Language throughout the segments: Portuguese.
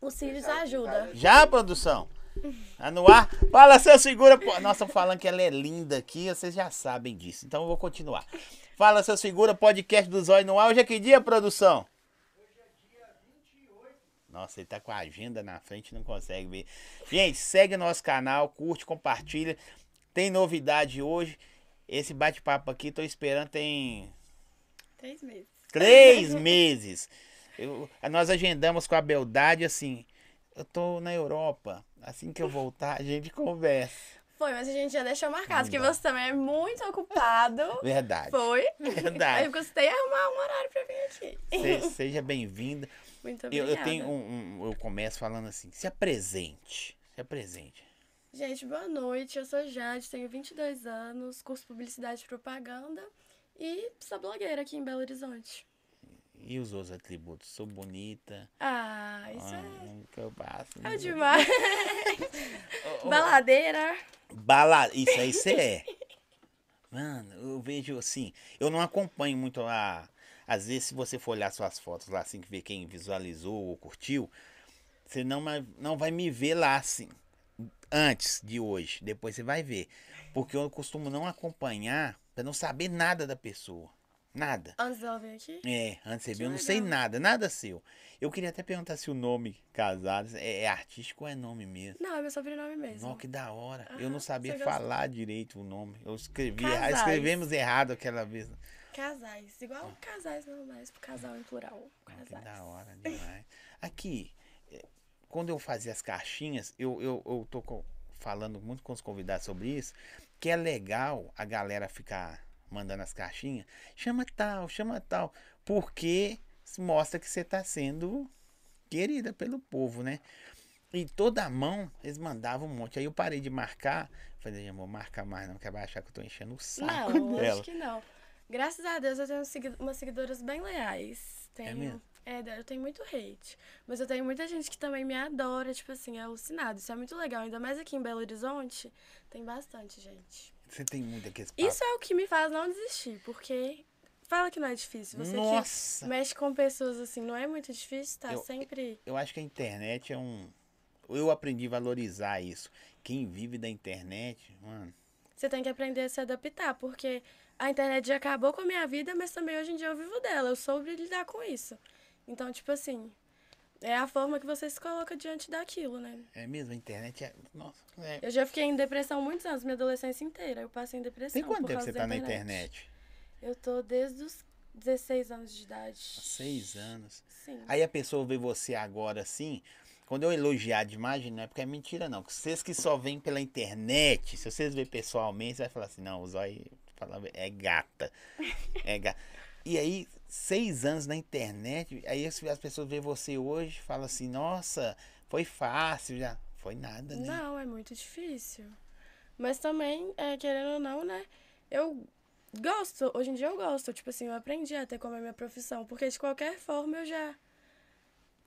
O Sirius ajuda. Já, produção? Tá no ar? Fala, seu segura. pô. Nossa, falando que ela é linda aqui, vocês já sabem disso. Então eu vou continuar. Fala, seu segura, podcast do Zóio no ar. Hoje é que dia, produção? Nossa, ele tá com a agenda na frente, não consegue ver. Gente, segue nosso canal, curte, compartilha. Tem novidade hoje. Esse bate-papo aqui, tô esperando, tem Três meses. três meses. Eu- nós agendamos com a Beldade assim. Eu tô na Europa. Assim que eu voltar, a gente conversa. Foi, mas a gente já deixou marcado, que você também é muito ocupado. Verdade. Foi. Verdade. Eu gostei de arrumar um horário pra vir aqui. Se- seja bem-vinda. Muito Eu, obrigada. eu tenho um, um- Eu começo falando assim: se apresente. Se apresente. Gente, boa noite. Eu sou Jade, tenho 22 anos, curso Publicidade e Propaganda e sou blogueira aqui em Belo Horizonte. E os outros atributos? Sou bonita. Ah, isso Ah, que eu passo. é, é demais. Baladeira. Bala... Isso aí você é. Mano, eu vejo assim. Eu não acompanho muito a. Às vezes, se você for olhar suas fotos lá, assim, que ver quem visualizou ou curtiu, você não, não vai me ver lá, assim. Antes de hoje. Depois você vai ver. Porque eu costumo não acompanhar pra não saber nada da pessoa. Nada. Antes dela vir aqui. É, antes de você Que ver, eu não legal. sei nada, nada seu. Eu queria até perguntar se o nome Casados é, é artístico ou é nome mesmo. Não, é meu sobrenome mesmo. Não, que da hora. eu não sabia falar direito o nome. Eu escrevi, Casais. escrevemos errado aquela vez. Casais. Igual casais normais, casal em plural. Ah, que Casais. da hora demais. Aqui, eh, quando eu fazia as caixinhas, eu, eu, eu tô falando muito com os convidados sobre isso, que é legal a galera ficar mandando as caixinhas. Chama tal, chama tal. Porque mostra que você tá sendo querida pelo povo, né? E toda a mão, eles mandavam um monte. Aí eu parei de marcar. Falei, não vou marcar mais não, que vai achar que eu tô enchendo o saco Não, dela. acho que não. Graças a Deus eu tenho umas seguidoras bem leais. Tenho, mesmo? é, eu tenho muito hate. Mas eu tenho muita gente que também me adora, tipo assim, é alucinado. Isso é muito legal. Ainda mais aqui em Belo Horizonte, tem bastante gente. Você tem muito aqui esse papo. Isso é o que me faz não desistir, porque fala que não é difícil. Você Nossa! que mexe com pessoas assim, não é muito difícil, tá Eu- sempre. Eu acho que a internet é um. Eu aprendi a valorizar isso. Quem vive da internet, mano. Você tem que aprender a se adaptar, porque a internet já acabou com a minha vida, mas também hoje em dia eu vivo dela. Eu soube lidar com isso. Então, tipo assim, é a forma que você se coloca diante daquilo, né? É mesmo, a internet é. Nossa, é. Eu já fiquei em depressão muitos anos, minha adolescência inteira. Eu passei em depressão. Tem quanto tempo você tá na internet? Eu tô desde os 16 anos de idade. Seis anos. Sim. Aí a pessoa vê você agora assim. Quando eu elogiar demais, não é porque é mentira, não. Vocês que só vêm pela internet, se vocês verem pessoalmente, você vai falar assim, não, o Zói é gata. É gata. E aí, seis anos na internet, aí as as pessoas veem você hoje e falam assim, nossa, foi fácil já. Foi nada, né? Não, é muito difícil. Mas também, é, querendo ou não, né? Eu gosto, hoje em dia eu gosto. Tipo assim, eu aprendi a ter como é minha profissão. Porque de qualquer forma eu já.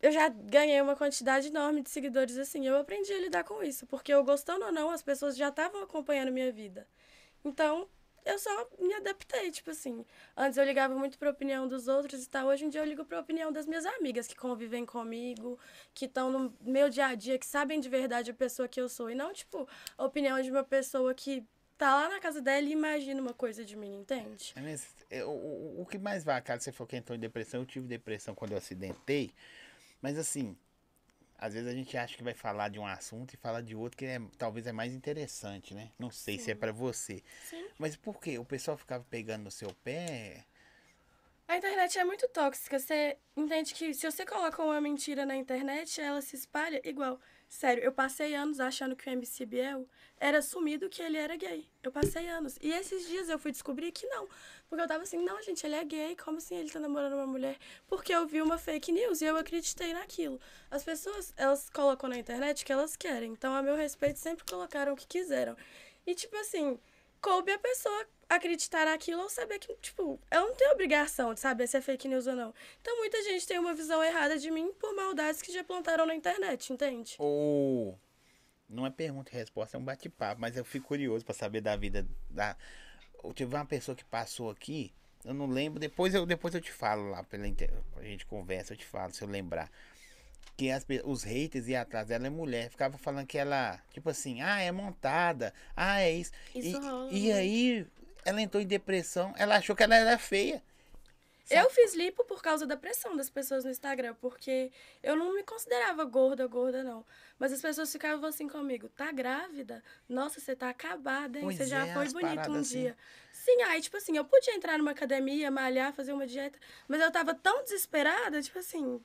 Eu já ganhei uma quantidade enorme de seguidores assim. Eu aprendi a lidar com isso. Porque eu gostando ou não, as pessoas já estavam acompanhando minha vida. Então, eu só me adaptei, tipo assim. Antes eu ligava muito pra opinião dos outros e tal. Hoje em dia eu ligo pra opinião das minhas amigas que convivem comigo, que estão no meu dia a dia, que sabem de verdade a pessoa que eu sou. E não, tipo, a opinião de uma pessoa que tá lá na casa dela e imagina uma coisa de mim, entende? É mesmo? É, O, o, o que mais vai, cara, você falou que entrou em depressão, eu tive depressão quando eu acidentei, mas assim, às vezes a gente acha que vai falar de um assunto e fala de outro que é, talvez é mais interessante, né? Não sei se é pra você. Sim. Mas por quê? O pessoal ficava pegando no seu pé? A internet é muito tóxica. Você entende que se você coloca uma mentira na internet, ela se espalha igual. Sério, eu passei anos achando que o MC Biel era sumido que ele era gay. Eu passei anos. E esses dias eu fui descobrir que não. Porque eu tava assim, não, gente, ele é gay. Como assim ele tá namorando uma mulher? Porque eu vi uma fake news e eu acreditei naquilo. As pessoas, elas colocam na internet o que elas querem. Então, a meu respeito, sempre colocaram o que quiseram. E, tipo assim, coube a pessoa acreditar naquilo ou saber que, tipo, ela não tem obrigação de saber se é fake news ou não. Então, muita gente tem uma visão errada de mim por maldades que já plantaram na internet, entende? Ou. Não é pergunta e resposta, é um bate-papo, mas eu fico curioso pra saber da vida da. Tive uma pessoa que passou aqui, eu não lembro, depois eu, depois eu te falo lá, pela inter... a gente conversa, eu te falo, se eu lembrar. que as, os haters iam atrás dela é mulher. Ficava falando que ela, tipo assim, ah, é montada, ah, é isso. Isso e, e aí ela entrou em depressão, ela achou que ela era feia. Eu fiz lipo por causa da pressão das pessoas no Instagram, porque eu não me considerava gorda, gorda, não. Mas as pessoas ficavam assim comigo, tá grávida? Nossa, você tá acabada, hein? Pois você já é, foi bonita um assim. dia. Sim, aí, tipo assim, eu podia entrar numa academia, malhar, fazer uma dieta, mas eu tava tão desesperada, tipo assim, o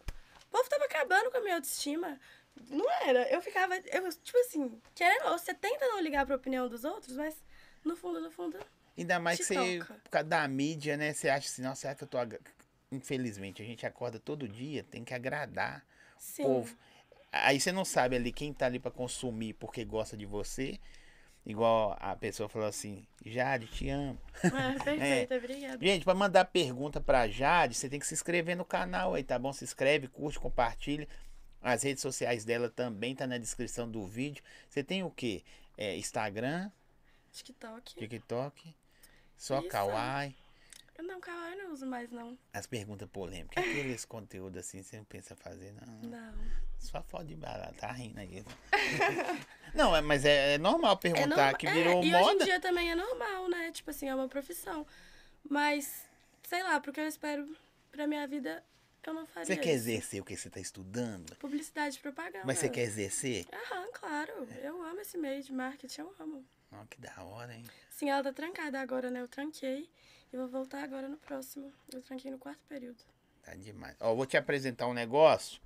povo tava acabando com a minha autoestima. Não era. Eu ficava, eu, tipo assim, querendo, você tenta não ligar pra opinião dos outros, mas no fundo, no fundo, Ainda mais que você, toca. por causa da mídia, né? Você acha assim, nossa, será que eu tô. Infelizmente, a gente acorda todo dia, tem que agradar sim. o povo. Aí você não sabe ali quem tá ali pra consumir porque gosta de você. Igual a pessoa falou assim, Jade, te amo. Ah, perfeito, obrigada. Gente, pra mandar pergunta pra Jade, você tem que se inscrever no canal aí, tá bom? Se inscreve, curte, compartilha. As redes sociais dela também tá na descrição do vídeo. Você tem o quê? É, Instagram, TikTok. TikTok, só Isso. Kawaii. Não, Kawaii eu não uso mais, não. As perguntas polêmicas, aqueles conteúdos assim, você não pensa fazer, não. Não. Só foto de barata, tá rindo aí. não, é, mas é, é normal perguntar norma- que é, virou e hoje moda. em dia também é normal, né? Tipo assim, é uma profissão. Mas, sei lá, porque eu espero pra minha vida, eu não faria Você quer isso. exercer o que você tá estudando? Publicidade e propaganda. Mas você quer exercer? Aham, claro. Eu amo esse meio de marketing, eu amo. Ó, que da hora, hein? Sim, ela tá trancada agora, né? Eu tranquei. E vou voltar agora no próximo. Eu tranquei no quarto período. Tá demais. Ó, vou te apresentar um negócio.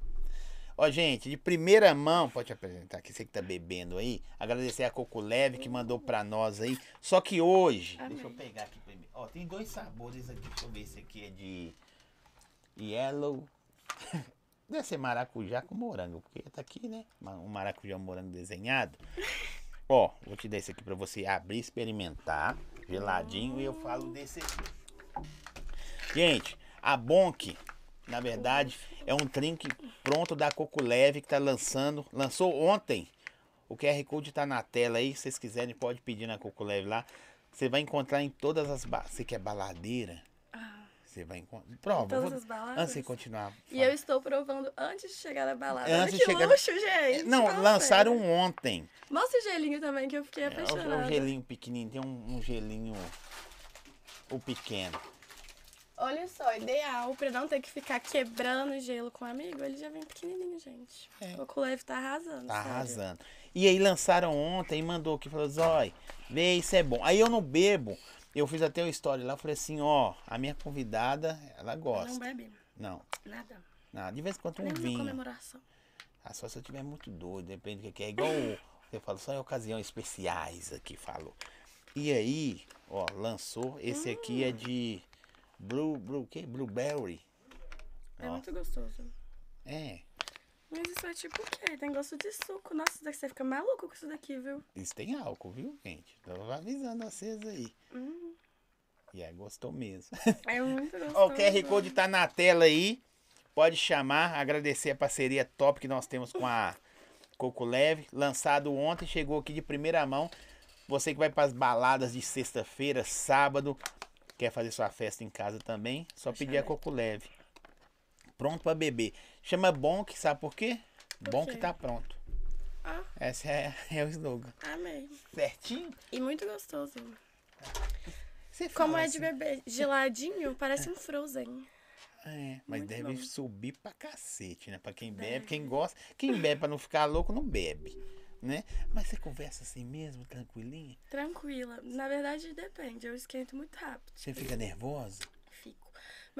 Ó, gente, de primeira mão, pode te apresentar aqui, você que tá bebendo aí. Agradecer a Coco Leve que mandou pra nós aí. Só que hoje, Amém. deixa eu pegar aqui primeiro. Ó, tem dois sabores aqui. Deixa eu ver esse aqui é de yellow. Deve ser maracujá com morango, porque tá aqui, né? Um maracujá morango desenhado. Ó, vou te dar esse aqui pra você abrir, experimentar. Geladinho. E eu falo desse aqui. Gente, a Bonk, na verdade, é um drink pronto da Coco Leve que tá lançando. Lançou ontem. O QR Code tá na tela aí. Se vocês quiserem, pode pedir na Coco Leve lá. Você vai encontrar em todas as. Ba... Você quer baladeira? Você vai encontrar. Prova. todas vou- as baladas. Antes de continuar. E eu estou provando antes de chegar na balada. Antes Olha de que chegar- luxo, gente. Não, Nossa. lançaram ontem. Mostra o gelinho também, que eu fiquei É o- é apaixonada. um gelinho pequenininho. Tem um, um gelinho. O pequeno. Olha só, ideal pra não ter que ficar quebrando gelo com um amigo, ele já vem pequenininho, gente. É. O Coco Leve tá arrasando. Tá sério. arrasando. E aí lançaram ontem e mandou aqui, falou, Zói, vê, isso é bom. Aí eu não bebo. Eu fiz até o story lá, falei assim, ó, a minha convidada, ela Não gosta. bebe Não, nada. não, de vez em quando um vinho. comemoração. Ah, só se eu tiver muito doido, depende do que é. Igual eu falo, só em ocasiões especiais aqui, falou. E aí, ó, lançou, esse aqui é de blue, blue, que? Blueberry. É Ó. muito gostoso. É, Mas isso é tipo o quê? Tem gosto de suco. Nossa, isso daqui- você fica maluco com isso daqui, viu? isso tem álcool, viu, gente? Tô avisando vocês aí. Hum, E aí, gostou mesmo. é muito gostoso. O QR Code tá na tela aí. Pode chamar, agradecer a parceria top que nós temos com a Coco Leve. Lançado ontem, chegou aqui de primeira mão. Você que vai para as baladas de sexta-feira, sábado, quer fazer sua festa em casa também, só pedir a. Coco Leve. Pronto para beber. Chama bom que sabe por quê? Por bom quê? que tá pronto. Ah, Esse é, é o slogan. amei. Certinho? E muito gostoso. Você Como é de assim, beber geladinho, parece um Frozen. É, mas Muito deve bom. subir pra cacete, né? Pra quem bebe, Deve. quem gosta. Quem bebe pra não ficar louco, não bebe, né? Mas você conversa assim mesmo, tranquilinha? Tranquila. Na verdade, depende. Eu esquento muito rápido. Você fica nervosa?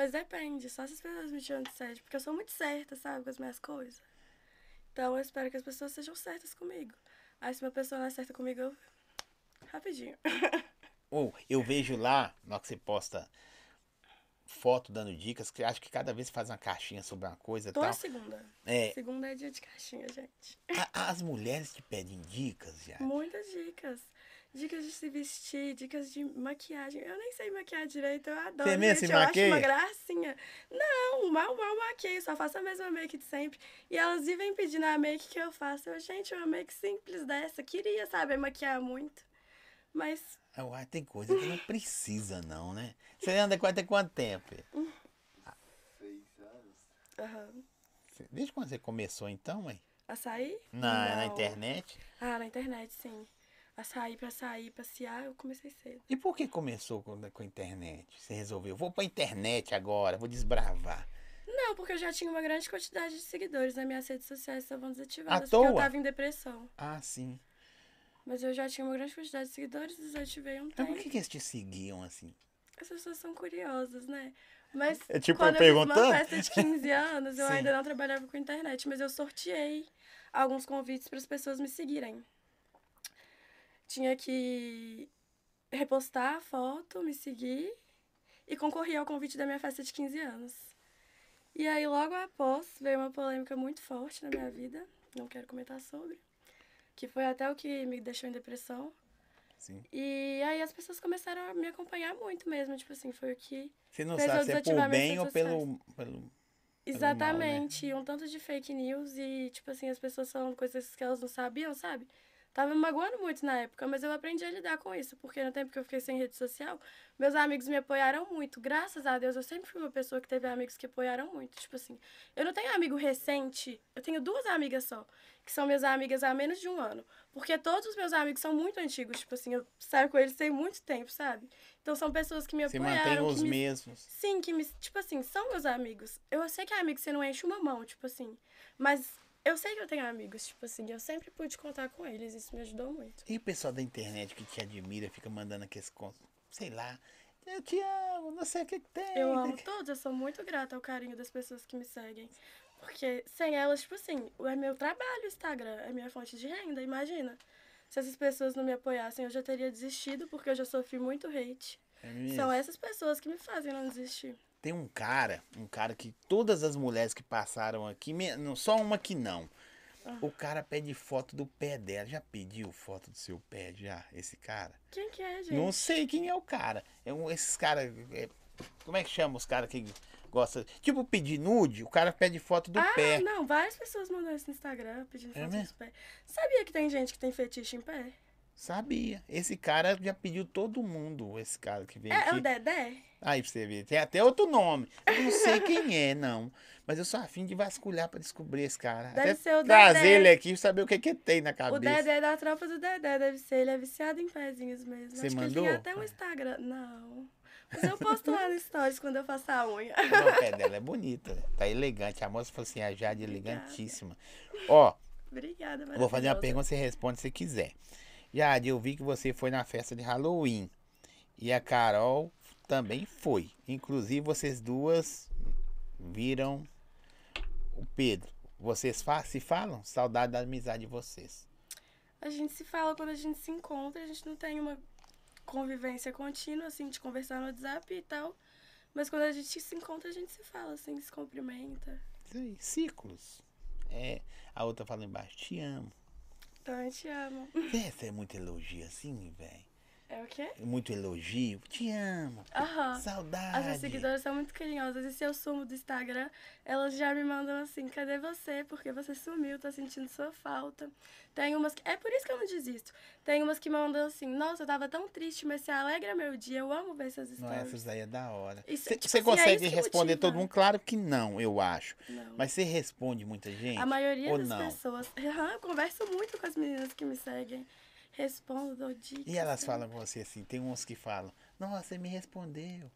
Mas depende. Só se as pessoas me chamam de sério. Porque eu sou muito certa, sabe? Com as minhas coisas. Então eu espero que as pessoas sejam certas comigo. Aí se uma pessoa não é certa comigo, eu... Rapidinho. Ou eu vejo lá, na hora que você posta foto dando dicas, que acho que cada vez faz uma caixinha sobre uma coisa Toda tal. segunda. É, Segunda é dia de caixinha, gente. a- as mulheres te pedem dicas já. Muitas dicas. Dicas de se vestir, dicas de maquiagem. Eu nem sei maquiar direito, eu adoro. Você mesmo se eu acho uma gracinha. Não, mal, mal maqueio, só faço a mesma make de sempre. E elas vivem pedindo a make que eu faço. Eu, gente, uma make simples dessa. Queria, sabe, maquiar muito. Mas acho que tem coisa que não precisa, não, né? Você anda até quanto tempo? aham, Desde quando você começou então, mãe? A sair? Na, na Não. internet? Ah, na internet, sim. A sair pra sair, passear, eu comecei cedo. E por que começou com, com a internet? Você resolveu, vou pra internet agora, vou desbravar. Não, porque eu já tinha uma grande quantidade de seguidores. Nas minhas redes sociais estavam desativadas. À Porque eu toa? tava em depressão. Ah, sim. Mas eu já tinha uma grande quantidade de seguidores, desativei um Mas tempo. por que, que eles te seguiam assim? As pessoas são curiosas, né? Mas É tipo quando eu eu fiz uma perguntando? festa de 15 anos, eu ainda não trabalhava com internet, mas eu sorteei alguns convites para as pessoas me seguirem. Tinha que repostar a foto, me seguir e concorrer ao convite da minha festa de 15 anos. E aí, logo após, veio uma polêmica muito forte na minha vida, não quero comentar sobre, que foi até o que me deixou em depressão. Sim. E aí as pessoas começaram a me acompanhar muito mesmo, tipo assim, foi o que Você não Fez sabe se é por bem ou pelo, pelo. Exatamente, um tanto de fake news e, tipo assim, as pessoas falando coisas que elas não sabiam, sabe? Tava me magoando muito na época, mas eu aprendi a lidar com isso, porque no tempo que eu fiquei sem rede social, meus amigos me apoiaram muito. Graças a Deus, eu sempre fui uma pessoa que teve amigos que apoiaram muito. Tipo assim, eu não tenho amigo recente, eu tenho duas amigas só, que são minhas amigas há menos de um ano. Porque todos os meus amigos são muito antigos, tipo assim, eu saio com eles tem muito tempo, sabe? Então são pessoas que me Você apoiaram. mantém que os me mesmos. Sim, que me. Tipo assim, são meus amigos. Eu sei que é amigo, você não enche uma mão, tipo assim. Mas eu sei que eu tenho amigos, tipo assim. Eu sempre pude contar com eles. Isso me ajudou muito. E o pessoal da internet que te admira, fica mandando aqueles contos, sei lá, eu te amo, não sei o que tem. Eu amo todos, eu sou muito grata ao carinho das pessoas que me seguem. Porque sem elas, tipo assim, é meu trabalho o Instagram, é minha fonte de renda, imagina. Se essas pessoas não me apoiassem, eu já teria desistido, porque eu já sofri muito hate. É? São essas pessoas que me fazem não desistir. Tem um cara, um cara que todas as mulheres que passaram aqui, não, só uma que não. Ah. O cara pede foto do pé dela. Já pediu foto do seu pé, já, esse cara? Quem que é, gente? Não sei quem é o cara. É um, esses caras. é, como é que chama os caras que gostam? Tipo, pedir nude, o cara pede foto do ah, pé. não, várias pessoas mandam isso no Instagram pedindo É foto dos pés. Sabia que tem gente que tem fetiche em pé? Sabia. Esse cara já pediu todo mundo, esse cara que vem É, é aqui. o Dedé? Aí pra você ver, tem até outro nome. Eu não sei quem é, não. Mas eu sou afim de vasculhar pra descobrir esse cara. Deve até ser o trazer Dedé. ele aqui e saber o que, que tem na O cabeça. Dedé é da tropa do Dedé, deve ser. Ele é viciado em pezinhos mesmo. Você Acho que mandou? ele tem até um Instagram. Não. Mas eu posto lá no Stories quando eu faço a unha. Não, o pé dela é bonita. Tá elegante. A moça falou assim, a Jade é elegantíssima. Ó, Obrigada, vou fazer uma pergunta, você responde se quiser. Jade, eu vi que você foi na festa de Halloween. E a Carol também foi. Inclusive, vocês duas viram o Pedro. Vocês fa se falam? Saudade da amizade de vocês. A gente se fala quando a gente se encontra, a gente não tem uma convivência contínua, assim, de conversar no WhatsApp e tal. Mas quando a gente se encontra, a gente se fala, assim, se cumprimenta. Ciclos. É, a outra fala embaixo, te amo. Então eu te amo. Essa é muito elogio assim, velho. É o quê? Muito elogio. Te amo. Aham. As Saudade. minhas seguidoras são muito carinhosas. E se eu sumo do Instagram, elas já me mandam assim: cadê você? Porque você sumiu, tô sentindo sua falta. Tem umas que. É por isso que eu não desisto. Tem umas que mandam assim: nossa, eu tava tão triste, mas você alegra meu dia. Eu amo ver seus Não, stories. essas aí é da hora. Você tipo assim, é consegue que responder motiva. todo mundo? Claro que não, eu acho. Não. Mas você responde muita gente? A maioria das não? pessoas. Aham, eu converso muito com as meninas que me seguem. Respondo, dou dicas. E elas né? falam com você assim, tem uns que falam, nossa, você me respondeu.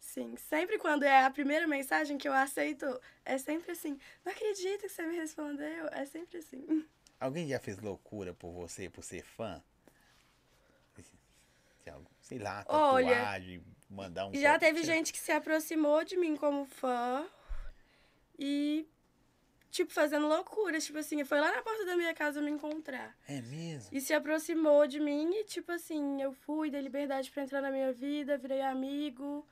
Sim, sempre quando é a primeira mensagem que eu aceito, é sempre assim: não acredito que você me respondeu. É sempre assim. Alguém já fez loucura por você, por ser fã? Sei lá, Olha, tatuagem, mandar um... Já teve gente que se aproximou de mim como fã e, tipo, fazendo loucura. Tipo assim, foi lá na porta da minha casa me encontrar. É mesmo? E se aproximou de mim e, tipo assim, eu fui, dei liberdade pra entrar na minha vida, virei amigo.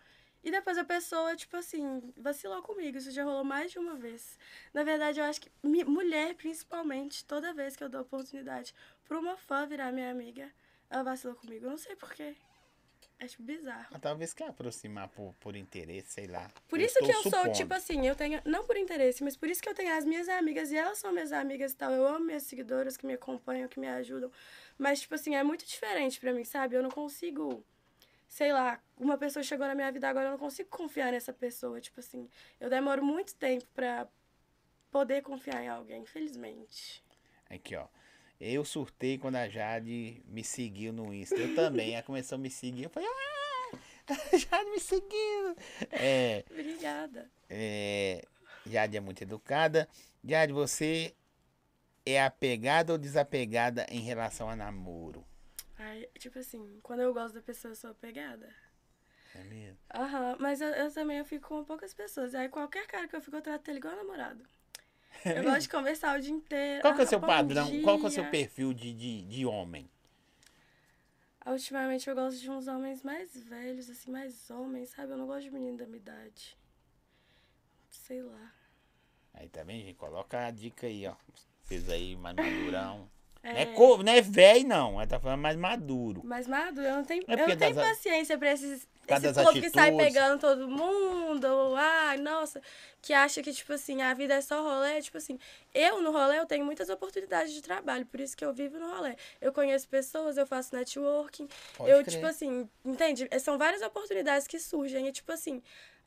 E depois a pessoa, tipo assim, vacilou comigo. Isso já rolou mais de uma vez. Na verdade, eu acho que mulher, principalmente, toda vez que eu dou oportunidade pra uma fã virar minha amiga, ela vacilou comigo. Eu não sei porquê. Tipo, bizarro. Ah, Talvez quer aproximar por, por interesse, sei lá. Por isso que eu sou, supondo. tipo assim, eu tenho, não por interesse, mas por isso que eu tenho as minhas amigas e elas são minhas amigas e tal. Eu amo minhas seguidoras que me acompanham, que me ajudam. Mas, tipo assim, é muito diferente pra mim, sabe? Eu não consigo, sei lá, uma pessoa chegou na minha vida agora, eu não consigo confiar nessa pessoa. Tipo assim, eu demoro muito tempo pra poder confiar em alguém, infelizmente. Aqui, ó. Eu surtei quando a Jade me seguiu no Insta. Eu também. Ela começou a me seguir. Eu falei, ah, a Jade me seguindo. É, Obrigada. é, Jade é muito educada. Jade, você é apegada ou desapegada em relação a namoro? Ai, tipo assim, quando eu gosto da pessoa, eu sou apegada. É mesmo? Aham, mas eu, eu também eu fico com poucas pessoas. Aí qualquer cara que eu fico, eu trato ele igual namorado. Eu gosto de conversar o dia inteiro. Qual que é o Ah, seu bom padrão? Qual que é o seu dia. perfil de, de, de homem? Ultimamente eu gosto de uns homens mais velhos, assim, mais homens, sabe? Eu não gosto de menino da minha idade. Sei lá. Aí tá vendo, gente? Coloca a dica aí, ó. Vocês aí, mais madurão. É, Não é, co- não é velho, não. Ela tá falando mais maduro. mais maduro, eu não tenho, É eu não tenho das paciência pra esses, Causa esse povo que sai pegando todo mundo. Ou, ai, nossa, que acha que, tipo assim, a vida é só rolê. Tipo assim, eu no rolê eu tenho muitas oportunidades de trabalho, por isso que eu vivo no rolê. Eu conheço pessoas, eu faço networking. Pode eu, crer. tipo assim, entende? São várias oportunidades que surgem. E, tipo assim,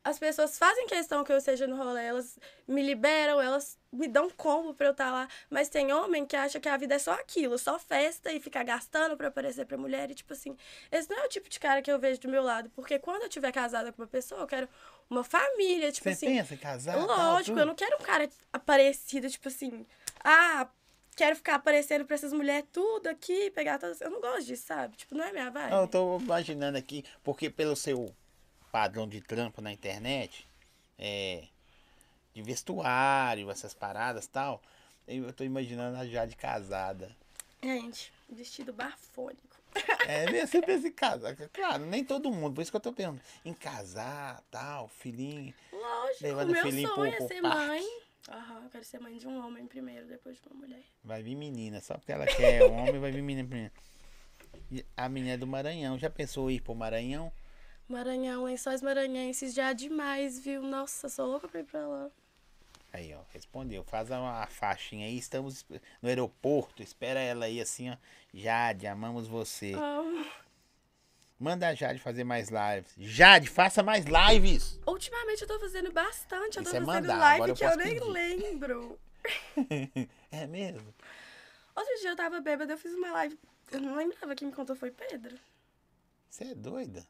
as pessoas fazem questão que eu esteja no rolê, elas me liberam, elas me dão combo pra eu estar lá. Mas tem homem que acha que a vida é só aquilo, só festa e ficar gastando pra aparecer pra mulher. E, tipo assim, esse não é o tipo de cara que eu vejo do meu lado. Porque quando eu tiver casada com uma pessoa, eu quero uma família, tipo Você assim. pensa em casar? Lógico, eu não quero um cara aparecido, tipo assim, ah, quero ficar aparecendo pra essas mulheres tudo aqui, pegar todas. Eu não gosto disso, sabe? Tipo, não é minha vibe. Não, eu tô imaginando aqui, porque pelo seu padrão de trampo na internet, é, de vestuário, essas paradas e tal, eu tô imaginando a Jade casada. Gente, vestido bafônico. É, mesmo, você pensa em casar. Claro, nem todo mundo, por isso que eu tô perguntando. Em casar, tal, filhinho. Lógico, Levando meu filhinho pro- sonho é pro ser parque. mãe. Aham, eu quero ser mãe de um homem primeiro, depois de uma mulher. Vai vir menina, só porque ela quer homem, vai vir menina primeiro. A menina é do Maranhão, já pensou em ir pro Maranhão? Maranhão, lençóis maranhenses, já é demais, viu? Nossa, sou louca pra ir pra lá. Aí, ó, respondeu. Faz uma faixinha aí, estamos no aeroporto, espera ela aí assim, ó. Jade, amamos você. Amo. Manda a Jade fazer mais lives. Jade, faça mais lives! Ultimamente eu tô fazendo bastante, eu tô é fazendo mandar, live agora que eu nem pedir. lembro. é mesmo? Outro dia eu tava bêbada, eu fiz uma live. Eu não lembrava quem me contou foi Pedro. Você é doida?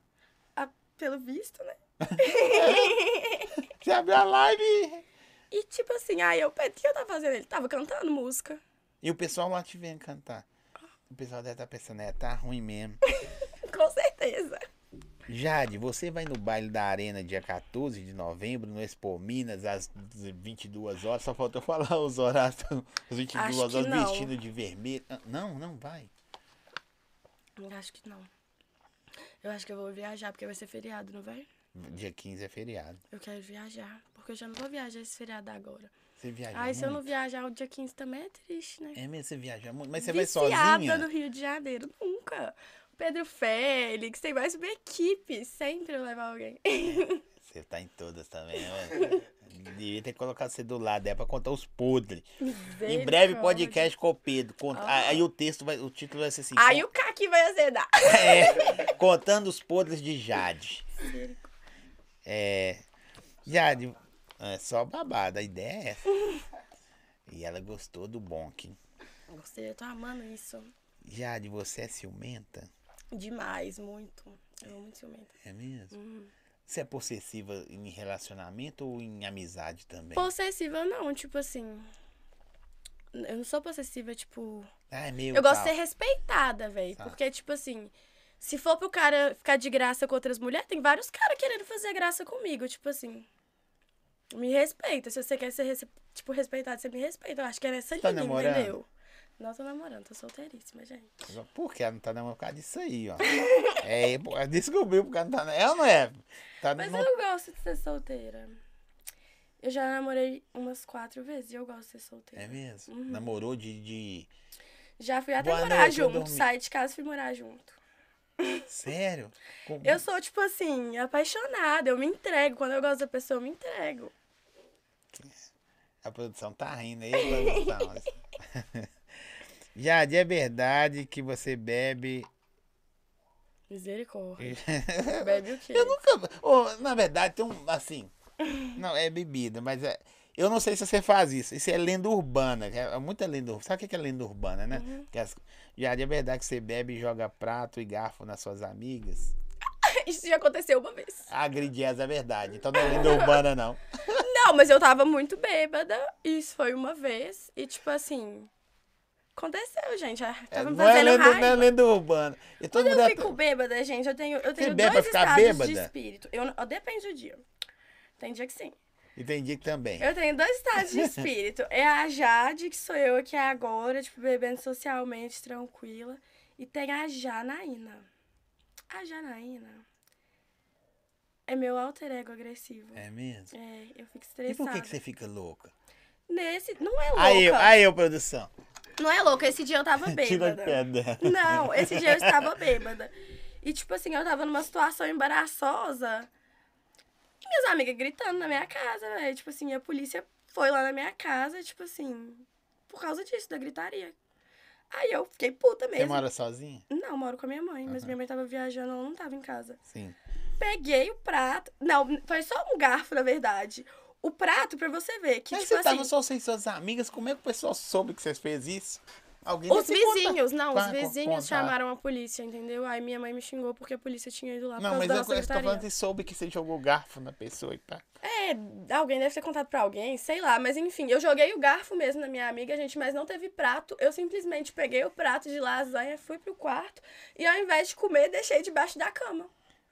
Pelo visto, né? Você abriu a live E tipo assim, aí eu, o que eu tava fazendo? Ele tava cantando música. e o pessoal lá te vendo cantar. O pessoal deve estar pensando, é, tá ruim mesmo. Com certeza. Jade, você vai no baile da Arena dia 14 de novembro, no Expo Minas, às 22 horas. Só faltou falar os horários, às 22 Acho horas, vestido de vermelho. Ah, Não, não vai. Acho que não. Eu acho que eu vou viajar, porque vai ser feriado, não vai? Dia 15 é feriado. Eu quero viajar, porque eu já não vou viajar esse feriado agora. Você viaja Ai, se eu não muito? viajar o dia 15 também é triste, né? É mesmo, você viaja muito. Mas você vai Viciada sozinha? no Rio de Janeiro, nunca. Pedro Félix, tem mais uma equipe, sempre eu levo alguém. Você tá em todas também, né? Devia ter colocado você do lado, é pra contar os podres. Em breve, podcast com o Pedro. Conta- Ah. Aí o texto, vai, o título vai ser assim. Aí o Kaki vai azedar. É, contando os podres de Jade. É. Jade, é só babada, a ideia é essa. E ela gostou do bonk. Gostei, eu tô amando isso. Jade, você é ciumenta? Demais, muito. Eu amo muito ciumenta. É mesmo? Uhum. Você é possessiva em relacionamento ou em amizade também? Possessiva não, tipo assim. Eu não sou possessiva, tipo. Ah, é meu. Eu gosto de tal. ser respeitada, velho. Tá. Porque, tipo assim, se for pro cara ficar de graça com outras mulheres, tem vários caras querendo fazer graça comigo. Tipo assim. Me respeita. Se você quer ser, tipo, respeitado, você me respeita. Eu acho que é nessa Tá linha, namorando? entendeu? Não tô namorando, tô solteiríssima, gente. Por que ela não tá namorando por causa disso aí, ó? é, ela descobriu porque ela não tá. Ela não é. Tá Mas no- eu gosto de ser solteira. Eu já namorei umas quatro vezes e eu gosto de ser solteira. É mesmo? Uhum. Namorou de, de. Já fui até Boa morar noite, junto. Saí de casa e fui morar junto. Sério? Com- Eu sou, tipo assim, apaixonada. Eu me entrego. Quando eu gosto da pessoa, eu me entrego. A produção tá rindo aí, a produção. Jade, é verdade que você bebe. Misericórdia. Bebe o quê? Eu nunca. Ô, na verdade, tem um. Assim. Não, é bebida, mas é. Eu não sei se você faz isso. Isso é lenda urbana. É muita lenda urbana. Sabe o que é lenda urbana, né? Uhum. Que as... Já é verdade que você bebe e joga prato e garfo nas suas amigas. Isso já aconteceu uma vez. Agredir é verdade. Então não é lenda urbana, não. Não, mas eu tava muito bêbada. Isso foi uma vez. E, tipo assim. Aconteceu, gente. Ah, É, Tava me não, é lenda, não é raiva. lenda urbana. E todo Quando mundo eu é- fico bêbada, gente, eu tenho, eu tenho dois estados bêbada? de espírito. Eu, ó, depende do dia. Tem dia que sim. Entendi que também. Eu tenho dois estados de espírito. É a Jade, que sou eu aqui agora, tipo, bebendo socialmente, tranquila. E tem a Janaína. A Janaína é meu alter ego agressivo. É mesmo? É, eu fico E estressada. por que, que você fica louca? Nesse. Não é louca. Aí eu, aí eu, produção. Não é louca. Esse dia eu tava Tira bêbada. pé dela. Não, esse dia eu estava bêbada. E, tipo assim, eu tava numa situação embaraçosa. E minhas amigas gritando na minha casa, velho. Tipo assim, a polícia foi lá na minha casa, tipo assim, por causa disso, da gritaria. Aí eu fiquei puta Você mesmo. mora sozinha? Não, eu moro com a minha mãe, mas minha mãe tava viajando, ela não tava em casa. Sim. Peguei o prato. Não, foi só um garfo, na verdade. O prato, pra você ver, que, Mas tipo você tava assim. só sem suas amigas, como é que o pessoal soube que você fez isso? Alguém Os vizinhos, não, os Conta- vizinhos chamaram a polícia, entendeu? Aí minha mãe me xingou porque a polícia tinha ido lá Não, mas eu, eu tô falando que soube que você jogou garfo na pessoa e pá. É, alguém deve ter contado pra alguém, sei lá, mas enfim, eu joguei o garfo mesmo na minha amiga, gente, mas não teve prato. Eu simplesmente peguei o prato de lasanha, fui pro quarto e ao invés de comer, deixei debaixo da cama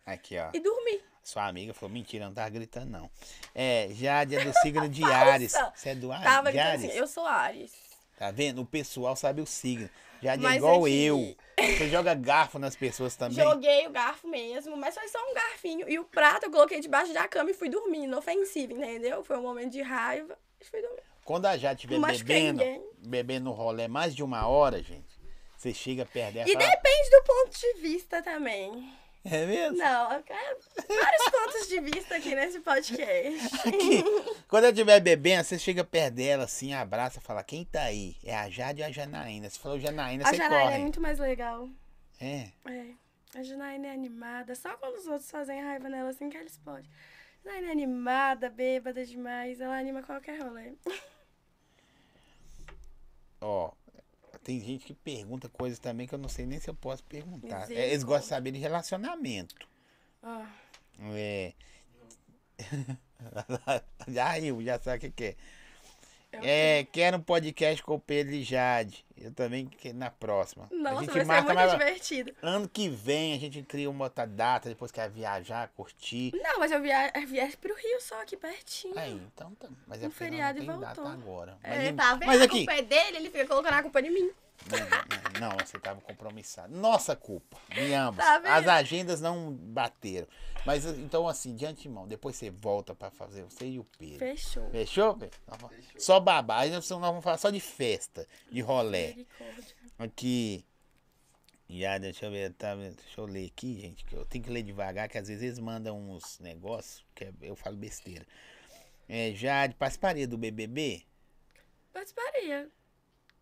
Aqui, ó. e dormi. Sua amiga falou, mentira, não tava gritando, não. É, Jade é do signo de Ares. Você é do Ares? Tava de gritando Ares? assim, eu sou Ares. Tá vendo? O pessoal sabe o signo. Jade é Mas igual é que- eu. Você joga garfo nas pessoas também? Joguei o garfo mesmo, mas foi só um garfinho. E o prato eu coloquei debaixo da cama e fui dormir, inofensivo, entendeu? Foi um momento de raiva e fui dormir. Quando a Jade estiver bebendo, ninguém. bebendo no rolê mais de uma hora, gente, você chega perto dela e E fala, depende do ponto de vista também. É mesmo? Não, quero vários pontos de vista aqui nesse podcast. Aqui, quando eu estiver bebendo, você chega perto dela, assim, abraça, fala, quem tá aí? É a Jade ou a Janaína? Você falou Janaína, A você Janaína corre. é muito mais legal. É. É. A Janaína é animada. Só quando os outros fazem raiva nela assim que eles podem. Janaína é animada, bêbada demais. Ela anima qualquer rolê. Ó, tem gente que pergunta coisas também que eu não sei nem se eu posso perguntar. É, Eles gostam de saber de relacionamento. Ó, É. já riu, já sabe o que, que é. Eu- É, quero um podcast com o Pedro e Jade. Eu também na próxima. a Nossa, gente vai ser marca muito mais- divertido. Ano que vem a gente cria uma outra data, depois quer viajar, curtir. Não, mas eu via- eu viajo pro Rio só, aqui pertinho. Aí, então tá. Mas é Um feriado e não data voltou. agora. Mas, É, tá vendo? mas a aqui. culpa é dele, ele fica colocando a culpa em mim. Não, não, não, você tava compromissado. Nossa culpa, de ambos. Tá? As agendas não bateram. Mas então, assim, de antemão, depois você volta pra fazer você e o Pedro. Fechou. Fechou, Pedro? Vamos- Só babá. Aí nós vamos falar só de festa, de rolé. Aqui. Já, deixa eu ver, tá, deixa eu ler aqui, gente, que eu tenho que ler devagar, que às vezes eles mandam uns negócios, que é- eu falo besteira. É, Jade, participaria do BBB? Participaria.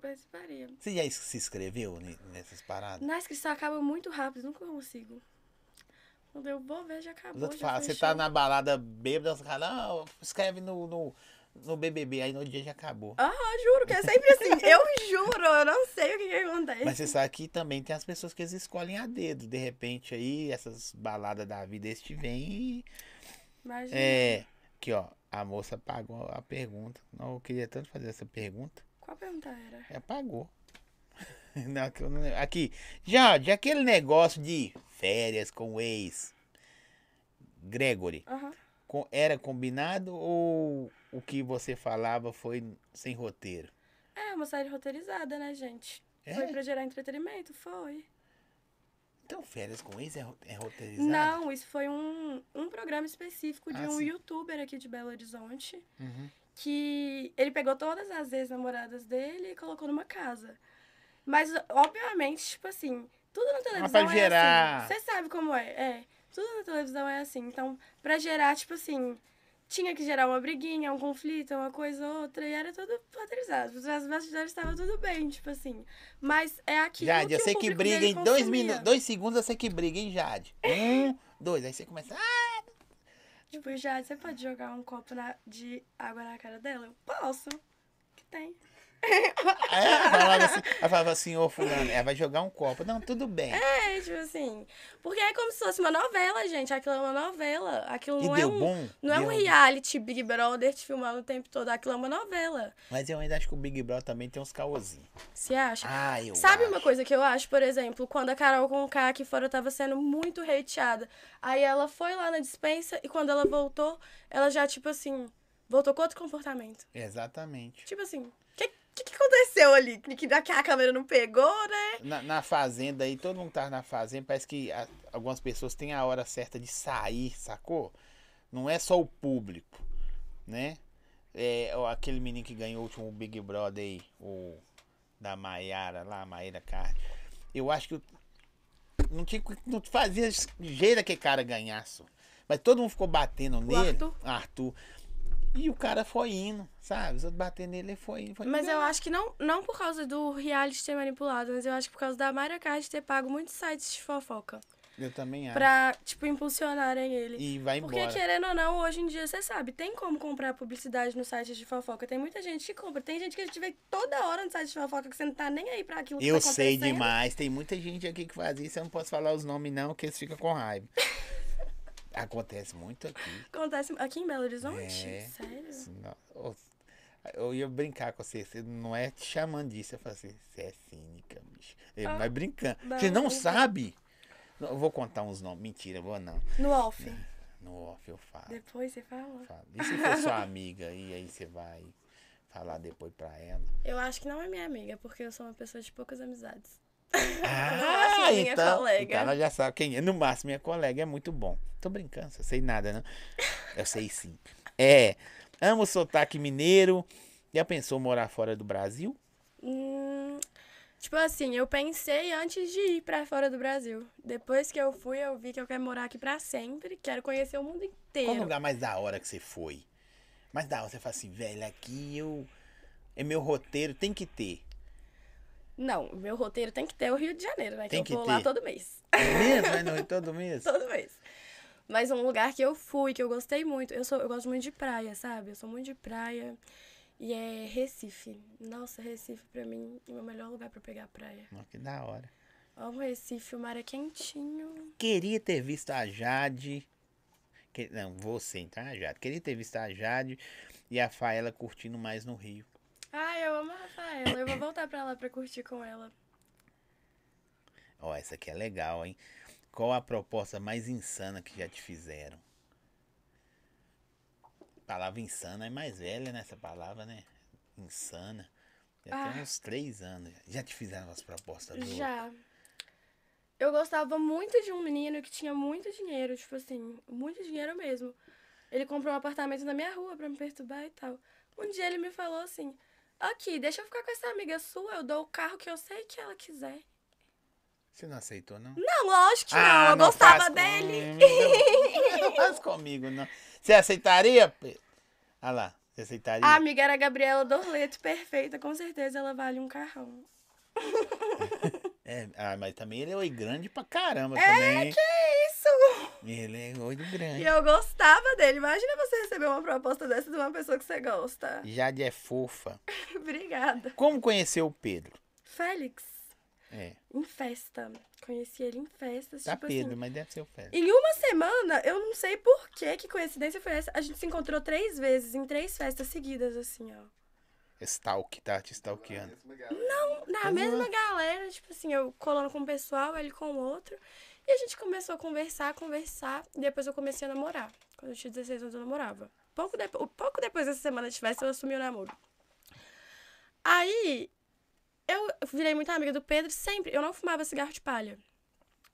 Participaria. Você já se inscreveu ne- nessas paradas? Na inscrição acaba muito rápido, nunca consigo. Quando eu vou ver, já acabou. Já falam, você tá na balada bêbada, os caras, não, escreve no, no, no BBB, aí no dia já acabou. Ah, juro que é sempre assim. Eu juro, eu não sei o que, que acontece. Mas você sabe que também tem as pessoas que eles escolhem a dedo. De repente aí, essas baladas da vida, eles te vêm e. Imagina. É. Aqui, ó. A moça pagou a pergunta. Não, eu queria tanto fazer essa pergunta. Qual pergunta era? É, pagou. Não lembro. Aqui. Já, de aquele negócio de férias com o ex. Gregory. Com- era combinado ou o que você falava foi sem roteiro? É uma série roteirizada, né, gente? É? Foi pra gerar entretenimento? Foi. Então, férias com ex é, é roteirizado? Não, isso foi um, um programa específico de Ah, um sim. youtuber aqui de Belo Horizonte. Uhum. Que ele pegou todas as ex-namoradas dele e colocou numa casa. Mas, obviamente, tipo assim, tudo na televisão pra é gerar. assim. Você sabe como é, é. Tudo na televisão é assim. Então, pra gerar, tipo assim, tinha que gerar uma briguinha, um conflito, uma coisa ou outra, e era tudo roteirizado. Os bastidores estavam tudo bem, tipo assim. Mas é aquilo Jade, que eu sei que briga em dois minutos, dois segundos eu sei que briga, hein, Jade? Um, dois, aí você começa. Ah! Tipo, já você pode jogar um copo na- de água na cara dela? Eu posso. Que tem. Ela falava assim, ela falava assim, ô fulano, ela vai jogar um copo. Não, tudo bem. É, tipo assim. Porque é como se fosse uma novela, gente. Aquilo é uma novela. Aquilo E não é deu um. bom? Não é um Deu- reality Big Brother te filmando o tempo todo. Aquilo é uma novela. Mas eu ainda acho que o Big Brother também tem uns caôzinhos. Você acha? Ah, eu Sabe acho. uma coisa que eu acho, por exemplo, quando a Carol Conká aqui fora tava sendo muito hateada. Aí ela foi lá na dispensa e quando ela voltou, ela já, tipo assim, voltou com outro comportamento. Exatamente. Tipo assim, o que, que, que aconteceu ali? Que, que que a câmera não pegou, né? Na, na fazenda aí, todo mundo tá na fazenda, parece que a- algumas pessoas têm a hora certa de sair, sacou? Não é só o público, né? É, ó, aquele menino que ganhou o último Big Brother aí, o da Maiara lá, Maíra Card. Eu acho que o- não, tinha, não fazia jeito aquele cara ganhasse. Mas todo mundo ficou batendo nele. Arthur? Arthur. E o cara foi indo, sabe? Os outros batendo nele, ele foi indo. Foi Mas indo. eu acho que não, não por causa do reality ter manipulado, mas eu acho que por causa da Mayra Card ter pago muitos sites de fofoca. Eu também acho. Pra, tipo, impulsionarem ele. E vai Porque, embora. querendo ou não, hoje em dia, você sabe, tem como comprar publicidade no site de fofoca. Tem muita gente que compra. Tem gente que a gente vê toda hora no site de fofoca que você não tá nem aí pra aquilo que Eu tá sei demais. Tem muita gente aqui que faz isso. Eu não posso falar os nomes, não, que eles ficam com raiva. Acontece muito aqui. Acontece aqui em Belo Horizonte? É. Sério? Não- Eu ia brincar com você. Você não é te chamando disso. Eu falei assim, você é cínica, bicho. Ele Ah, vai brincando. não, Você não não. sabe? Não, Eu vou contar uns nomes. Mentira, vou não. No off. No off eu falo. Depois você fala. falo. E se for sua amiga e aí você vai falar depois pra ela? Eu acho que não é minha amiga, porque eu sou uma pessoa de poucas amizades. Ah, máximo, minha então, colega. então ela já sabe quem é. No máximo, minha colega é muito bom. Tô brincando, eu sei nada, não. Eu sei sim. É, amo o sotaque mineiro. Já pensou morar fora do Brasil? Hum, tipo assim, eu pensei antes de ir pra fora do Brasil. Depois que eu fui, eu vi que eu quero morar aqui pra sempre. Quero conhecer o mundo Qual inteiro. lugar mais da hora que você foi? Mais da hora, você fala assim, velho, aqui eu... É meu roteiro, tem que ter. Não, meu roteiro tem que ter o Rio de Janeiro, né? Tem que que eu vou lá ter. todo mês. É mesmo? Vai no Rio todo mês? todo mês. Mas um lugar que eu fui, que eu gostei muito. Eu, sou, eu gosto muito de praia, sabe? Eu sou muito de praia. E é Recife. Nossa, Recife pra mim é o melhor lugar pra pegar praia. Não, que da hora. Amo Recife, o mar é quentinho. Queria ter visto a Jade... Que, não, você então, a Jade. Queria ter visto a Jade e a Faela curtindo mais no Rio. Ai, eu amo a Rafaela. Eu vou voltar pra lá pra curtir com ela. Ó, essa aqui é legal, hein? Qual a proposta mais insana que já te fizeram? Palavra insana é mais velha nessa palavra, né? Insana. Já Ah. tem uns três anos. Já te fizeram umas propostas boas? Já. Eu gostava muito de um menino que tinha muito dinheiro, tipo assim, muito dinheiro mesmo. Ele comprou um apartamento na minha rua pra me perturbar e tal. Um dia ele me falou assim: Aqui, deixa eu ficar com essa amiga sua, eu dou o carro que eu sei que ela quiser. Você não aceitou, não? Não, lógico que não, Ah, eu não gostava dele. comigo. Não faz comigo, não. Você aceitaria? Pedro? Ah lá, você aceitaria? A amiga era a Gabriela Dorleto, perfeita, com certeza ela vale um carrão. É, ah, mas também ele é grande pra caramba É, também. que isso? Ele é E grande. eu gostava dele. Imagina você receber uma proposta dessa de uma pessoa que você gosta. Jade é fofa. Obrigada. Como conheceu o Pedro? Félix, É, em festa. Conheci ele em festas, tá tipo Pedro, assim. mas deve ser o Félix. Em uma semana, eu não sei por que, que coincidência foi essa. A gente se encontrou três vezes, em três festas seguidas, assim, ó. Stalk, tá te stalkeando. Na Uhum. mesma galera, tipo assim, eu colando com um pessoal, ele com outro. E a gente começou a conversar, conversar. E depois eu comecei a namorar. Quando eu tinha 16 anos, eu namorava. Pouco, depo pouco depois dessa semana de festa, eu assumi o namoro. Aí, eu virei muito amiga do Pedro sempre. Eu não fumava cigarro de palha.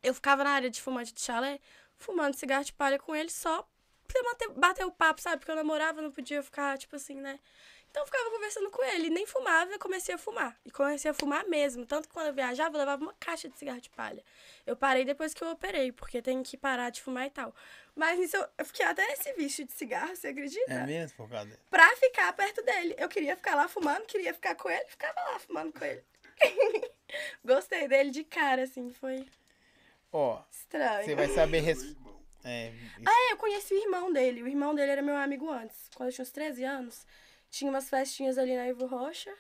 Eu ficava na área de fumante de chalé, fumando cigarro de palha com ele só pra bater, bater o papo, sabe? Porque eu namorava, não podia ficar, tipo assim, né? Então eu ficava conversando com ele, nem fumava, eu comecei a fumar. E comecei a fumar mesmo. Tanto que quando eu viajava, eu levava uma caixa de cigarro de palha. Eu parei depois que eu operei, porque tem que parar de fumar e tal. Mas nisso eu, eu fiquei até esse vício de cigarro, você acredita? É mesmo por causa dele? Pra ficar perto dele. Eu queria ficar lá fumando, queria ficar com ele, ficava lá fumando com ele. Gostei dele de cara, assim, foi Ó, estranho. você vai saber res- É, É, eu conheci o irmão dele. O irmão dele era meu amigo antes. Quando eu tinha uns 13 anos, tinha umas festinhas ali na Ivo Rocha.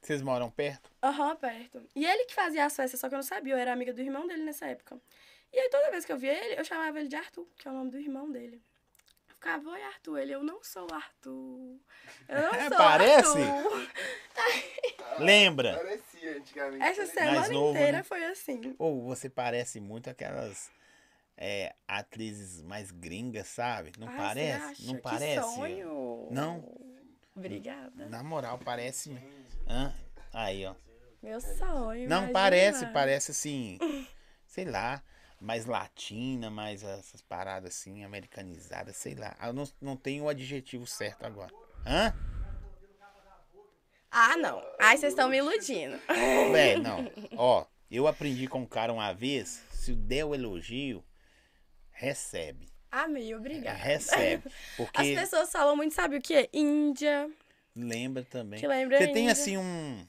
vocês moram perto? Aham, perto. E ele que fazia as festas, só que eu não sabia. Eu era amiga do irmão dele nessa época. E aí, toda vez que eu via ele, eu chamava ele de Arthur, que é o nome do irmão dele. Eu ficava, oi, Arthur. Ele, eu não sou o Arthur. Eu não É, sou parece? Arthur. Lembra? Parecia antigamente. Essa né? semana novo, inteira né? foi assim. Ou você parece muito aquelas é, atrizes mais gringas, sabe? Não Ai, parece? você acha? Não Que parece? sonho. Não? Obrigada. Na moral, parece. Hã? Aí, ó. Meu sonho. Não imagina. parece, parece assim, sei lá, mais latina, mais essas paradas assim, americanizadas, sei lá. Eu não, não tenho o adjetivo certo agora. Hã? Ah, não. Ai, vocês estão me iludindo. Véi, não. Ó, eu aprendi com um cara uma vez, se der o elogio, recebe. Amei, obrigada. Recebe. As Porque pessoas falam muito, sabe o quê? Índia. lembra também. Que lembra Você tem assim um.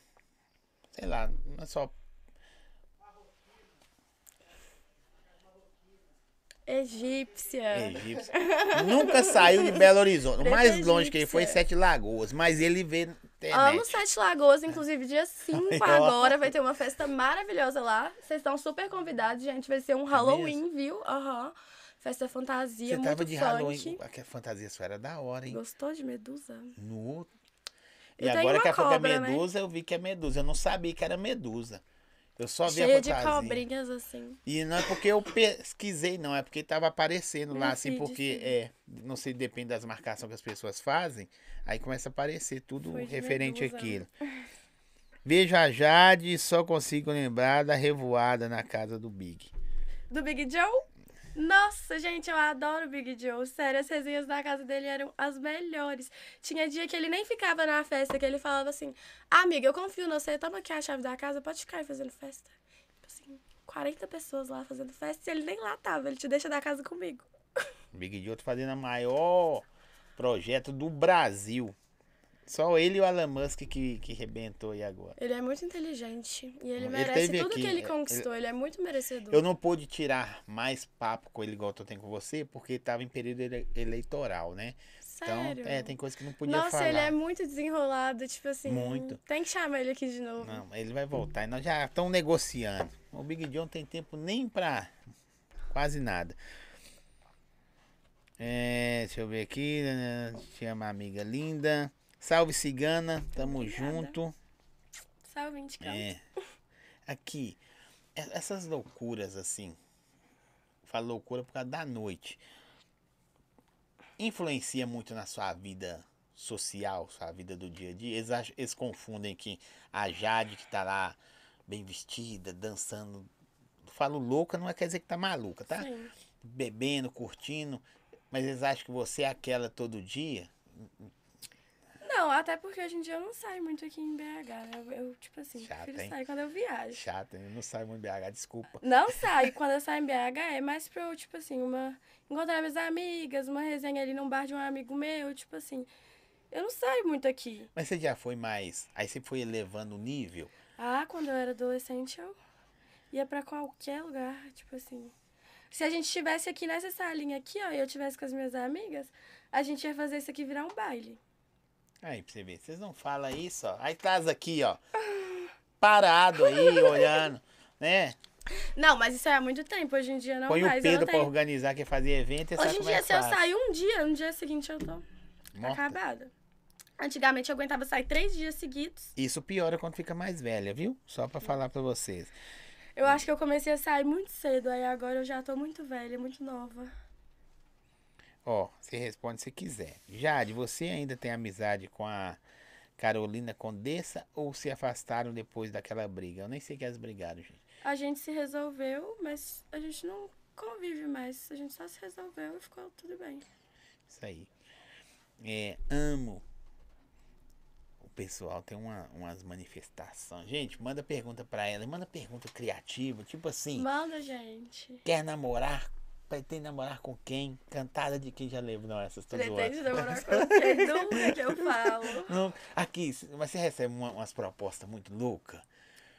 Sei lá, não é só. Egípcia. Egípcio. Nunca saiu de Belo Horizonte. O mais longe que ele foi, egípcia. Sete Lagoas. Mas ele vê na Amo internet. Sete Lagoas, inclusive dia 5 Aí, ó. agora vai ter uma festa maravilhosa lá. Vocês estão super convidados, gente. Vai ser um Halloween, viu? Aham. Festa fantasia, Você muito tava de funk. Halloween. Aquela fantasia sua era da hora, hein? Gostou de Medusa? No... E Eu tenho agora que que é cobra, né? medusa, eu vi que é medusa. Eu não sabia que era medusa. Eu só vi Cheia a de fantasia. cobrinhas, assim. E não é porque eu pesquisei, não. É porque tava aparecendo lá, No assim, feed, porque sim. é. Não sei, depende das marcações que as pessoas fazem. Aí começa a aparecer tudo de referente Medusa. àquilo. Vejo a Jade e só consigo lembrar da revoada na casa do Big. Do Big Joe? Nossa, gente, eu adoro Big Joe. Sério, as resenhas da casa dele eram as melhores. Tinha dia que ele nem ficava na festa, que ele falava assim: Amiga, eu confio no você, toma aqui a chave da casa, pode ficar aí fazendo festa. Tipo assim, 40 pessoas lá fazendo festa e ele nem lá tava, ele te deixa da casa comigo. Big Joe tá fazendo o maior projeto do Brasil. Só ele e o Elon Musk que, que rebentou aí agora. Ele é muito inteligente e ele Ele merece tudo aqui, que ele é, conquistou, ele é muito merecedor. Eu não pude tirar mais papo com ele igual eu tô tendo com você, porque tava em período ele- eleitoral, né? Sério. Então, é, tem coisa que não podia Nossa, falar. ele é muito desenrolado, tipo assim. Muito. Tem que chamar ele aqui de novo. Não, ele vai voltar. E nós já estamos negociando. O Big John tem tempo nem pra quase nada. É, deixa eu ver aqui. né, Chama a amiga linda. Salve cigana, tamo Obrigada. junto. Salve, indicão. É. Aqui, essas loucuras assim. Falo loucura por causa da noite. Influencia muito na sua vida social, sua vida do dia a dia. Eles, acham- eles confundem que a Jade que tá lá bem vestida, dançando. Falo louca, não é quer dizer que tá maluca, tá? Sim. Bebendo, curtindo. Mas eles acham que você é aquela todo dia. Não, até porque hoje em dia eu não saio muito aqui em BH, né? Eu, eu, tipo assim, Chata, prefiro hein? sair quando eu viajo. Chata, eu não saio muito BH, desculpa. Não saio. Quando eu saio em BH é mais pra eu, tipo assim, uma. Encontrar minhas amigas, uma resenha ali num bar de um amigo meu, tipo assim. Eu não saio muito aqui. Mas você já foi mais. Aí você foi elevando o nível. Ah, quando eu era adolescente, eu ia pra qualquer lugar, tipo assim. Se a gente estivesse aqui nessa salinha aqui, ó, e eu tivesse com as minhas amigas, a gente ia fazer isso aqui virar um baile. Aí, pra você ver, vocês não falam isso, ó. Aí traz aqui, ó. Parado aí, olhando, né? Não, mas isso é há muito tempo. Hoje em dia não Põe o mais. eu Pedro pra tenho... organizar, que fazer evento, e Hoje em é dia, que se eu sair um dia, no dia seguinte eu tô Morta. acabada. Antigamente eu aguentava sair três dias seguidos. Isso piora quando fica mais velha, viu? Só pra falar pra vocês. Eu acho que eu comecei a sair muito cedo, aí agora eu já tô muito velha, muito nova. Ó, você responde se quiser. Jade, você ainda tem amizade com a Carolina Condessa ou se afastaram depois daquela briga? Eu nem sei que elas brigaram, gente. A gente se resolveu, mas a gente não convive mais. A gente só se resolveu e ficou tudo bem. Isso aí. É, amo. O pessoal tem uma, umas manifestações. Gente, manda pergunta pra ela. Manda pergunta criativa. Tipo assim, Manda, gente. quer namorar? Pretende namorar com quem? Cantada de quem já lembra? Não, essas tô Pretende namorar com quem? Nunca que eu falo. Não, aqui, mas você recebe uma- umas propostas muito loucas.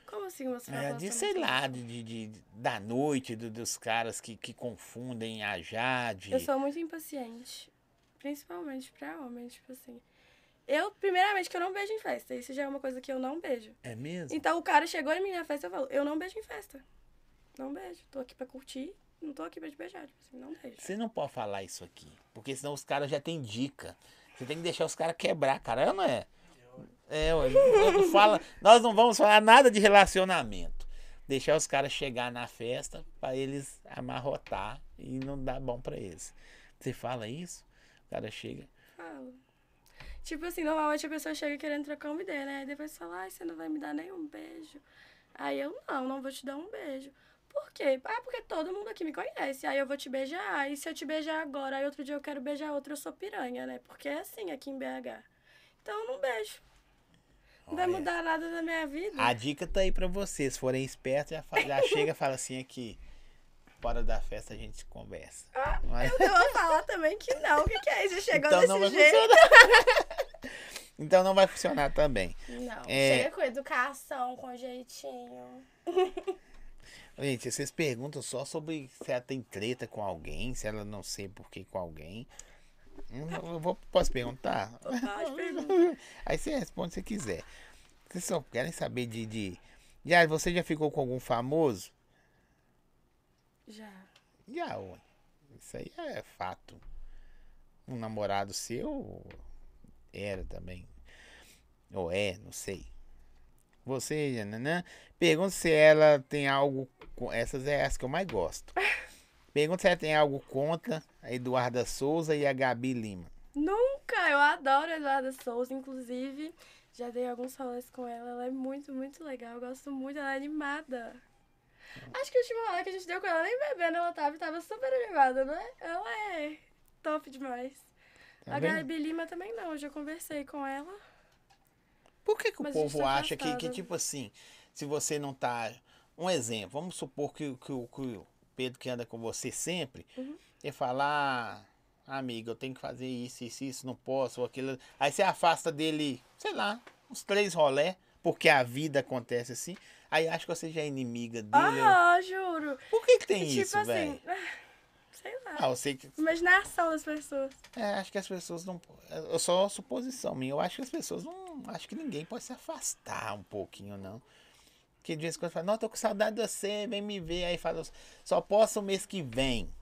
Como assim você vai É, falar de, sobre sei isso? lá, de, de- de- da noite, do- dos caras que, que confundem a Jade. Eu sou muito impaciente. Principalmente pra homem, tipo assim. Eu, primeiramente, que eu não beijo em festa. Isso já é uma coisa que eu não beijo. É mesmo? Então o cara chegou em mim na festa e eu falo, eu não beijo em festa. Não beijo. Tô aqui pra curtir, não tô aqui pra te beijar. Tipo assim, não beijo. Você não pode falar isso aqui, porque senão os caras já têm dica. Você tem que deixar os caras quebrar, cara. Eu não é. É, ué, não- fala, nós não vamos falar nada de relacionamento. Deixar os caras chegar na festa pra eles amarrotar e não dar bom pra eles. Você fala isso, o cara chega. Falo. Tipo assim, normalmente a pessoa chega querendo trocar uma ideia, né? Aí depois fala, ai, você não vai me dar nenhum beijo. Aí eu, não, não vou te dar um beijo. Por quê? Ah, porque todo mundo aqui me conhece. Aí eu vou te beijar. E se eu te beijar agora, aí outro dia eu quero beijar outro, eu sou piranha, né? Porque é assim aqui em BH. Então eu não beijo. Não vai mudar nada na minha vida. A dica tá aí pra vocês. Se forem espertos, já, fa- já chega e fala assim aqui. Fora da festa a gente conversa. Mas- Eu vou falar também que não. O que, que é isso? Chegou então desse jeito. então não vai funcionar também. Não, É. chega com educação, com jeitinho. Gente, vocês perguntam só sobre se ela tem treta com alguém, se ela não sei por que com alguém. Hum, Eu vou, posso perguntar? Pode perguntar. Aí você responde se quiser. Vocês só querem saber de, de. Já, você já ficou com algum famoso? Já. Já, ué. Isso aí é fato. Um namorado seu era também. Ou é, não sei. Você, Jananã, pergunta se ela tem algo. com- Essas é as que eu mais gosto. Pergunta se ela tem algo contra a Eduarda Souza e a Gabi Lima. Nunca! Eu adoro a Eduarda Souza, inclusive. Já dei alguns rolês com ela. Ela é muito, muito legal. Eu gosto muito, ela é animada. Acho que o último rolê que a gente deu com ela, nem bebendo ela tava, tava super animada, né? Ela é top demais. Tá a? Gabi Lima também não, eu já conversei com ela. Por que, que o povo tá acha que, que, tipo assim, se você não tá. Um exemplo, vamos supor que, o- que, que o Pedro que anda com você sempre, Uhum. ele falar, ah, amigo, eu tenho que fazer isso, isso, isso, não posso, ou aquilo. Aí você afasta dele, sei lá, uns três rolé, porque a vida acontece assim. Aí acha que você já é inimiga dele. Ah, juro! Por que, que tem tipo isso, assim, velho? sei lá. Ah, eu sei que. Imaginação das pessoas. É, acho que as pessoas não. Eu só suposição minha. Eu acho que as pessoas não. Acho que ninguém pode se afastar um pouquinho, não. Porque de vez em quando fala, não, tô com saudade de você, vem me ver. Aí fala, só posso o mês que vem.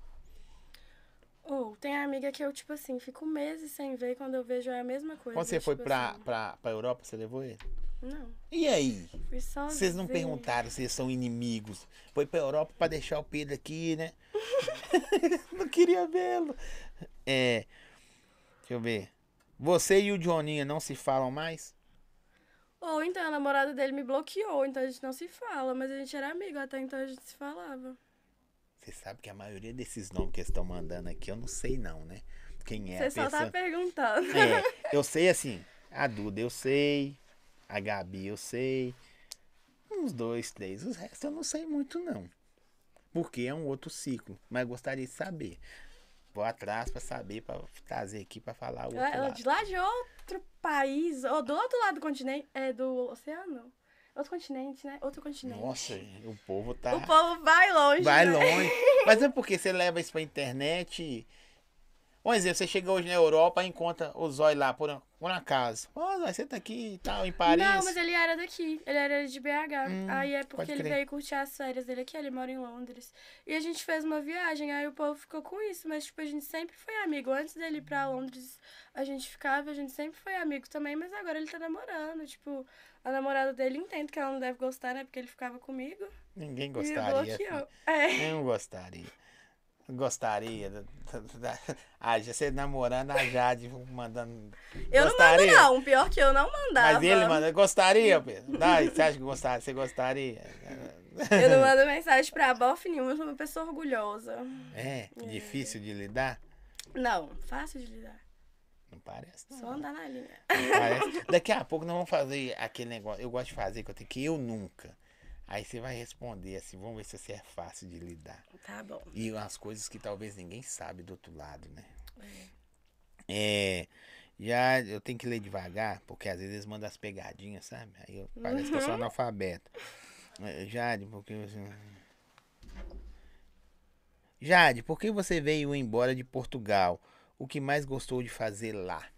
Ou tem amiga que eu, tipo assim, fico meses sem ver, quando eu vejo é a mesma coisa. Quando você foi tipo pra, assim. pra, pra Europa, você levou ele? Não, E aí? fui só. Vocês não perguntaram se são inimigos. Foi pra Europa pra deixar o Pedro aqui, né? não queria vê-lo. É. Deixa eu ver. Você e o Joninha não se falam mais? Ou então a namorada dele me bloqueou, então a gente não se fala, mas a gente era amigo, até então a gente se falava. Você sabe que a maioria desses nomes que eles estão mandando aqui, eu não sei não, né? Quem é Você a só pessoa. tá perguntando. É, eu sei assim, a Duda eu sei, a Gabi eu sei, uns dois, três, os restos eu não sei muito não. Porque é um outro ciclo, mas gostaria de saber. Vou atrás pra saber, pra trazer aqui pra falar o outro Ela lado. de lá de outro país, ou do outro lado do continente, é do oceano? Outro continente, né? Outro continente. Nossa, o povo tá... O povo vai longe. Vai né? longe. Mas é porque você leva isso pra internet. Um exemplo, você chega hoje na Europa e encontra o Zói lá, por, por acaso. Ó, você tá aqui e tal, em Paris. Não, mas ele era daqui. Ele era de BH. Hum, aí é porque ele crer. veio curtir as férias dele aqui, ele mora em Londres. E a gente fez uma viagem, aí o povo ficou com isso. Mas, tipo, a gente sempre foi amigo. Antes dele ir pra Londres, a gente ficava, a gente sempre foi amigo também. Mas agora ele tá namorando. Tipo, a namorada dele entende que ela não deve gostar, né? Porque ele ficava comigo. Ninguém E gostaria. bloqueou. filho. É. Eu gostaria. Gostaria. Ah, já você namorando a Jade mandando. Eu gostaria. não mando, não. Pior que eu não mandava. Mas ele manda. Gostaria, Pedro? Dai, você acha que gostaria? Você gostaria? Eu não mando mensagem pra bofe nenhuma, eu sou uma pessoa orgulhosa. É, difícil de lidar? Não, fácil de lidar. Não parece. não. Só andar na linha. Daqui a pouco nós vamos fazer aquele negócio. Eu gosto de fazer que eu tenho que eu nunca. Aí você vai responder assim, vamos ver se você é fácil de lidar. Tá bom. E umas coisas que talvez ninguém sabe do outro lado, né? É. Já eu tenho que ler devagar, porque às vezes eles mandam as pegadinhas, sabe? Aí eu, parece que eu sou analfabeto. É, Jade, por que você. Jade, por que você veio embora de Portugal? O que mais gostou de fazer lá?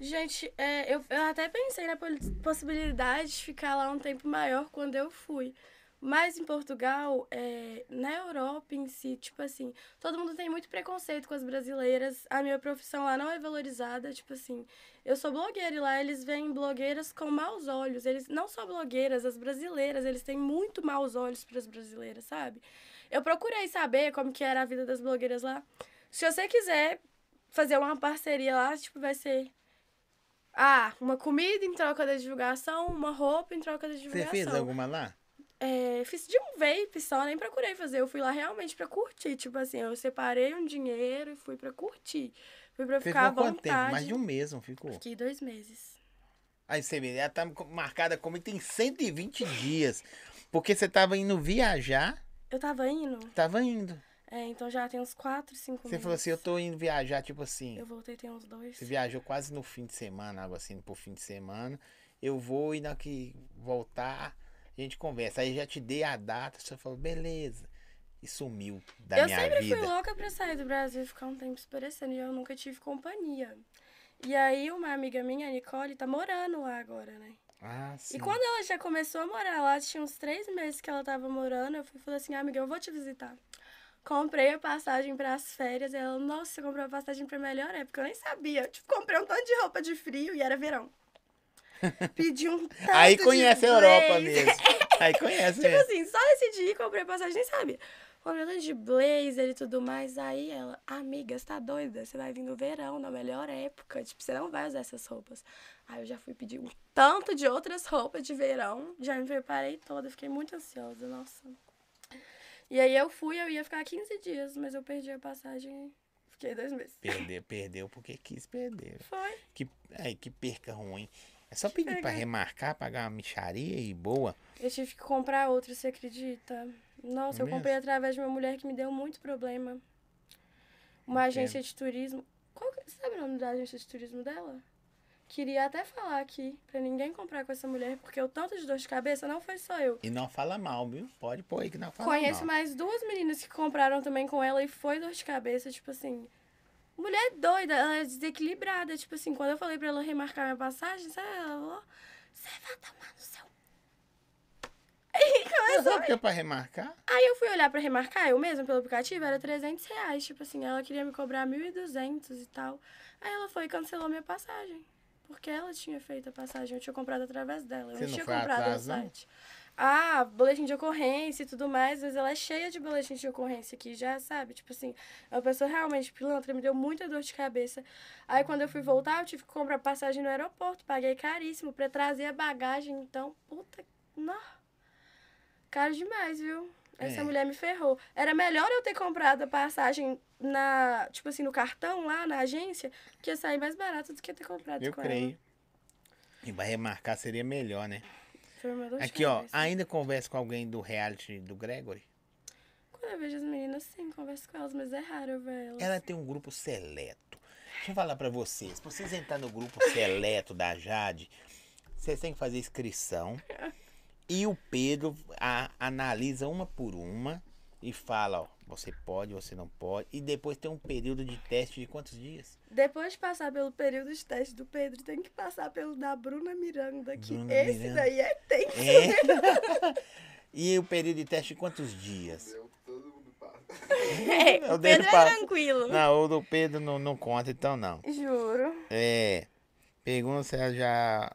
Gente, é, eu, eu até pensei na possibilidade de ficar lá um tempo maior quando eu fui. Mas em Portugal, é, na Europa em si, tipo assim, todo mundo tem muito preconceito com as brasileiras. A minha profissão lá não é valorizada, tipo assim. Eu sou blogueira e lá eles veem blogueiras com maus olhos. Eles não só blogueiras, as brasileiras, eles têm muito maus olhos para as brasileiras, sabe? Eu procurei saber como que era a vida das blogueiras lá. Se você quiser fazer uma parceria lá, tipo, vai ser ah, uma comida em troca da divulgação, uma roupa em troca da Você divulgação. fez alguma lá? É, fiz de um vape só, nem procurei fazer. Eu fui lá realmente pra curtir. Tipo assim, eu separei um dinheiro e fui pra curtir. Fui pra ficar à Ficou quanto vontade. tempo? Mais de um mês, não ficou? Fiquei dois meses. Aí você vê, ela tá marcada como tem 120 dias. Porque você tava indo viajar, Eu tava indo, tava indo. É, então já tem uns quatro, cinco Você meses. falou assim, eu tô indo viajar, tipo assim. Eu voltei tem uns dois. Você viajou quase no fim de semana, algo assim, pro fim de semana. Eu vou e na que voltar, a gente conversa. Aí já te dei a data, você falou, beleza. E sumiu da eu minha sempre vida. fui louca pra sair do Brasil e ficar um tempo esparecendo. E eu nunca tive companhia. E aí, uma amiga minha, a Nicole, tá morando lá agora, né? Ah, sim. E quando ela já começou a morar lá, tinha uns três meses que ela tava morando, eu fui falei assim, amiga, eu vou te visitar. Comprei a passagem para as férias, ela, nossa, você comprou a passagem pra melhor época, eu nem sabia. Eu, tipo, comprei um tanto de roupa de frio e era verão. Pedi um tanto Aí de conhece a Europa mesmo. Aí conhece Tipo assim, só decidi, comprei a passagem, nem sabia. Comprei um tanto de blazer e tudo mais. Aí ela, amiga, você tá doida? Você vai vir no verão, na melhor época. Tipo, você não vai usar essas roupas. Aí eu já fui pedir um tanto de outras roupas de verão. Já me preparei toda, fiquei muito ansiosa, nossa. E aí eu fui, eu ia ficar 15 dias, mas eu perdi a passagem e fiquei dois meses. Perdeu, perdeu porque quis perder. Foi. Que, aí, que perca ruim. É só pedir pra remarcar, pagar uma micharia e boa. Eu tive que comprar outro, você acredita? Nossa, É eu comprei através de uma mulher que me deu muito problema. Uma agência de turismo. Qual que, sabe o nome da agência de turismo dela? Queria até falar aqui, pra ninguém comprar com essa mulher, porque o tanto de dor de cabeça não foi só eu. E não fala mal, viu? Pode pôr aí que não fala Conheço mal. mais duas meninas que compraram também com ela e foi dor de cabeça, tipo assim. Mulher doida, ela é desequilibrada. Tipo assim, quando eu falei pra ela remarcar minha passagem, sabe? Ela falou: Você vai tomar no seu. Aí Mas começou. que é pra remarcar? Aí eu fui olhar pra remarcar, eu mesma, pelo aplicativo, era 300 reais. Tipo assim, ela queria me cobrar 1.200 e tal. Aí ela foi e cancelou minha passagem. Porque ela tinha feito a passagem, eu tinha comprado através dela. Eu Você não tinha comprado atrás, no site. Ah, boletim de ocorrência e tudo mais, mas ela é cheia de boletim de ocorrência aqui, já sabe? Tipo assim, é uma pessoa realmente pilantra, me deu muita dor de cabeça. Aí quando eu fui voltar, eu tive que comprar passagem no aeroporto, paguei caríssimo pra trazer a bagagem, então, puta, não. Caro demais, viu? Essa É. mulher me ferrou. Era melhor eu ter comprado a passagem na, tipo assim, no cartão lá na agência, que ia sair mais barato do que ter comprado Eu com creio. E vai remarcar seria melhor, né? ela. Aqui, ó. cabeça. Ainda conversa com alguém do reality do Gregory? Quando eu vejo as meninas, sim, converso com elas, mas é raro eu ver elas. Ela tem um grupo seleto. Deixa eu falar pra vocês. Pra vocês entrarem no grupo seleto da Jade, vocês têm que fazer inscrição. E o Pedro a- analisa uma por uma e fala, ó, você pode, você não pode. E depois tem um período de teste de quantos dias? Depois de passar pelo período de teste do Pedro, tem que passar pelo da Bruna Miranda, que Bruna esse Miranda. daí é tenso. É. e o período de teste de quantos dias? Deu, todo mundo passa. É, O o dele Pedro é passa. tranquilo. Não, o do Pedro não, não conta, então não. Juro. É. Pergunta se ela já.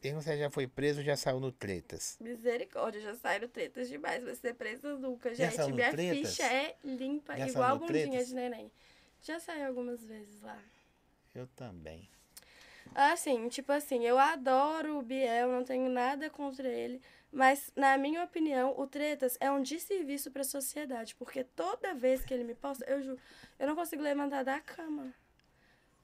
Se ela já foi preso já saiu no Tretas. Misericórdia, já saíram tretas demais. Vai ser presa nunca, Já gente. Minha tretas? ficha é limpa, Já igual no bundinha tretas? de neném. Já saiu algumas vezes lá. Eu também. Assim, tipo assim, eu adoro o Biel, não tenho nada contra ele, mas na minha opinião, o Tretas é um desserviço pra sociedade, porque toda vez que ele me posta, eu juro, eu não consigo levantar da cama.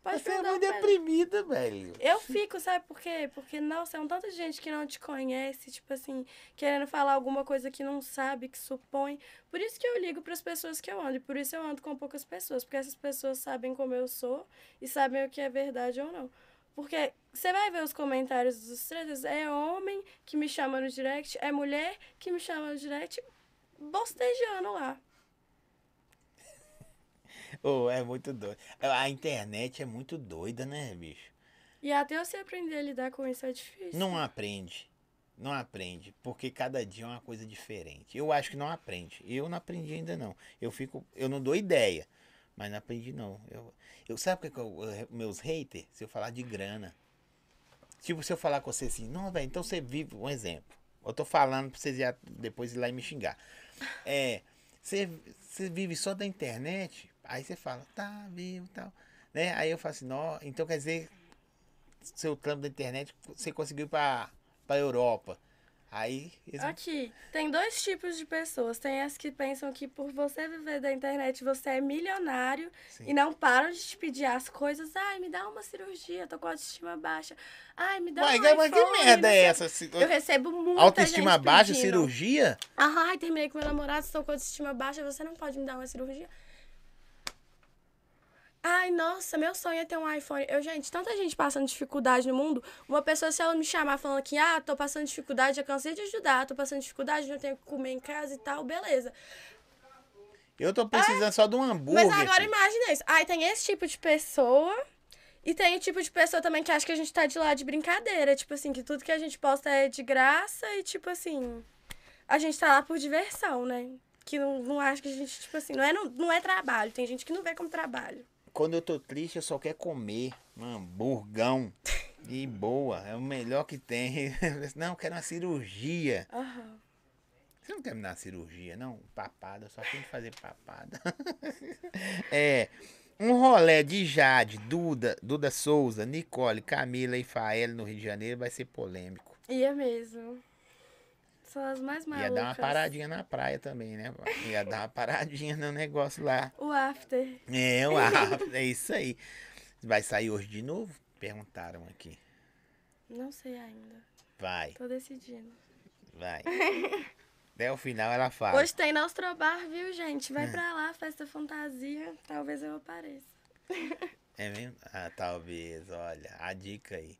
Pode Você é muito deprimida, velho. Eu fico, sabe por quê? Porque, nossa, é um tanto de gente que não te conhece, tipo assim, querendo falar alguma coisa que não sabe, que supõe. Por isso que eu ligo para as pessoas que eu ando, e por isso eu ando com poucas pessoas, porque essas pessoas sabem como eu sou e sabem o que é verdade ou não. Porque você vai ver os comentários dos tretas, é homem que me chama no direct, é mulher que me chama no direct, bostejando lá. Oh, é muito doido. A internet é muito doida, né, bicho? E até você aprender a lidar com isso é difícil. Não aprende. Não aprende, porque cada dia é uma coisa diferente. Eu acho que não aprende. Eu não aprendi ainda não. Eu fico, eu não dou ideia, mas não aprendi não. Eu, eu sabe o que eu, meus haters, se eu falar de grana. Tipo, se eu falar com você assim, não, velho, então você vive, um exemplo. Eu tô falando pra vocês já depois ir lá e me xingar. É, você, você vive só da internet, aí você fala, tá, vivo e tal. Né? Aí eu falo assim, não, então quer dizer, seu trampo da internet, você conseguiu ir pra para Europa. Aí. Eles... Aqui, tem dois tipos de pessoas. Tem as que pensam que por você viver da internet você é milionário Sim. e não param de te pedir as coisas. Ai, me dá uma cirurgia, tô com autoestima baixa. Ai, me dá Mas, um mas que merda é essa? Eu recebo muita Autoestima baixa, cirurgia? Ai, terminei com meu namorado, estou com autoestima baixa, você não pode me dar uma cirurgia? Ai, nossa, meu sonho é ter um iPhone. Eu, gente, tanta gente passando dificuldade no mundo. Uma pessoa, se ela me chamar falando que, ah, tô passando dificuldade, eu cansei de ajudar, tô passando dificuldade, não tenho que comer em casa e tal, beleza. Eu tô precisando é, só de um hambúrguer. Mas agora imagina isso. Aí tem esse tipo de pessoa. E tem o tipo de pessoa também que acha que a gente tá de lá de brincadeira. Tipo assim, que tudo que a gente posta é de graça e, tipo assim, a gente tá lá por diversão, né? Que não, não acha que a gente, tipo assim, não é, não, não é trabalho. Tem gente que não vê como trabalho quando eu tô triste, eu só quero comer um hamburgão. E boa, é o melhor que tem. Não, eu quero uma cirurgia. Uhum. Você não quer me dar uma cirurgia, não? Papada, eu só tenho que fazer papada. é. Um rolé de Jade, Duda, Duda Souza, Nicole, Camila e Fael no Rio de Janeiro vai ser polêmico. Ia mesmo. São as mais malucas. Ia dar uma paradinha na praia também, né? Ia dar uma paradinha no negócio lá. O after. É, o after, é isso aí. Vai sair hoje de novo? Perguntaram aqui. Não sei ainda. Vai. Tô decidindo. Vai. Até o final ela fala. Hoje tem Nostrobar, viu, gente? Vai é. pra lá, festa fantasia. Talvez eu apareça. É mesmo? Ah, talvez, olha. A dica aí.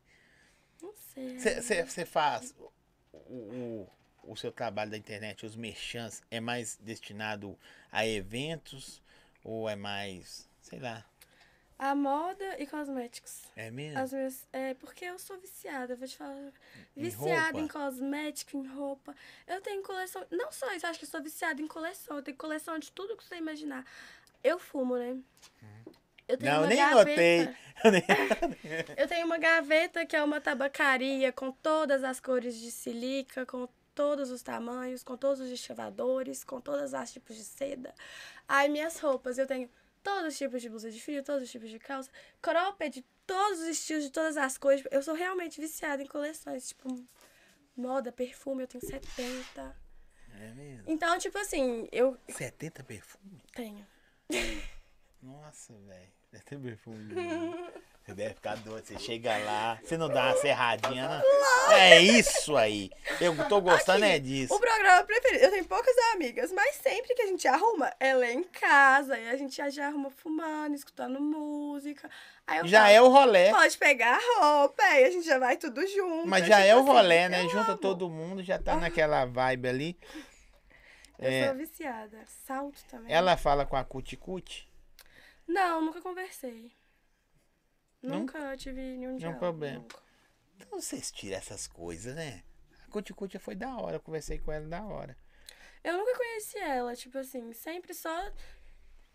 Não sei. Você faz o, o, o seu trabalho da internet, os merchants, é mais destinado a eventos ou é mais, sei lá? A moda e cosméticos. É mesmo? As minhas, é porque eu sou viciada, vou te falar. Viciada em, em cosmético, em roupa. Eu tenho coleção. Não só isso, acho que eu sou viciada em coleção. Eu tenho coleção de tudo que você imaginar. Eu fumo, né? Eu tenho não, uma nem gaveta. notei. eu tenho uma gaveta que é uma tabacaria com todas as cores de silica, com todos os tamanhos, com todos os estivadores, com todos os tipos de seda. Aí minhas roupas, eu tenho todos os tipos de blusa de frio, todos os tipos de calça, cropped, todos os estilos, de todas as cores. Eu sou realmente viciada em coleções, tipo, moda, perfume, eu tenho 70. É mesmo? Então, tipo assim, eu... 70 perfume? Tenho. Nossa, velho. 70 perfume. Você deve ficar doido. Você chega lá, você não dá uma serradinha, não. É isso aí. Eu tô gostando Aqui, é disso. O programa preferido. Eu tenho poucas amigas, mas sempre que a gente arruma, ela é em casa. E a gente já arruma fumando, escutando música. já falo, é o rolê. Pode pegar a roupa, aí a gente já vai tudo junto. Mas já tipo é o assim, rolê, né? Junta amo. todo mundo, já tá ah. naquela vibe ali. Eu é, sou viciada. Salto também. Ela fala com a Cuti Cuti? Não, nunca conversei. Nunca, nunca tive nenhum diálogo. problema. Nunca. Então vocês tiram essas coisas, né? A Cuti Cuti foi da hora, eu conversei com ela da hora. Eu nunca conheci ela, tipo assim, sempre só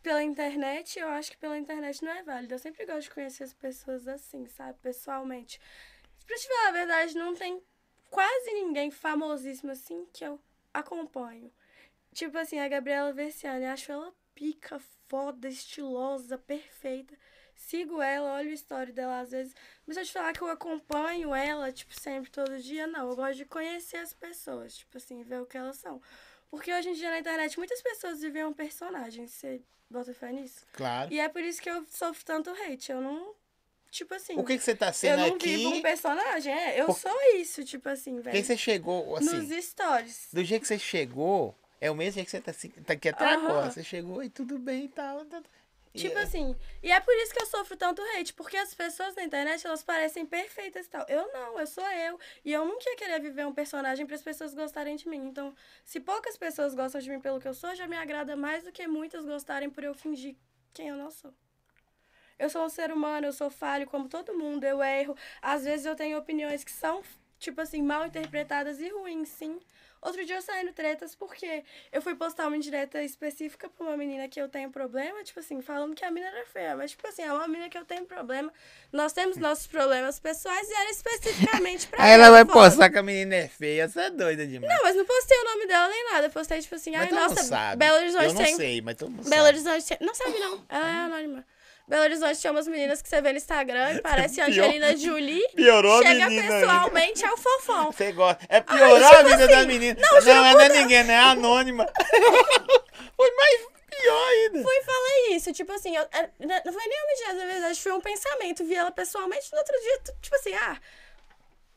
pela internet, eu acho que pela internet não é válido. Eu sempre gosto de conhecer as pessoas assim, sabe? Pessoalmente. Pra te falar a verdade, não tem quase ninguém famosíssimo assim que eu acompanho. Tipo assim, a Gabriela Versiani, acho ela pica, foda, estilosa, perfeita sigo ela, olho o story dela às vezes. Mas eu te falar que eu acompanho ela, tipo, sempre, todo dia, não. Eu gosto de conhecer as pessoas, tipo assim, ver o que elas são. Porque hoje em dia na internet muitas pessoas vivem um personagem. Você bota fé nisso? Claro. E é por isso que eu sofro tanto hate. Eu não. Tipo assim. O que, que você tá sendo aqui? Eu não aqui? vivo um personagem, é. Eu por... sou isso, tipo assim, velho. que você chegou, assim. Nos stories. Do jeito que você chegou, é o mesmo jeito que você tá, tá aqui até uhum. agora. Você chegou e tudo bem e tal. Tá, Tipo E- assim, e é por isso que eu sofro tanto hate, porque as pessoas na internet, elas parecem perfeitas e tal. Eu não, eu sou eu. E eu nunca ia querer viver um personagem para as pessoas gostarem de mim. Então, se poucas pessoas gostam de mim pelo que eu sou, já me agrada mais do que muitas gostarem por eu fingir quem eu não sou. Eu sou um ser humano, eu sou falho como todo mundo, eu erro. Às vezes eu tenho opiniões que são, tipo assim, mal interpretadas e ruins, sim. Outro dia eu saí no tretas porque eu fui postar uma indireta específica pra uma menina que eu tenho problema, tipo assim, falando que a menina era feia. Mas, tipo assim, é uma menina que eu tenho problema. Nós temos nossos problemas pessoais e era especificamente pra Aí ela vai foda. postar que a menina é feia. Você é doida demais. Não, mas não postei o nome dela nem nada. Eu postei, tipo assim, mas ai, nossa, sabe. Belo Horizonte Eu não tem. sei, mas todo mundo Belo sabe. Horizonte tem... Não sabe, não. Ela é anônima. Belo Horizonte tem umas meninas que você vê no Instagram e parece Angelina Jolie. Piorou a Chega menina pessoalmente, é o fofão. Você gosta. É piorar a tipo vida da assim, menina. não, Não, ela não é ninguém, não é anônima. Foi mais pior ainda. Fui falei isso, tipo assim, eu- é, né, não foi nem uma indireta, na verdade, foi um pensamento. Vi ela pessoalmente no outro dia, tipo assim, ah,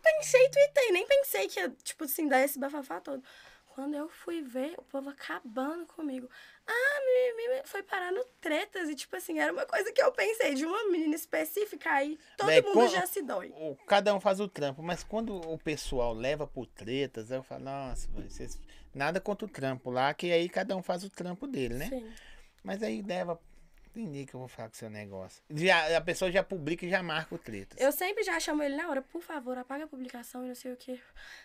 pensei, tuitei, nem pensei que ia, tipo assim, dar esse bafafá todo. Quando eu fui ver, o povo acabando comigo. Ah, mimimi, foi parar no tretas. E, tipo assim, era uma coisa que eu pensei de uma menina específica, aí todo mundo já se dói. o- cada um faz o trampo, mas quando o pessoal leva por tretas, eu falo, nossa, vocês- nada contra o trampo lá, que aí cada um faz o trampo dele, né? Sim. Mas aí leva. Entendi que eu vou falar com o seu negócio. Já, a pessoa já publica e já marca o tretas. Eu sempre já chamo ele na hora, por favor, apaga a publicação e não sei o que.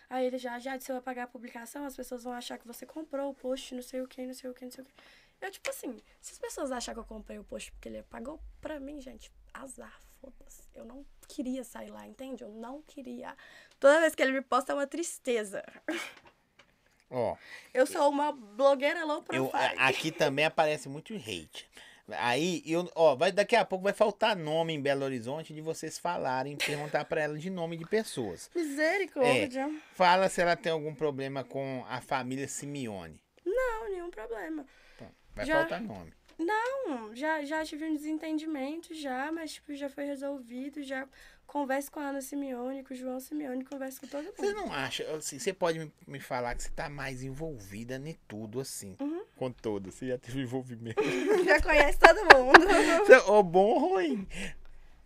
Aí ele já, já, se eu apagar a publicação, as pessoas vão achar que você comprou o post, não sei o que, não sei o que, não sei o que. Eu, tipo assim, se as pessoas acham que eu comprei o post porque ele apagou, pra mim, gente, azar, foda-se. Eu não queria sair lá, entende? Eu não queria. Toda vez que ele me posta é uma tristeza. Ó, Eu sou uma blogueira low eu, profile. aqui também aparece muito hate. Aí, eu, ó, vai, daqui a pouco vai faltar nome em Belo Horizonte de vocês falarem, perguntar pra ela de nome de pessoas. Misericórdia. Fala se ela tem algum problema com a família Simeone. Não, nenhum problema. Vai Já- faltar nome. Não, já, já tive um desentendimento já, mas tipo, já foi resolvido, já converso com a Ana Simeone, com o João Simeone, converso com todo Você mundo. não acha, assim, você pode me, me falar que você tá mais envolvida em tudo, assim. Uhum. Com todos, você já teve envolvimento. já conhece todo mundo. Ou bom ou ruim.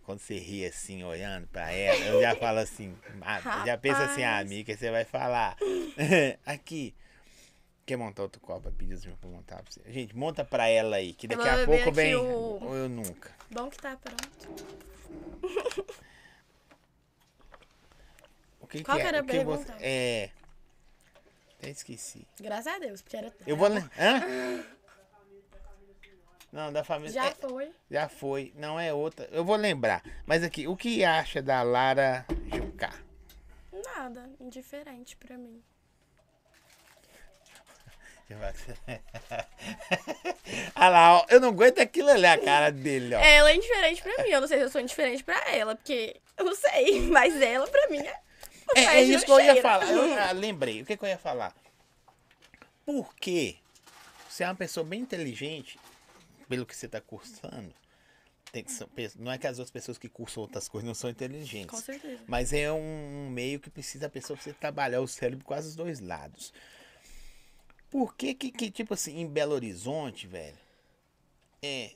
Quando você ri assim, olhando pra ela, eu já falo assim, ah, já pensa assim, ah, amiga, você vai falar. Aqui. Quer montar outro copo? Pediu pra montar pra você. Gente, monta pra ela aí, que daqui a pouco vem. o- Ou eu nunca. Bom que tá pronto. O que Qual que que é? era a que você- pergunta? É. Até esqueci. Graças a Deus, porque era. Eu vou. Hã? Não, da família. Já é, foi. já foi. Não é outra. Eu vou lembrar. Mas aqui, o que acha da Lara Jucá? Nada, indiferente pra mim. Olha lá, ó, eu não aguento aquilo ali, a cara dele, ó. Ela é indiferente pra mim. Eu não sei se eu sou indiferente pra ela, porque eu não sei, mas ela pra mim é. É, é isso que eu ia falar. Eu ah, lembrei. O que, que eu ia falar? Por que você é uma pessoa bem inteligente, pelo que você está cursando, tem que ser- não é que as outras pessoas que cursam outras coisas não são inteligentes. Com certeza. Mas é um meio que precisa a pessoa precisa trabalhar o cérebro quase os dois lados. Por que, que, que, tipo assim, em Belo Horizonte, velho, é,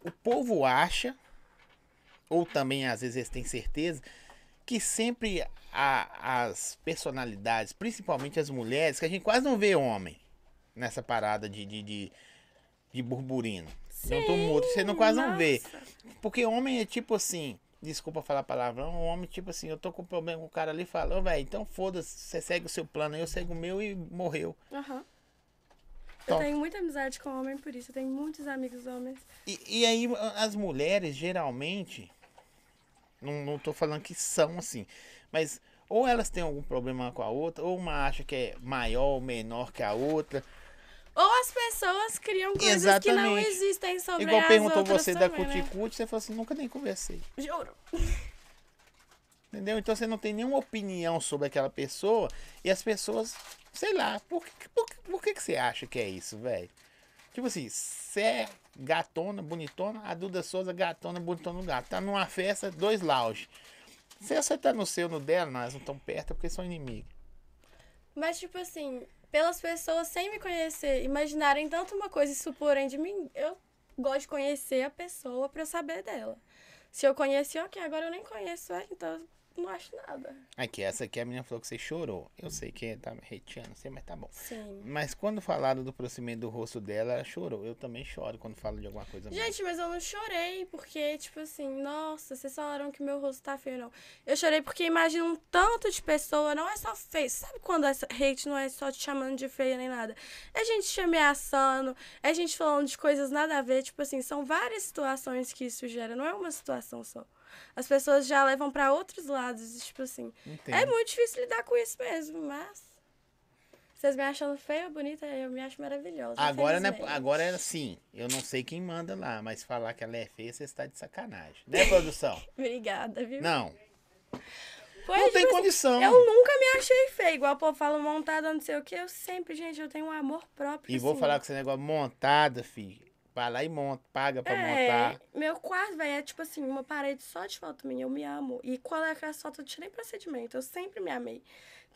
o povo acha, ou também às vezes eles têm certeza, que sempre as personalidades, principalmente as mulheres, que a gente quase não vê homem nessa parada de, de, de, de burburino. Não tumulto, você não quase não vê. Nossa. Porque homem é tipo assim, desculpa falar palavrão, um homem tipo assim, eu tô com problema com o cara ali, fala, velho, então foda-se, você segue o seu plano, eu sigo o meu e morreu. Aham. Eu Top. tenho muita amizade com homem, por isso eu tenho muitos amigos homens. E, e aí as mulheres geralmente, não, não tô falando que são assim, mas ou elas têm algum problema com a outra, ou uma acha que é maior ou menor que a outra. Ou as pessoas criam coisas que não Exatamente. existem sobre Igual as perguntou você da também, né? Cuticute, você falou assim, nunca nem conversei. Juro. Entendeu? Então você não tem nenhuma opinião sobre aquela pessoa e as pessoas, sei lá, por que, por, por que, que você acha que é isso, velho? Tipo assim, você é gatona, bonitona, a Duda Souza, gatona, bonitona no gato. Tá numa festa, dois lounge. Se você tá no seu, no dela, nós não estamos perto é porque são inimigos. Mas, tipo assim, pelas pessoas sem me conhecer, imaginarem tanto uma coisa e suporem de mim, eu gosto de conhecer a pessoa pra eu saber dela. Se eu conheci, ok, agora eu nem conheço ela, então não acho nada. Aqui, essa aqui a menina falou que você chorou. Eu sei que tá hateando você, mas tá bom. Sim. Mas quando falaram do procedimento do rosto dela, ela chorou. Eu também choro quando falo de alguma coisa. Gente, mas eu não chorei porque, tipo assim, nossa, vocês falaram que meu rosto tá feio, não. Eu chorei porque imagina um tanto de pessoa, não é só feio. Sabe quando essa hate não é só te chamando de feia nem nada? É gente te ameaçando, é gente falando de coisas nada a ver. Tipo assim, são várias situações que isso gera, não é uma situação só. As pessoas já levam pra outros lados, tipo assim. Entendo. É muito difícil lidar com isso mesmo, mas. Vocês me achando feia ou bonita, eu me acho maravilhosa. Agora, né, agora é assim, eu não sei quem manda lá, mas falar que ela é feia, você está de sacanagem. Né, produção? Obrigada, viu? Não, Pois, não tem tipo condição. Eu nunca me achei feia, igual o povo fala montada, não sei o que. Eu sempre, gente, eu tenho um amor próprio. E vou assim. falar com esse negócio montada, filho. Vai lá e monta, paga pra É, montar. meu quarto, velho, é tipo assim, uma parede só de foto minha. Eu me amo. E qual é aquela foto? Eu tirei procedimento. Eu sempre me amei.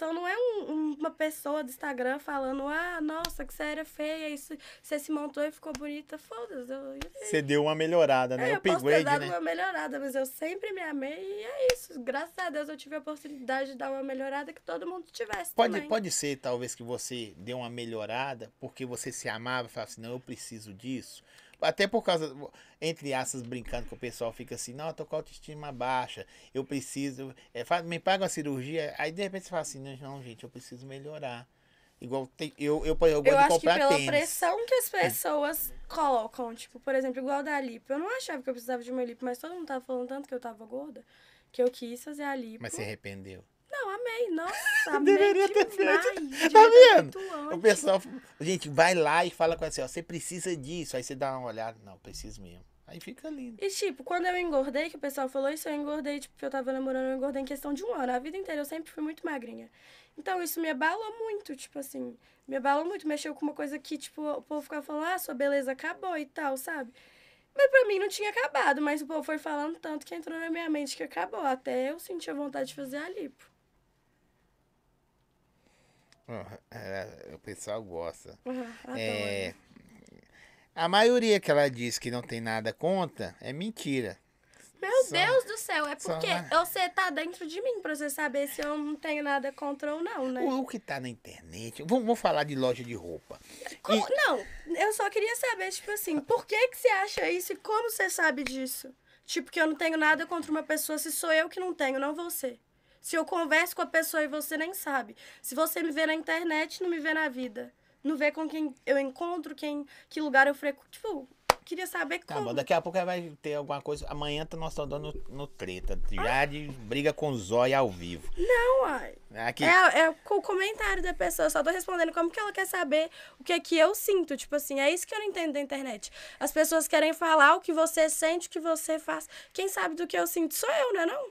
Então não é um- um- uma pessoa do Instagram falando, ah, nossa, que você era feia, isso, você se montou e ficou bonita. Foda-se. Eu, Você deu uma melhorada, né? É, eu posso ter Upgrade, dado né? uma melhorada, mas eu sempre me amei e é isso. Graças a Deus eu tive a oportunidade de dar uma melhorada que todo mundo tivesse Pode, também. pode ser, talvez, que você deu uma melhorada porque você se amava e falava assim, não, eu preciso disso. Até por causa, entre aspas, brincando que o pessoal fica assim, não, eu tô com a autoestima baixa, eu preciso, é, fa- me paga uma cirurgia, aí de repente você fala assim, não, não, gente, eu preciso melhorar. Igual tem, eu, eu, eu, gosto Eu de acho que comprar pela tênis. pressão que as pessoas colocam, tipo, por exemplo, igual da lipo. Eu não achava que eu precisava de uma lipo, mas todo mundo tava falando tanto que eu tava gorda, que eu quis fazer a lipo. Mas se arrependeu. Não, amei. Nossa, amei Deveria ter demais. feito. Tá vendo? O pessoal, gente, vai lá e fala com ela assim, ó, você precisa disso. Aí você dá uma olhada, não, preciso mesmo. Aí fica lindo. E, tipo, quando eu engordei, que o pessoal falou isso, eu engordei, tipo, eu tava namorando, eu engordei em questão de um ano. A vida inteira eu sempre fui muito magrinha. Então, isso me abalou muito, tipo assim, me abalou muito. Mexeu com uma coisa que, tipo, o povo ficava falando, ah, sua beleza acabou e tal, sabe? Mas pra mim não tinha acabado, mas o povo foi falando tanto que entrou na minha mente que acabou. Até eu senti a vontade de fazer a lipo. É, o pessoal gosta. Uhum. É, a maioria que ela diz que não tem nada contra é mentira. Meu só- Deus do céu, é só porque uma- você tá dentro de mim pra você saber se eu não tenho nada contra ou não, né? O, que tá na internet. Vamos, vamos falar de loja de roupa. Como- Não, eu só queria saber, tipo assim, por que que você acha isso e como você sabe disso? Tipo, que eu não tenho nada contra uma pessoa se sou eu que não tenho, não você. Se eu converso com a pessoa e você nem sabe. Se você me vê na internet, não me vê na vida. Não vê com quem eu encontro, quem, que lugar eu frequento. Tipo, queria saber Tá como. bom, daqui a pouco vai ter alguma coisa. Amanhã tá- nós estamos dando no, no treta. Já de briga com o zóio ao vivo. Não, ai. Aqui. É, é o comentário da pessoa. Eu só tô respondendo como que ela quer saber o que é que eu sinto. Tipo assim, é isso que eu não entendo da internet. As pessoas querem falar o que você sente, o que você faz. Quem sabe do que eu sinto sou eu, né não?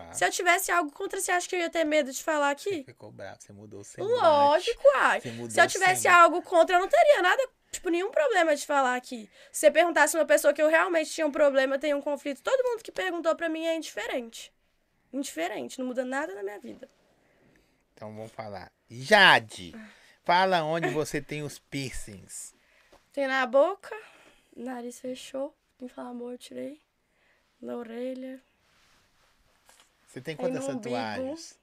Ah, Se eu tivesse algo contra, você acha que eu ia ter medo de falar Você aqui? ficou bravo, você mudou o semblante. Lógico, ai. Você Se eu tivesse semblante. algo contra, eu não teria nada, tipo, nenhum problema de falar aqui. Se você perguntasse uma pessoa que eu realmente tinha um problema, tem um conflito, todo mundo que perguntou pra mim é indiferente. Indiferente, não muda nada na minha vida. Então vamos falar. Jade, fala onde você tem os piercings. Tem na boca, nariz fechou, inflamou, eu tirei. Na orelha. Você tem quantas tatuagens?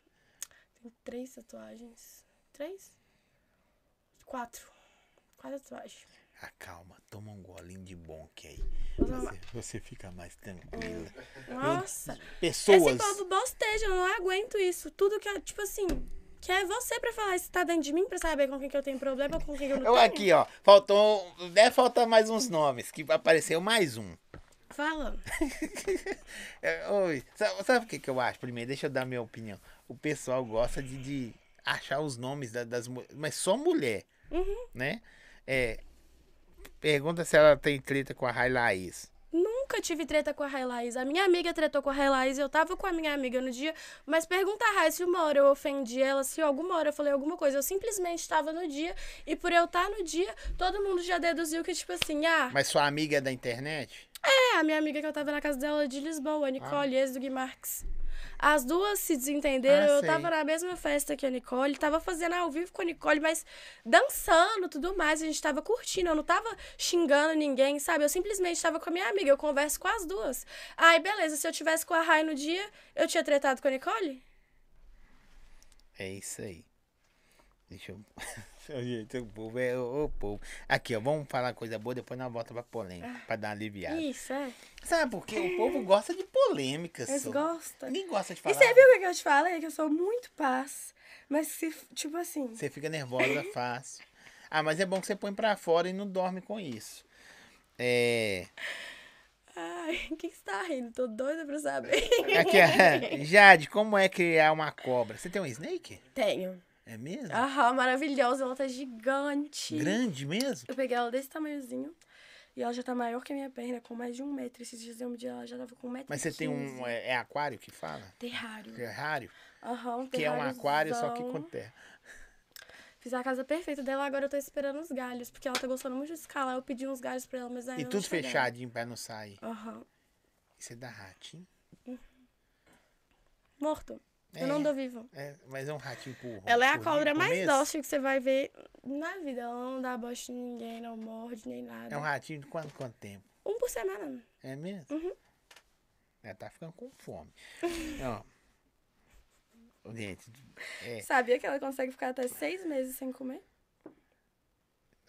Tem três tatuagens. Três? Quatro. Quatro tatuagens. Ah, calma, toma um golinho de bonk aí. Vou tomar. Você, você fica mais tranquila. Nossa. Pessoas. Esse povo bosteja, eu não aguento isso. Tudo que é, tipo assim, que é você pra falar se tá dentro de mim, pra saber com quem que eu tenho problema, com quem eu não Eu tenho. aqui, ó. Faltou. Deve faltar mais uns nomes, que apareceu mais um. Fala. É, Oi, sabe, o que, que eu acho? Primeiro, deixa eu dar minha opinião. O pessoal gosta de, de achar os nomes da- das mulheres, mas só mulher, Uhum. né? É, pergunta se ela tem treta com a Rai Laís. Nunca tive treta com a Railais. A minha amiga tretou com a Railais, eu tava com a minha amiga no dia, mas pergunta a Rai se uma hora eu ofendi ela, se alguma hora eu falei alguma coisa. Eu simplesmente tava no dia, e por eu estar no dia, todo mundo já deduziu que, tipo assim, ah, Mas sua amiga é da internet? É a minha amiga que eu tava na casa dela de Lisboa, a Nicole, ex do Gui Marques. As duas se desentenderam. Ah, eu sei. tava na mesma festa que a Nicole, tava fazendo ao vivo com a Nicole, mas dançando tudo mais. A gente tava curtindo. Eu não tava xingando ninguém, sabe? Eu simplesmente tava com a minha amiga. Eu converso com as duas. Aí, beleza. Se eu tivesse com a Rai no dia, eu tinha tretado com a Nicole? É isso aí. Deixa eu. Gente, o povo é o, povo. Aqui, ó, vamos falar coisa boa, depois nós volta pra polêmica, pra dar uma aliviada. Isso, é. Sabe por quê? O povo gosta de polêmica, Eles só. gostam. Ninguém gosta de E falar. você viu o que eu te falei? Que eu sou muito paz. Mas se, tipo assim. Você fica nervosa fácil. Ah, mas é bom que você põe pra fora e não dorme com isso. É. Ai, o que, que você tá rindo? Tô doida pra saber. Aqui. Jade, como é criar uma cobra? Você tem um snake? Tenho. É mesmo? Aham, maravilhosa. Ela tá gigante. Grande mesmo? Eu peguei ela desse tamanhozinho. E ela já tá maior que a minha perna, com mais de um metro. Esses dias eu medi ela já tava com um metro. Mas você tem um. É, é aquário que fala? Terrário. Terrário? Aham, um Que é um aquário, só que com terra. Fiz a casa perfeita dela, agora eu tô esperando os galhos. Porque ela tá gostando muito de escalar. Eu pedi uns galhos pra ela, mas ainda E tudo fechadinho pra não sair. Aham. Isso é da ratinho? Morto. É. Eu não dou vivo. É, mas é um ratinho por Ela é a cobra mais mês? dócil que você vai ver na vida. Ela não dá bosta em ninguém, não morde nem nada. É um ratinho de quanto, quanto tempo? Um por semana. É mesmo? Uhum. Ela tá ficando com fome. Ó. Gente, é, Sabia que ela consegue ficar até seis meses sem comer?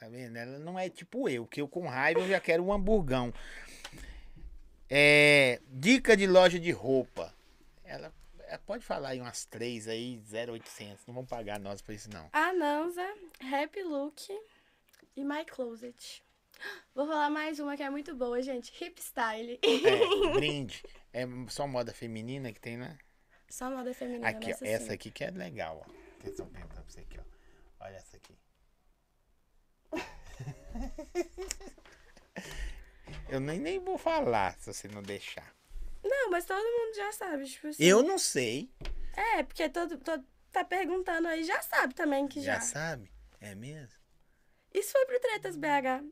tá vendo? Ela não é tipo eu, que eu com raiva eu já quero um hamburgão. É, dica de loja de roupa. Ela pode falar aí umas três aí, 0,800. Não vão pagar nós por isso não. Anansa, Happy Look e My Closet. Vou falar mais uma que é muito boa, gente. Hip Style. É, brinde. É só moda feminina que tem, né? Só moda feminina Aqui, ó, nessa essa aqui que é legal, ó. Perguntando pra você aqui, ó. Olha essa aqui. Eu nem, nem vou falar se você não deixar. Não, mas todo mundo já sabe, tipo assim. Eu não sei. É, porque todo, todo tá perguntando aí, já sabe também que já. Já sabe? É mesmo? Isso foi pro Tretas BH.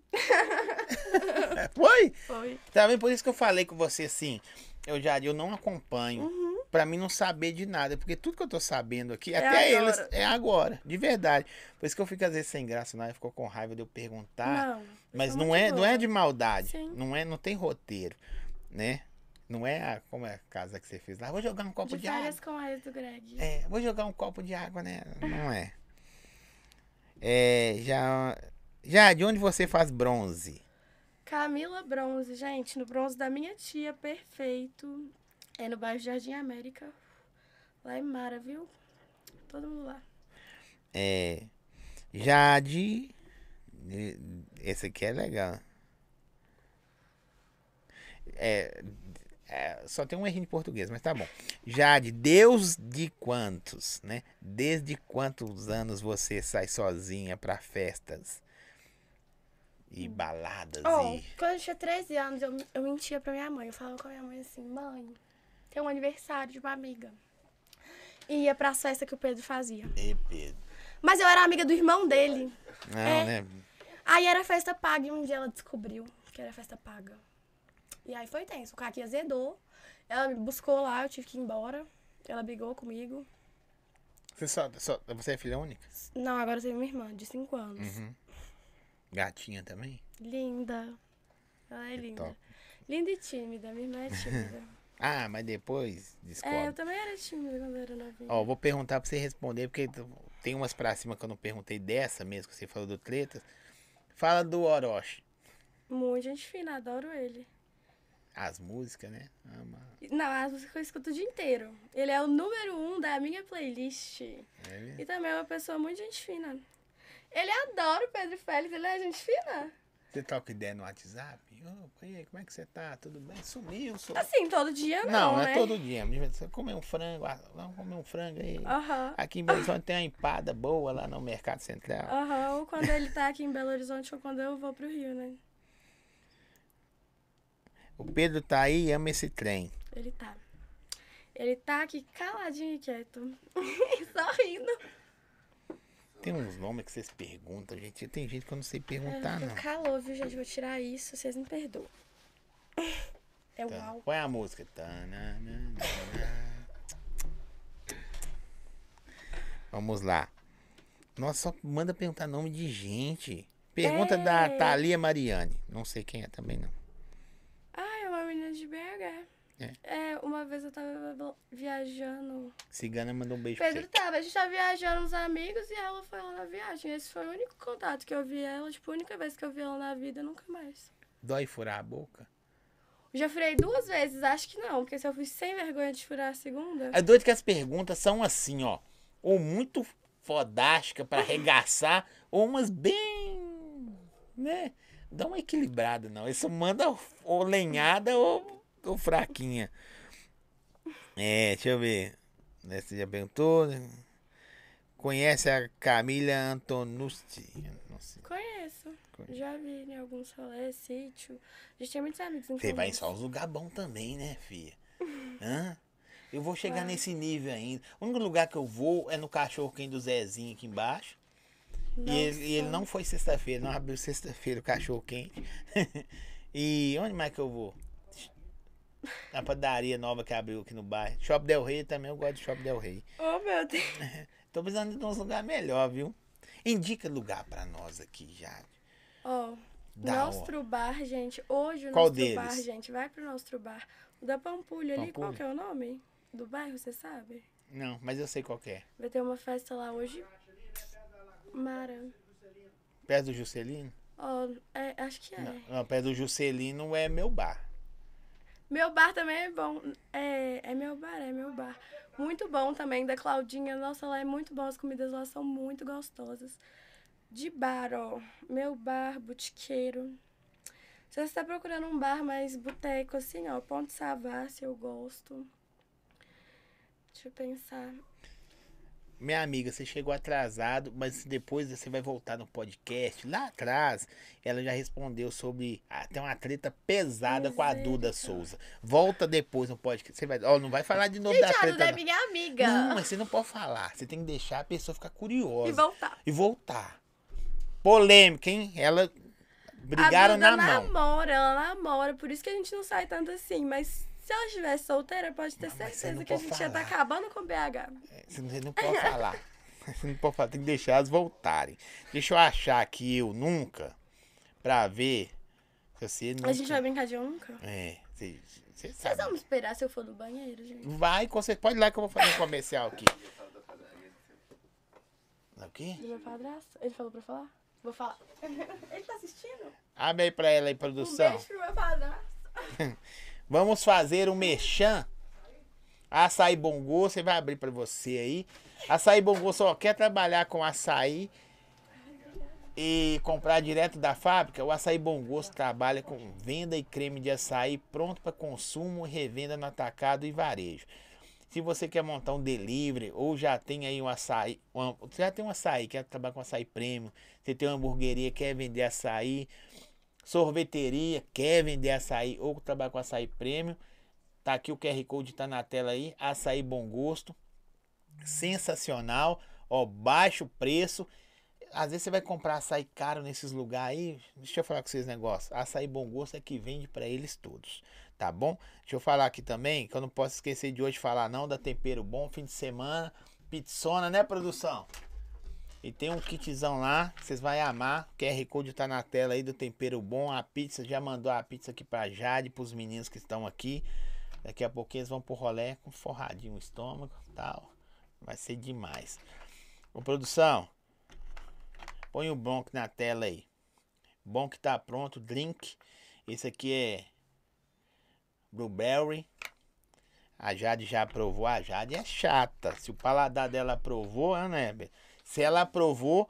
É, Foi? Foi. Tá vendo? Por isso que eu falei com você assim. Eu já eu não acompanho. Uhum. Pra mim não saber de nada. Porque tudo que eu tô sabendo aqui, É até agora. eles, é agora. De verdade. Por isso que eu fico às vezes sem graça, não. Ficou com raiva de eu perguntar. Não. Mas não é, não é de maldade. Sim. Não é, não tem roteiro, né? Não é a, como é a casa que você fez lá. Vou jogar um copo De de, água. com a do Greg. É, vou jogar um copo de água, né? Não é. É, já já de onde você faz bronze? Camila Bronze, gente, no bronze da minha tia, perfeito. É no bairro Jardim América. Lá é Mara, viu? Todo mundo lá. É, Jade esse aqui é legal. É, é, só tem um errinho em português, mas tá bom. Jade, Deus de quantos, né? Desde quantos anos você sai sozinha pra festas e baladas Oh, e quando eu tinha 13 anos, eu, eu mentia pra minha mãe. Eu falava com a minha mãe assim, mãe, tem um aniversário de uma amiga. E ia pras festas que o Pedro fazia. Ê, Pedro. Mas eu era amiga do irmão dele. Não, É. né? Aí era festa paga e um dia ela descobriu que era festa paga. E aí foi tenso. O Kaki azedou. Ela me buscou lá, eu tive que ir embora. Ela brigou comigo. Você, só, só- você é filha única? Não, agora eu tenho uma irmã de 5 anos. Uhum. Gatinha também? Linda. Ela é linda. top. Linda e tímida. Minha irmã é tímida. Ah, mas depois é, eu descobre. também era tímida quando eu era novinha. Ó, vou perguntar pra você responder, porque tem umas pra cima que eu não perguntei dessa mesmo, que você falou do Tretas. Fala do Orochi. Muito gente fina, adoro ele. As músicas, né? Ama. Não, as músicas eu escuto o dia inteiro. Ele é o número um da minha playlist. É? E também é uma pessoa muito gente fina. Ele adora o Pedro Félix, ele é gente fina. Você troca ideia no WhatsApp? Aí, como é que você tá? Tudo bem? Sumiu, sou... Assim, todo dia não, Não, não né? é todo dia. comer um frango, ah, vamos comer um frango aí. Aham. Aqui em Belo Horizonte tem uma empada boa lá no Mercado Central. Aham, ou quando ele tá aqui em Belo Horizonte ou quando eu vou pro Rio, né? O Pedro tá aí e ama esse trem. Ele tá. Ele tá aqui caladinho e quieto. Só rindo. Tem uns nomes que vocês perguntam, gente. Tem gente que eu não sei perguntar, é, não. Calor, viu, gente? Vou tirar isso, vocês me perdoam. É o tá. álcool. Qual é a música? Tá, Vamos lá. Nossa, só manda perguntar nome de gente. Pergunta é. da Thalia Mariane. Não sei quem é também, não. BH. É. uma vez eu tava viajando. Cigana mandou um beijo pra Pedro você. tava, a gente tava viajando uns amigos e ela foi lá na viagem. Esse foi o único contato que eu vi ela, tipo, a única vez que eu vi ela na vida, nunca mais. Dói furar a boca? Já furei duas vezes, acho que não, porque se eu fui sem vergonha de furar a segunda. É doido que as perguntas são assim, ó. Ou muito fodástica pra arregaçar, ou umas bem. né? Dá uma equilibrada, não. Isso manda ou lenhada ou, ou fraquinha. É, deixa eu ver. Você já perguntou? né? Conhece a Camila Antonucci? Conheço. Conheço. Já vi em alguns rolês, sítio. A gente tem muitos amigos Você vai em só uns bom também, né, filha? Hã? Eu vou chegar Vai. nesse nível ainda. O único lugar que eu vou é no cachorro quente do Zezinho aqui embaixo. E ele, e ele não foi sexta-feira, não abriu sexta-feira o cachorro quente. e onde mais que eu vou? Na padaria nova que abriu aqui no bairro. Shop Del Rey também, eu gosto de Shop Del Rey. Oh, meu Deus. Tô precisando de uns lugares melhor, viu? Indica lugar pra nós aqui, já. Ó, Da Nostro Bar, gente. Hoje o Qual Nostro deles? Bar, gente. Vai pro Nostro Bar. O da Pampulha ali, qual que é o nome? Do bairro, você sabe? Não, mas eu sei qual que é. Vai ter uma festa lá hoje. Mara. Perto do Juscelino? Ó, é, acho que é. Não, não, perto do Juscelino é meu bar. Meu bar também é bom. É, é meu bar, é meu bar. Muito bom também, da Claudinha. Nossa, lá é muito bom. As comidas lá são muito gostosas. De bar, ó. Meu bar, botiqueiro. Se você está procurando um bar mais boteco, assim, ó. Ponte Savassi, eu gosto. Deixa eu pensar. Minha amiga, você chegou atrasado, mas depois você vai voltar no podcast. Lá atrás, ela já respondeu sobre. Ah, tem uma treta pesada com a Duda. Souza. Volta depois no podcast. Você vai. Ó, não vai falar de novo da Gente, a treta. Duda é não. minha amiga. Não, mas você não pode falar. Você tem que deixar a pessoa ficar curiosa. E voltar. E voltar. Polêmica, hein? Ela. Brigaram a Duda na mão. namora, ela namora, por isso que a gente não sai tanto assim. Mas se ela estivesse solteira, pode ter Mas você certeza que a gente tá falar. acabando com o BH. Você não- não pode falar. Você não pode falar, tem que deixar elas voltarem. Deixa eu achar aqui eu nunca. Pra ver. Se você nunca. A gente vai brincar de eu nunca? É, você, você Vocês sabe. vão me esperar se eu for no banheiro, gente? Vai, você pode ir lá que eu vou fazer um comercial aqui. O quê? Do meu padrasto? Ele falou pra falar? Vou falar. Ele tá assistindo? Abre aí pra ela aí, Um produção. beijo pro meu padrasto. Vamos fazer um merchan. Açaí Bongô, você vai abrir pra você aí. Açaí Bongô só quer trabalhar com açaí e comprar direto da fábrica. O Açaí Bom Gosto trabalha com venda e creme de açaí pronto para consumo revenda no atacado e varejo. Se você quer montar um delivery ou já tem aí um açaí, você já tem um açaí, quer trabalhar com açaí premium, você tem uma hamburgueria, quer vender açaí, sorveteria, quer vender açaí ou trabalhar com açaí premium, tá aqui o QR Code tá na tela aí, açaí bom gosto, sensacional, ó, baixo preço. Às vezes você vai comprar açaí caro nesses lugares aí. Deixa eu falar com vocês negócio. Açaí bom gosto é que vende para eles todos, tá bom? Deixa eu falar aqui também, que eu não posso esquecer de hoje falar não da tempero bom, fim de semana, pizzona, né, produção? E tem um kitzão lá, vocês vão amar. O QR Code tá na tela aí do tempero bom. A pizza já mandou a pizza aqui pra Jade, pros meninos que estão aqui. Daqui a pouquinho eles vão pro rolê com forradinho no estômago tal. Vai ser demais. Ô produção, põe o Bronc na tela aí. Bom que tá pronto, drink. Esse aqui é Blueberry. A Jade já aprovou. A Jade é chata. Se o paladar dela aprovou, né? Se ela aprovou,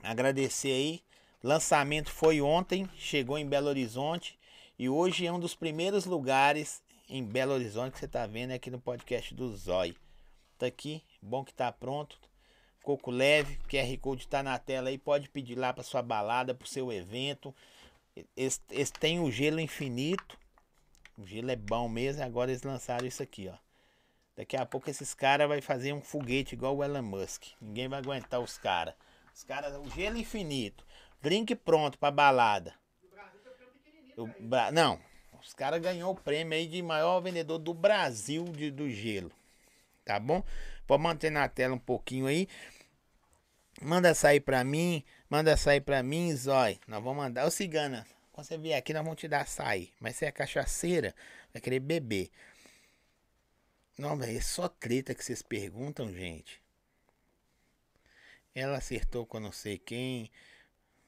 agradecer aí. Lançamento foi ontem, chegou em Belo Horizonte. E hoje é um dos primeiros lugares em Belo Horizonte que você tá vendo aqui no podcast do Zói. Tá aqui, bom que tá pronto. Coco leve, QR Code tá na tela aí, pode pedir lá para sua balada, pro seu evento. Eles, têm o gelo infinito. O gelo é bom mesmo, agora eles lançaram isso aqui, ó. Daqui a pouco esses caras vai fazer um foguete igual o Elon Musk. Ninguém vai aguentar os caras. Os caras, o gelo infinito. Drink pronto pra balada. O Bra- não, os caras ganhou o prêmio aí de maior vendedor do Brasil de, do gelo. Tá bom? Pode manter na tela um pouquinho aí. Manda sair pra mim. Manda sair pra mim, Zói. Nós vamos mandar. Ô, Cigana, quando você vier aqui, nós vamos te dar açaí. Mas você é cachaceira, vai querer beber. Não, velho, é só treta que vocês perguntam, gente. Ela acertou com não sei quem.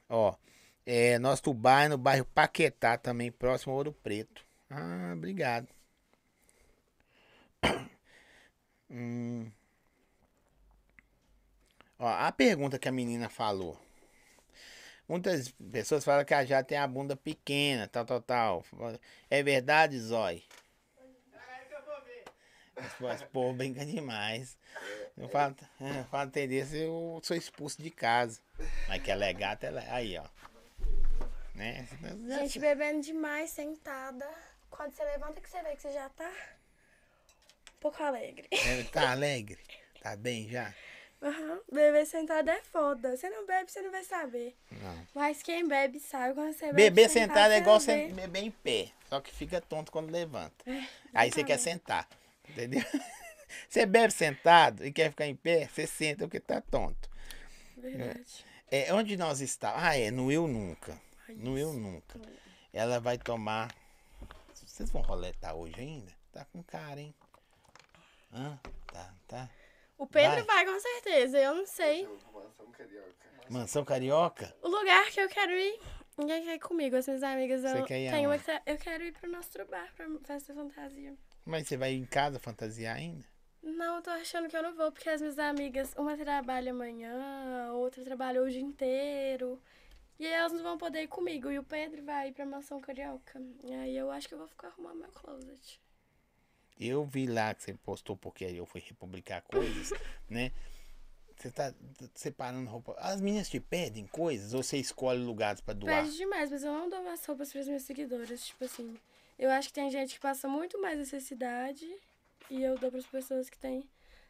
Ó, é, nosso Tubar no bairro Paquetá, também próximo ao Ouro Preto. Ah, obrigado. Hum. Ó, a pergunta que a menina falou. Muitas pessoas falam que a Jade tem a bunda pequena, tal, tal, tal. É verdade, Zói? Mas, pô, brinca demais. Eu falo, eu falo tendência, eu sou expulso de casa. Mas que ela é gata, ela é. Aí, ó. Né? Gente bebendo demais, sentada. Quando você levanta que você vê que você já tá um pouco alegre. É, tá alegre? Tá bem já? Aham. Beber sentado é foda. Você não bebe, você não vai saber. Não. Mas quem bebe sabe quando você bebe. Beber sentado é igual você beber em pé. Só que fica tonto quando levanta. É, Aí você quer sentar. Entendeu? Você bebe sentado e quer ficar em pé, você senta porque tá tonto. Verdade. É, onde nós estamos? Ah, é, no Eu Nunca. No Eu Isso. Nunca. Ela vai tomar. Vocês vão roletar hoje ainda? Tá com cara, hein? Hã? Tá, tá. O Pedro Vai. vai. com certeza, eu não sei. Mansão carioca. Mansão Carioca? O lugar que eu quero ir, ninguém quer ir comigo, as minhas amigas. Você Eu, quer ir tenho uma que eu quero ir pro nosso bar, pra festa fantasia. Mas você vai em casa fantasiar ainda? Não, eu tô achando que eu não vou, porque as minhas amigas, uma trabalha amanhã, outra trabalha o dia inteiro. E aí elas não vão poder ir comigo. E o Pedro vai ir pra mansão carioca. E aí eu acho que eu vou ficar arrumando meu closet. Eu vi lá que você postou porque eu fui republicar coisas, né? Você tá separando roupa. As meninas te pedem coisas ou você escolhe lugares pra doar? Pede demais, mas eu não dou as roupas pras minhas seguidoras. Tipo assim, eu acho que tem gente que passa muito mais necessidade e eu dou pras pessoas que têm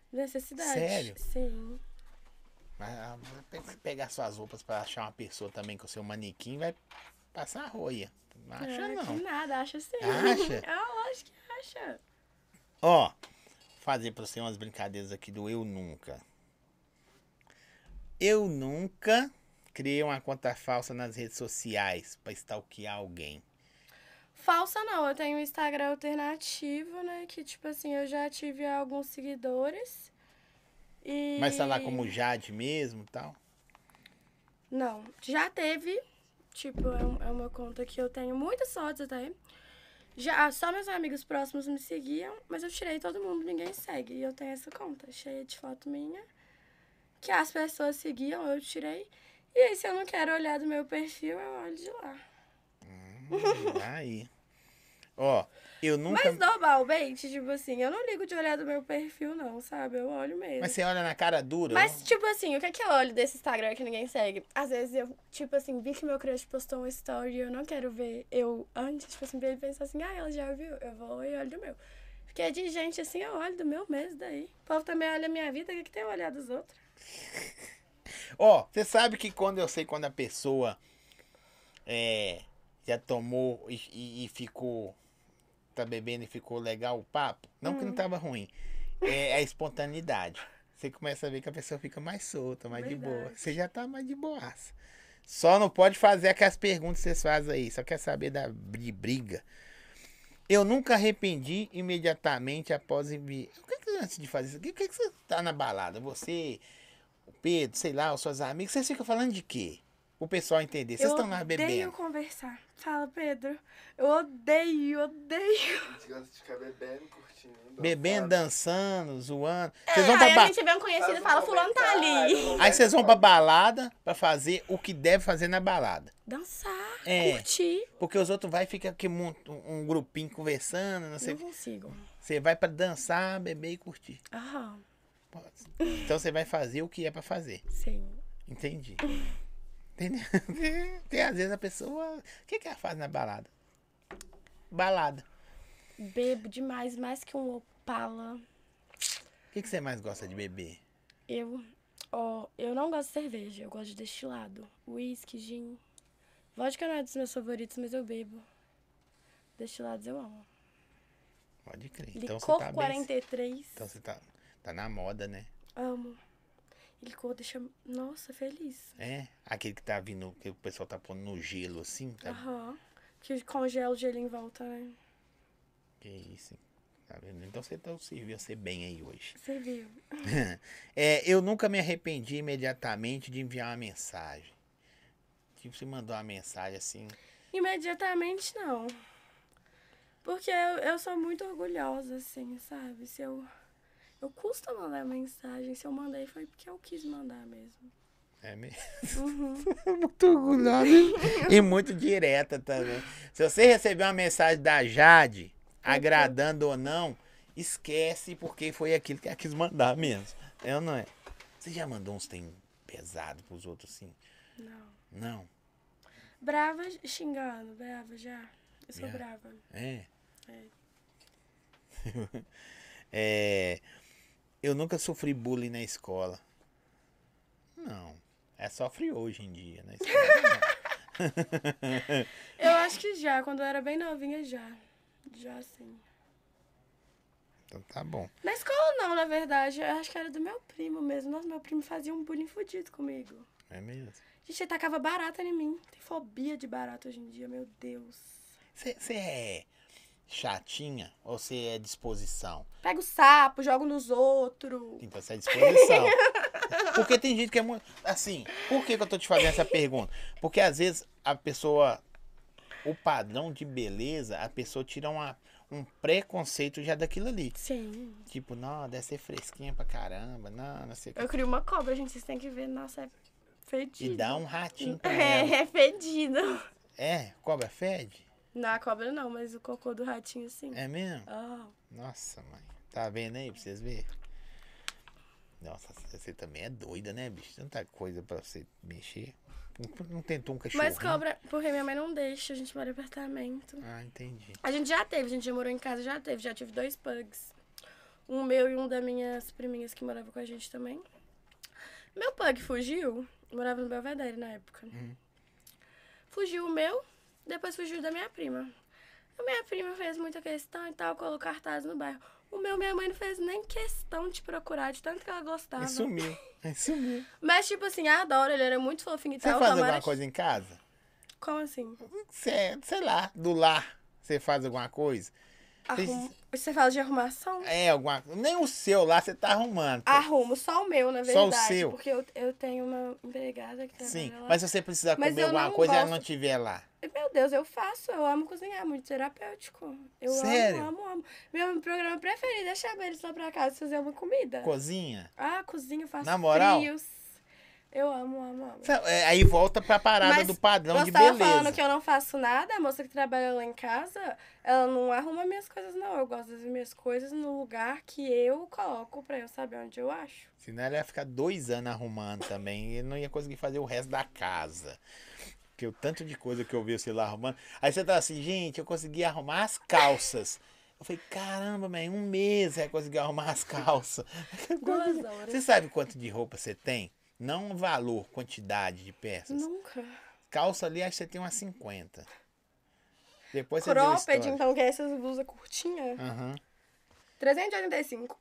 necessidade. Sério? Sim. Mas, ah, pegar suas roupas pra achar uma pessoa também com o seu manequim vai passar a roia. Não acha não. Que nada, acha sim. Acha? Ah, lógico que acha. Ó, fazer pra você umas brincadeiras aqui do Eu Nunca. Eu nunca criei uma conta falsa nas redes sociais pra stalkear alguém. Falsa não, eu tenho um Instagram alternativo, né? Que, tipo assim, eu já tive alguns seguidores. E... Mas tá lá como Jade mesmo e tal. Não, já teve. Tipo, é, um- é uma conta que eu tenho muitas fotos até. Já, só meus amigos próximos me seguiam, mas eu tirei todo mundo, ninguém segue. E eu tenho essa conta cheia de foto minha. Que as pessoas seguiam, eu tirei. E aí, se eu não quero olhar do meu perfil, eu olho de lá. Hum, aí. Ó, eu nunca. Mas normalmente, tipo assim, eu não ligo de olhar do meu perfil, não, sabe? Eu olho mesmo. Mas você olha na cara dura. Mas, tipo assim, o que é que eu olho desse Instagram que ninguém segue? Às vezes eu, tipo assim, vi que meu crush postou uma story e eu não quero ver eu antes, tipo assim, ele pensar assim, ah, ela já viu, eu vou e olho do meu. Porque de gente assim, eu olho do meu mesmo daí. O povo também olha a minha vida, o que, que tem a olhar dos outros? Ó, você sabe que quando eu sei quando a pessoa é, já tomou e, e- e ficou. Tá bebendo e ficou legal o papo? Não Hum. que não tava ruim. É a espontaneidade. Você começa a ver que a pessoa fica mais solta, mais de boa. Verdade. Você já tá mais de boaça. Só não pode fazer aquelas perguntas que vocês fazem aí. Só quer saber da de briga. Eu nunca arrependi imediatamente após enviar. O que, que antes de fazer isso? O que, que, que você tá na balada? Você, o Pedro, sei lá, os seus amigos, vocês ficam falando de quê? O pessoal entender. Vocês eu estão lá odeio bebendo. conversar. Fala, Pedro. Eu odeio, odeio. A gente gosta de ficar bebendo, curtindo. Bebendo, dançando. dançando, zoando. Vocês vão É, aí pra a ba... gente vê um conhecido e fala, fulano tá ali. Aí vocês vão pra balada pra fazer o que deve fazer na balada. Dançar, É. curtir. Porque os outros vai e fica aqui um, um grupinho conversando, não sei. Não consigo. Você vai pra dançar, beber e curtir. Aham, Então você vai fazer o que é pra fazer. sim. Entendi. Entendeu? Porque às vezes a pessoa. O que, que ela faz na balada? Balada. Bebo demais, mais que um opala. O que, que você mais gosta de beber? Eu, ó, eu não gosto de cerveja, eu gosto de destilado. Whisky, gin. Vodka não é dos meus favoritos, mas eu bebo. Destilados eu amo. Pode crer. Então você Licor tá bem. 43. Então você tá. Tá na moda, né? Amo. Ele deixa, nossa, feliz. É. Aquele que tá vindo, que o pessoal tá pondo no gelo assim. Tá? Aham. Que congela o gelo em volta, né? Que isso. hein? Tá vendo? Então você tá, serviu você bem aí hoje. Você viu. É, eu nunca me arrependi imediatamente de enviar uma mensagem. Tipo, você mandou uma mensagem assim. Imediatamente não. Porque eu, eu sou muito orgulhosa, assim, sabe? Se eu. Eu custa mandar mensagem. Se eu mandei foi porque eu quis mandar mesmo. É mesmo? Uhum. muito orgulhosa e muito direta também. Se você receber uma mensagem da Jade, agradando ou não, esquece porque foi aquilo que ela quis mandar mesmo. É ou não é? Você já mandou uns tem pesado pros outros assim? Não. Não. Brava xingando, brava já. Eu sou Já. brava. É. É. É, eu nunca sofri bullying na escola. Não. É sofre hoje em dia na escola. não. Eu acho que já, quando eu era bem novinha, já. Já sim. então tá bom. Na escola não, na verdade. Eu acho que era do meu primo mesmo. Nossa, meu primo fazia um bullying fudido comigo. É mesmo. Gente, ele tacava barata em mim. Tem fobia de barata hoje em dia, meu Deus. Você é chatinha ou você é disposição? Pega o sapo, jogo nos outros. Então você é disposição. Porque tem gente que é muito. Assim, por que, que eu tô te fazendo essa pergunta? Porque às vezes a pessoa. O padrão de beleza, a pessoa tira uma, um preconceito já daquilo ali. Sim. Tipo, não, deve ser fresquinha pra caramba. Não, não sei o que. Eu crio uma cobra, gente. Vocês têm que ver. Nossa, é fedido. E dá um ratinho pra ela. É, é fedido. É, cobra fede? Não, a cobra não, mas o cocô do ratinho sim. É mesmo? Ah, Nossa, mãe. Tá vendo aí pra vocês verem? Nossa, você também é doida, né, bicho? Tanta coisa pra você mexer. Não, tentou um cachorro. mas cobra, porque minha mãe não deixa, a gente mora em apartamento. Ah, entendi. A gente já teve, a gente já morou em casa, já teve, já tive dois pugs. Um meu e um das minhas priminhas que moravam com a gente também. Meu pug fugiu, morava no Belvedere na época. Uhum. Fugiu o meu, depois fugiu da minha prima. A minha prima fez muita questão e tal, colocou cartaz no bairro. O meu, minha mãe não fez nem questão de procurar, de tanto que ela gostava. E sumiu. E sumiu. Mas, tipo assim, adoro, ele era muito fofinho e Você tal. faz tomara- alguma coisa em casa? Como assim? Você, sei lá, do lar. Você faz alguma coisa? Arrum... Você fala de arrumação? É, alguma Nem o seu lá você tá arrumando. Arrumo, só o meu, na Só o verdade. seu? Porque eu, eu tenho uma empregada que trabalha Sim, lá. mas se você precisar Mas comer alguma coisa e ela não estiver lá. Meu Deus, eu faço, eu amo cozinhar, muito terapêutico. Eu Sério? amo, amo, amo. Meu programa preferido é chamar eles lá pra casa fazer uma comida. Cozinha. Ah, cozinho, faço Na moral? frios. Eu amo, amo, amo. É, Aí volta pra parada Mas do padrão de beleza. falando que eu não faço nada, a moça que trabalha lá em casa, ela não arruma minhas coisas, não. Eu gosto das minhas coisas no lugar que eu coloco pra eu saber onde eu acho. Senão ela ia ficar dois anos arrumando também e não ia conseguir fazer o resto da casa. Porque o tanto de coisa que eu vi você lá arrumando. Aí você tá assim, gente, eu consegui arrumar as calças. Eu falei, caramba, man, um mês você conseguir arrumar as calças. Duas horas. Você sabe quanto de roupa você tem? Não valor, quantidade de peças. Nunca. Calça ali, acho que você tem umas 50. Depois você Cropped, então, que é essas blusas curtinhas. Aham. 385.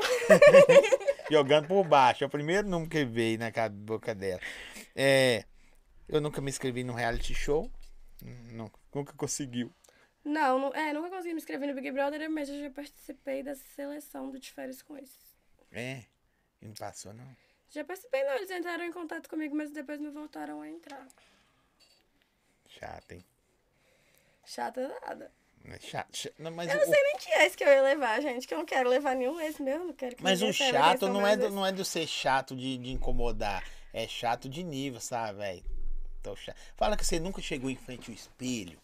Jogando por baixo. É o primeiro número que veio na ca- boca dela. É, eu nunca me inscrevi no reality show. Nunca, nunca conseguiu. Não, não, é, nunca consegui me inscrever no Big Brother, mas eu já participei da seleção do De Férias com esses. É, e não passou, não. Já participei, não. Eles entraram em contato comigo, mas depois não voltaram a entrar. Chato, hein? Chata nada. É chato. cha- Não, mas Eu o, não sei nem que ex que eu ia levar, gente. Que eu não quero levar nenhum ex meu. Não quero que mas o chato não é, do, não é do ser chato de, de incomodar. É chato de nível, sabe, velho? Tô chato. Fala que você nunca chegou em frente ao espelho,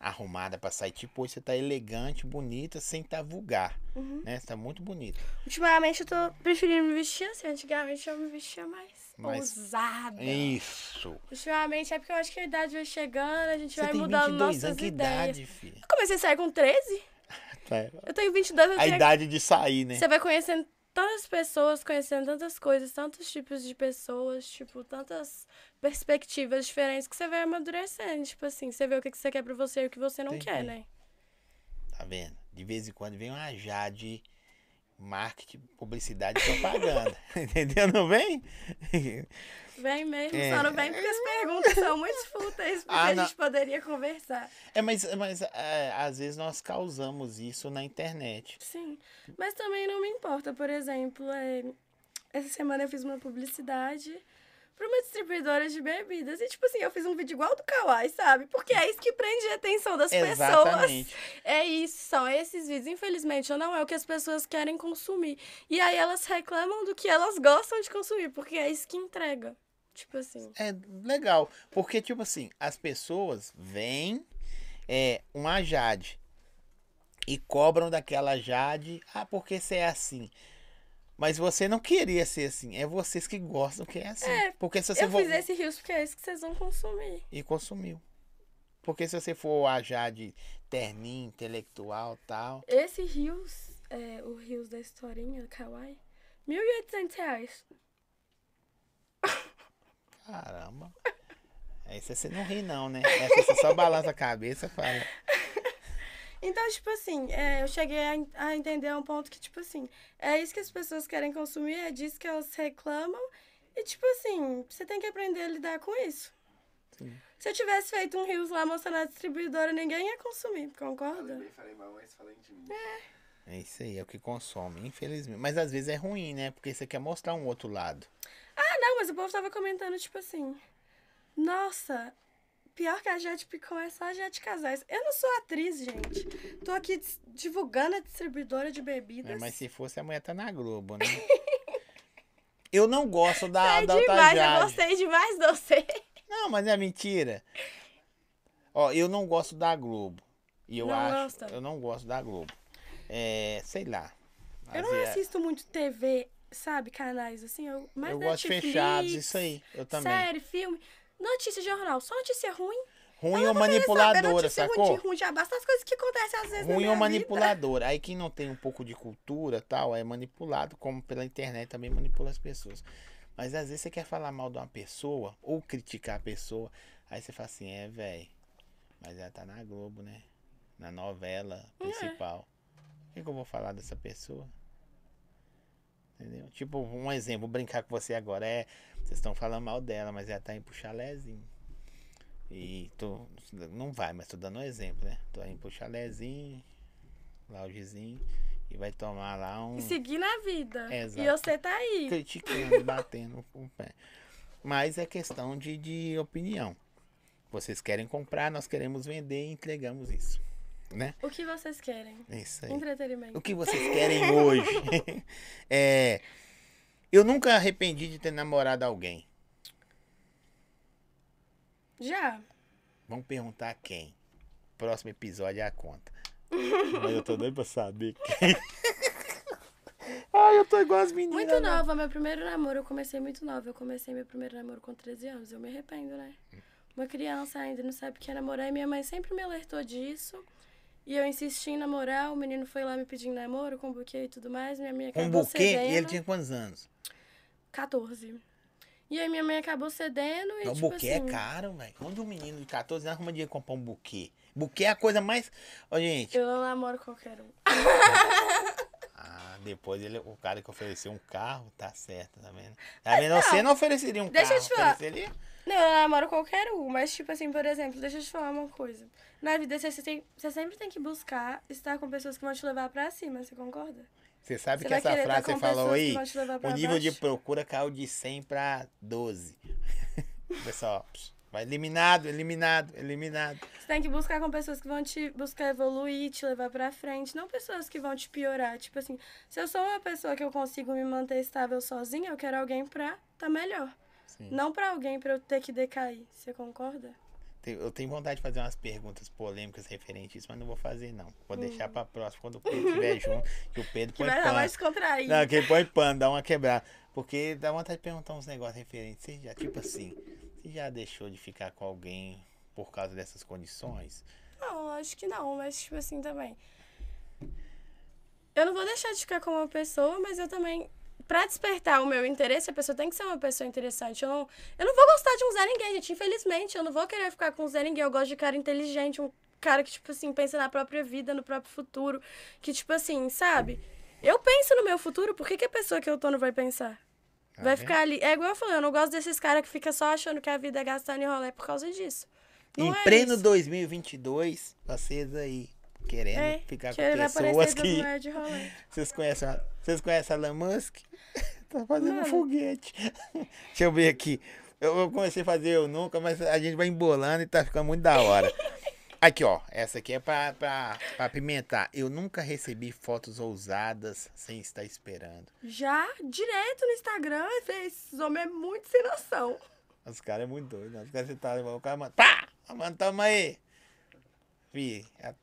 arrumada pra sair. Tipo, hoje você tá elegante, bonita, sem tá vulgar. Uhum. Né? Você tá muito bonita. Ultimamente eu tô preferindo me vestir assim. Antigamente eu me vestia mais Mais- ousada. Isso. Ultimamente é porque eu acho que a idade vai chegando, a gente Você vai mudando 22 nossas anos, que ideias. idade, filha? Eu comecei a sair com 13. Eu tenho 22, eu A idade de sair, né? Você vai conhecendo tantas pessoas, conhecendo tantas coisas, tantos tipos de pessoas, tipo, tantas perspectivas diferentes que você vai amadurecendo. Tipo assim, você vê o que você quer pra você e o que você não Entendi. quer, né? Tá vendo? De vez em quando vem uma Jade marketing, publicidade e propaganda. Entendeu? Não vem? Vem mesmo, É. só não vem porque as perguntas são muito fúteis, porque Ah, a gente poderia conversar. É, mas, mas é, às vezes nós causamos isso na internet. Sim, mas também não me importa. Por exemplo, é, essa semana eu fiz uma publicidade para uma distribuidora de bebidas. E, tipo assim, eu fiz um vídeo igual do Kawaii, sabe? Porque é isso que prende a atenção das pessoas. Exatamente. É isso, são esses vídeos. Infelizmente, não é o que as pessoas querem consumir. E aí elas reclamam do que elas gostam de consumir, porque é isso que entrega. Tipo assim. É legal, porque, tipo assim, as pessoas veem é, uma Jade e cobram daquela Jade, ah, porque você é assim. Mas você não queria ser assim, é vocês que gostam que é assim. É, porque se você Eu vo- fiz esse rios porque é isso que vocês vão consumir. E consumiu. Porque se você for a Jade terninho, intelectual tal, Esse rios, é, o rios da historinha, Kawaii, 1.800 reais. caramba. Aí você não ri não, né? Essa você só balança a cabeça e fala. Então, tipo assim, é, eu cheguei a, a entender um ponto que, tipo assim, é isso que as pessoas querem consumir, é disso que elas reclamam. E, tipo assim, você tem que aprender a lidar com isso. Sim. Se eu tivesse feito um rios lá mostrando a distribuidora, ninguém ia consumir, Falei concorda? bem, falei mal, mas falei de mim. É isso aí, é o que consome, infelizmente. Mas às vezes é ruim, né? Porque você quer mostrar um outro lado. Mas o povo tava comentando, tipo assim, nossa, pior que a Jade Picon é só a Jade Casais. Eu não sou atriz, gente. Tô aqui divulgando a distribuidora de bebidas. É, mas se fosse, a mulher tá na Globo, né? Eu não gosto da, Sei da outra demais, eu Jade. gostei demais de você. Não, mas é mentira. Ó, eu não gosto da Globo. E eu Não acho. gosta? Eu não gosto da Globo. É, sei lá. Eu não vezes- assisto muito TV, sabe, canais assim, eu mais Eu gosto de fechados, isso aí. Eu também. Série, filme, notícia jornal, só notícia ruim. Ruim ou saber manipuladora, sacou? Ruim, ruim já basta as coisas que acontecem às vezes Ruim ou vida. manipuladora. Aí quem não tem um pouco de cultura tal, é manipulado, como pela internet também manipula as pessoas. Mas às vezes você quer falar mal de uma pessoa ou criticar a pessoa, aí você fala assim, é, velho, mas ela tá na Globo, né? Na novela principal. O que, que eu vou falar dessa pessoa? Entendeu? Tipo, um exemplo, vou brincar com você agora. É, vocês estão falando mal dela, mas ela tá indo pro chalézinho. E tô. Não vai, mas tô dando um exemplo, né? Tô indo pro chalézinho, loungezinho, e vai tomar lá um. E seguir na vida. Exato. E você tá aí. Criticando, batendo o pé. Mas é questão de, de opinião. Vocês querem comprar, nós queremos vender e entregamos isso. Né? O que vocês querem? É isso aí. Entretenimento. O que vocês querem hoje? é. Eu nunca arrependi de ter namorado alguém. Já. Vamos perguntar quem. Próximo episódio é a conta. Mas eu tô doido pra saber quem. Ai, eu tô igual as meninas. Muito né? nova, meu primeiro namoro, eu comecei muito nova. Eu comecei meu primeiro namoro com 13 anos. Eu me arrependo, né? Uma criança ainda não sabe o que é namorar. E minha mãe sempre me alertou disso. E eu insisti em namorar. O menino foi lá me pedindo namoro, com buquê e tudo mais. Minha mãe acabou um buquê cedendo. e ele tinha quantos anos? 14. E aí minha mãe acabou cedendo e, o tipo buquê assim... é caro, velho. Onde um menino de 14 anos arruma dinheiro pra comprar um buquê? Buquê é a coisa mais. Ó, gente. Eu não namoro qualquer um. Ah, depois ele, o cara que ofereceu um carro, tá certo, tá vendo? Tá vendo? Você não ofereceria um Deixa eu carro. te falar. Ofereceria? Não, eu namoro qualquer um, mas tipo assim, por exemplo, deixa eu te falar uma coisa. Na vida você, tem, você sempre tem que buscar estar com pessoas que vão te levar pra cima, você concorda? Você sabe Você que essa frase tá você falou que aí, o nível de baixo? procura caiu de 100 pra 12. Pessoal, vai eliminado, eliminado, eliminado. Você tem que buscar com pessoas que vão te buscar evoluir, te levar pra frente, não pessoas que vão te piorar. Tipo assim, se eu sou uma pessoa que eu consigo me manter estável sozinha, eu quero alguém pra tá melhor. Sim. Não pra alguém pra eu ter que decair. Você concorda? Eu tenho vontade de fazer umas perguntas polêmicas referentes a isso, mas não vou fazer não. Vou deixar pra próxima, quando o Pedro estiver junto, que o Pedro Hum. Que põe vai dar pano. mais contraído. Não, que ele põe pano, dá uma quebrada. Porque dá vontade de perguntar uns negócios referentes. Você já, tipo assim, você já deixou de ficar com alguém por causa dessas condições? Não, acho que não, mas tipo assim também. Eu não vou deixar de ficar com uma pessoa, mas eu também. Pra despertar o meu interesse, a pessoa tem que ser uma pessoa interessante. Eu não, eu não vou gostar de um Zé Ninguém, gente. Infelizmente, eu não vou querer ficar com um Zé Ninguém. Eu gosto de cara inteligente, um cara que, tipo assim, pensa na própria vida, no próprio futuro. Que, tipo assim, sabe? Eu penso no meu futuro, por que, que a pessoa que eu tô não vai pensar? Tá Vai vendo? ficar ali. É igual eu falei, eu não gosto desses caras que ficam só achando que a vida é gastando em rolê por causa disso. Não Em é pleno isso. 2022, vocês aí querendo É, ficar com pessoas que. Vocês conhecem, a- vocês conhecem a Elon Musk? tá fazendo um Mano. foguete. Deixa eu ver aqui. Eu, comecei a fazer eu nunca, mas a gente vai embolando e tá ficando muito da hora. Aqui, ó. Essa aqui é pra, pra, pra apimentar. Eu nunca recebi fotos ousadas sem estar esperando. Já direto no Instagram, esses homens é muito sem noção. Os caras é muito doido. né? Os caras tá, o cara manda. Pá! Mano, toma aí. Fih, a-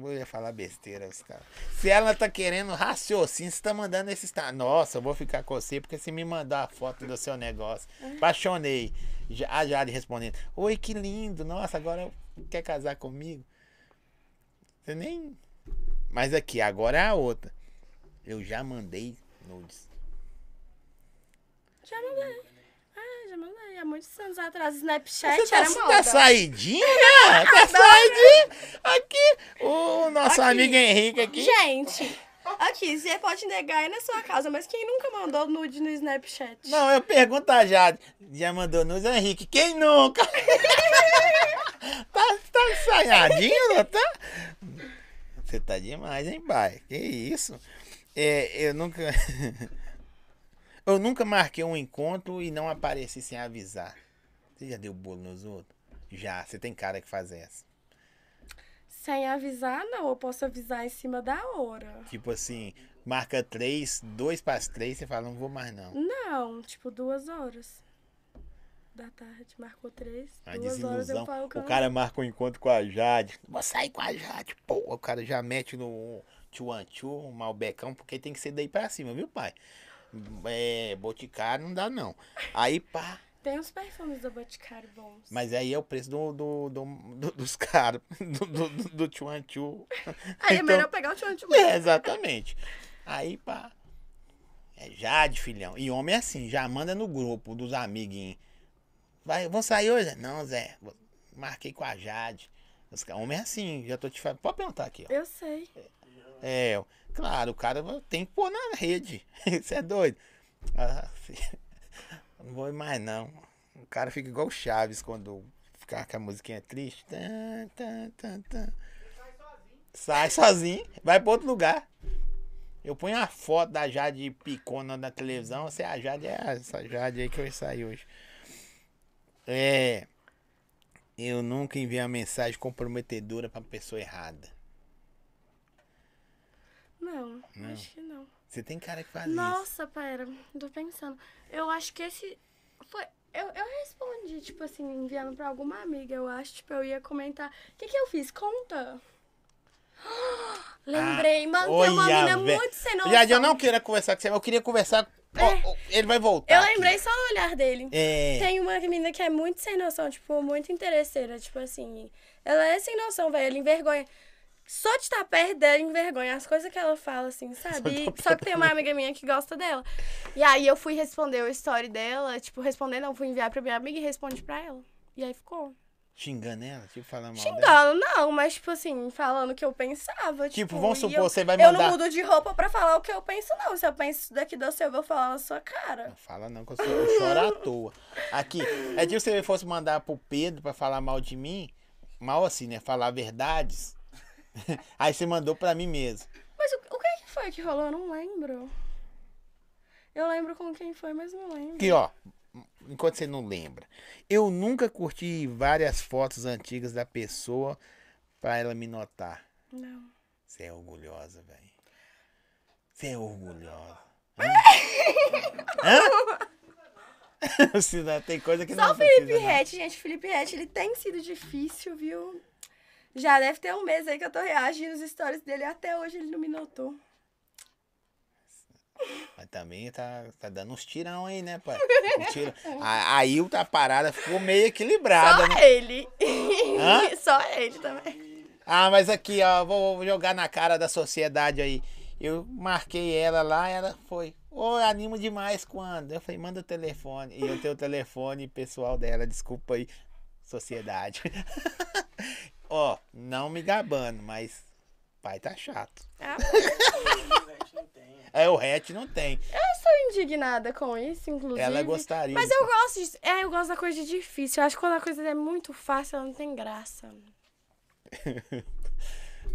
eu ia falar besteira, os caras. Se ela tá querendo raciocínio, você tá mandando esses. tá- Nossa, eu vou ficar com você porque você me mandar a foto do seu negócio. Apaixonei. A Jade respondendo: Oi, que lindo. Nossa, agora quer casar comigo? Você nem. Mas aqui, agora é a outra. Eu já mandei nudes. Já mandei. Há muitos anos atrás, Snapchat Você tá, era tá moda. saidinho, né? Tá saidinho. Aqui, o nosso Aqui. amigo Henrique aqui. Gente, aqui, você pode negar aí na sua casa, mas quem nunca mandou nude no Snapchat? Não, eu pergunto a Jade. Já mandou nos Henrique. Quem nunca? tá, tá ensaiadinho, não tá? Você tá demais, hein, pai? Que isso? É, eu nunca. Eu nunca marquei um encontro e não apareci sem avisar. Você já deu bolo nos outros? Já, você tem cara que faz essa. Sem avisar, não. Eu posso avisar em cima da hora. Tipo assim, marca três, dois para as três, você fala, não vou mais não. Não, tipo, duas horas da tarde. Marcou três. A duas horas eu falo O cara marca um encontro com a Jade. Vou sair com a Jade. Pô, o cara já mete no tchuanchu, um malbecão, porque tem que ser daí pra cima, viu, pai? É, boticário não dá não. Aí, pá. Tem uns perfumes da Boticário bons. Mas aí é o preço do, do, do- do- dos caras, do, do, do, do tchuanchu. Aí é então- melhor pegar o tchante É, exatamente. Aí, pá. É Jade, filhão. E homem é assim, já manda no grupo dos amiguinhos. Vai, vão sair hoje? Não, Zé. Marquei com a Jade. Os Homem é assim, já tô te falando. Pode perguntar aqui, ó. Eu sei. É, claro, o cara tem que pôr na rede. Você é doido. Ah, não vou mais, não. O cara fica igual o Chaves quando ficar com a musiquinha triste. Tan, tan. Sai sozinho, vai pra outro lugar. Eu ponho a foto da Jade picona na televisão. Se a Jade é essa Jade aí que eu saí hoje. É. Eu nunca enviei uma mensagem comprometedora pra pessoa errada. Não, Não. acho que não. Você tem cara que faz isso. Nossa, pera, tô pensando. Eu acho que esse foi. Eu, eu respondi, tipo assim, enviando pra alguma amiga, eu acho, tipo, eu ia comentar. O que que eu fiz? Conta. Lembrei, mano, tem uma menina vé- muito sem noção. Jade, eu não queria conversar com você, mas eu queria conversar. É. ó, ele vai voltar. Eu aqui. lembrei só do olhar dele. É. Tem uma menina que é muito sem noção, tipo, muito interesseira, tipo assim. Ela é sem noção, velho, ela envergonha. Só de estar perto dela envergonha as coisas que ela fala, assim, sabe? estar Só que tem uma amiga minha que gosta dela. E aí eu fui responder o story dela, tipo, responder não, fui enviar pra minha amiga e respondi pra ela. E aí ficou. Xingando ela, tipo, falando mal dela. Xingando, não, mas tipo assim, falando o que eu pensava. Tipo, Tipo, vamos supor, eu, você vai Eu mandar- não mudo de roupa pra falar o que eu penso, não. Se eu penso daqui do seu, eu vou falar na sua cara. Não fala não, que eu, sou, eu choro à toa. Aqui, é tipo se você fosse mandar pro Pedro pra falar mal de mim, mal assim, né? Falar verdades. Aí você mandou pra mim mesmo. Mas o, o que que foi que rolou? Eu não lembro. Eu lembro com quem foi, mas não lembro. Aqui, ó. Enquanto você não lembra. Eu nunca curti várias fotos antigas da pessoa pra ela me notar. Não. Você é orgulhosa, velho. Você é orgulhosa. Hã? Se não, tem coisa que Só não o Felipe. Rett, gente. Felipe Rett, ele tem sido difícil, viu? Já deve ter um mês aí que eu tô reagindo nos stories dele. Até hoje ele não me notou. Mas também tá, tá dando uns tirão aí, né, pai? Um tiro. A, a parada ficou meio equilibrada, Só né? ele. Hã? Só ele também. Ah, mas aqui, ó, vou vou jogar na cara da sociedade aí. Eu marquei ela lá, ela foi. Ô, animo demais quando? Eu falei, manda o telefone. E eu tenho o telefone pessoal dela, desculpa aí, sociedade. Ó, não me gabando, mas pai tá chato. Ah, tem. É, o hatch não tem. Tô indignada com isso, inclusive. Ela gostaria. Mas eu gosto de. É, eu gosto da coisa difícil. Eu acho que quando a coisa é muito fácil, ela não tem graça.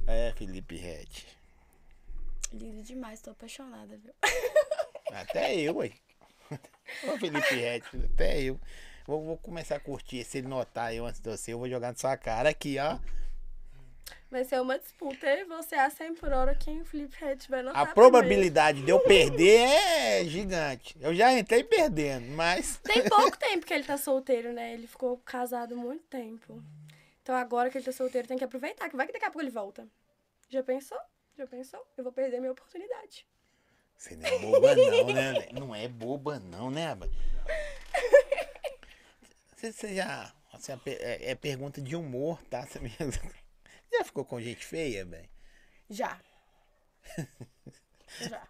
É, Felipe Hatch. Lindo demais, tô apaixonada, viu? Até eu, ué. Ô, Felipe Hatch, até eu. Vou, vou começar a curtir. Se ele notar eu antes de você, eu vou jogar na sua cara aqui, ó. Vai ser uma disputa. E você a 100 por hora. Quem o Felipe Red vai notar A probabilidade de eu perder é gigante. Eu já entrei perdendo, mas. Tem pouco tempo que ele tá solteiro, né? Ele ficou casado muito tempo. Então agora que ele tá solteiro, tem que aproveitar, que vai que daqui a pouco ele volta. Já pensou? Já pensou? Eu vou perder minha oportunidade. Você não é boba, não, né? Não é boba, não, né, Aba? Você, você já. Assim, é, é- pergunta de humor, tá? Você mesmo- já ficou com gente feia, velho? Já. Já.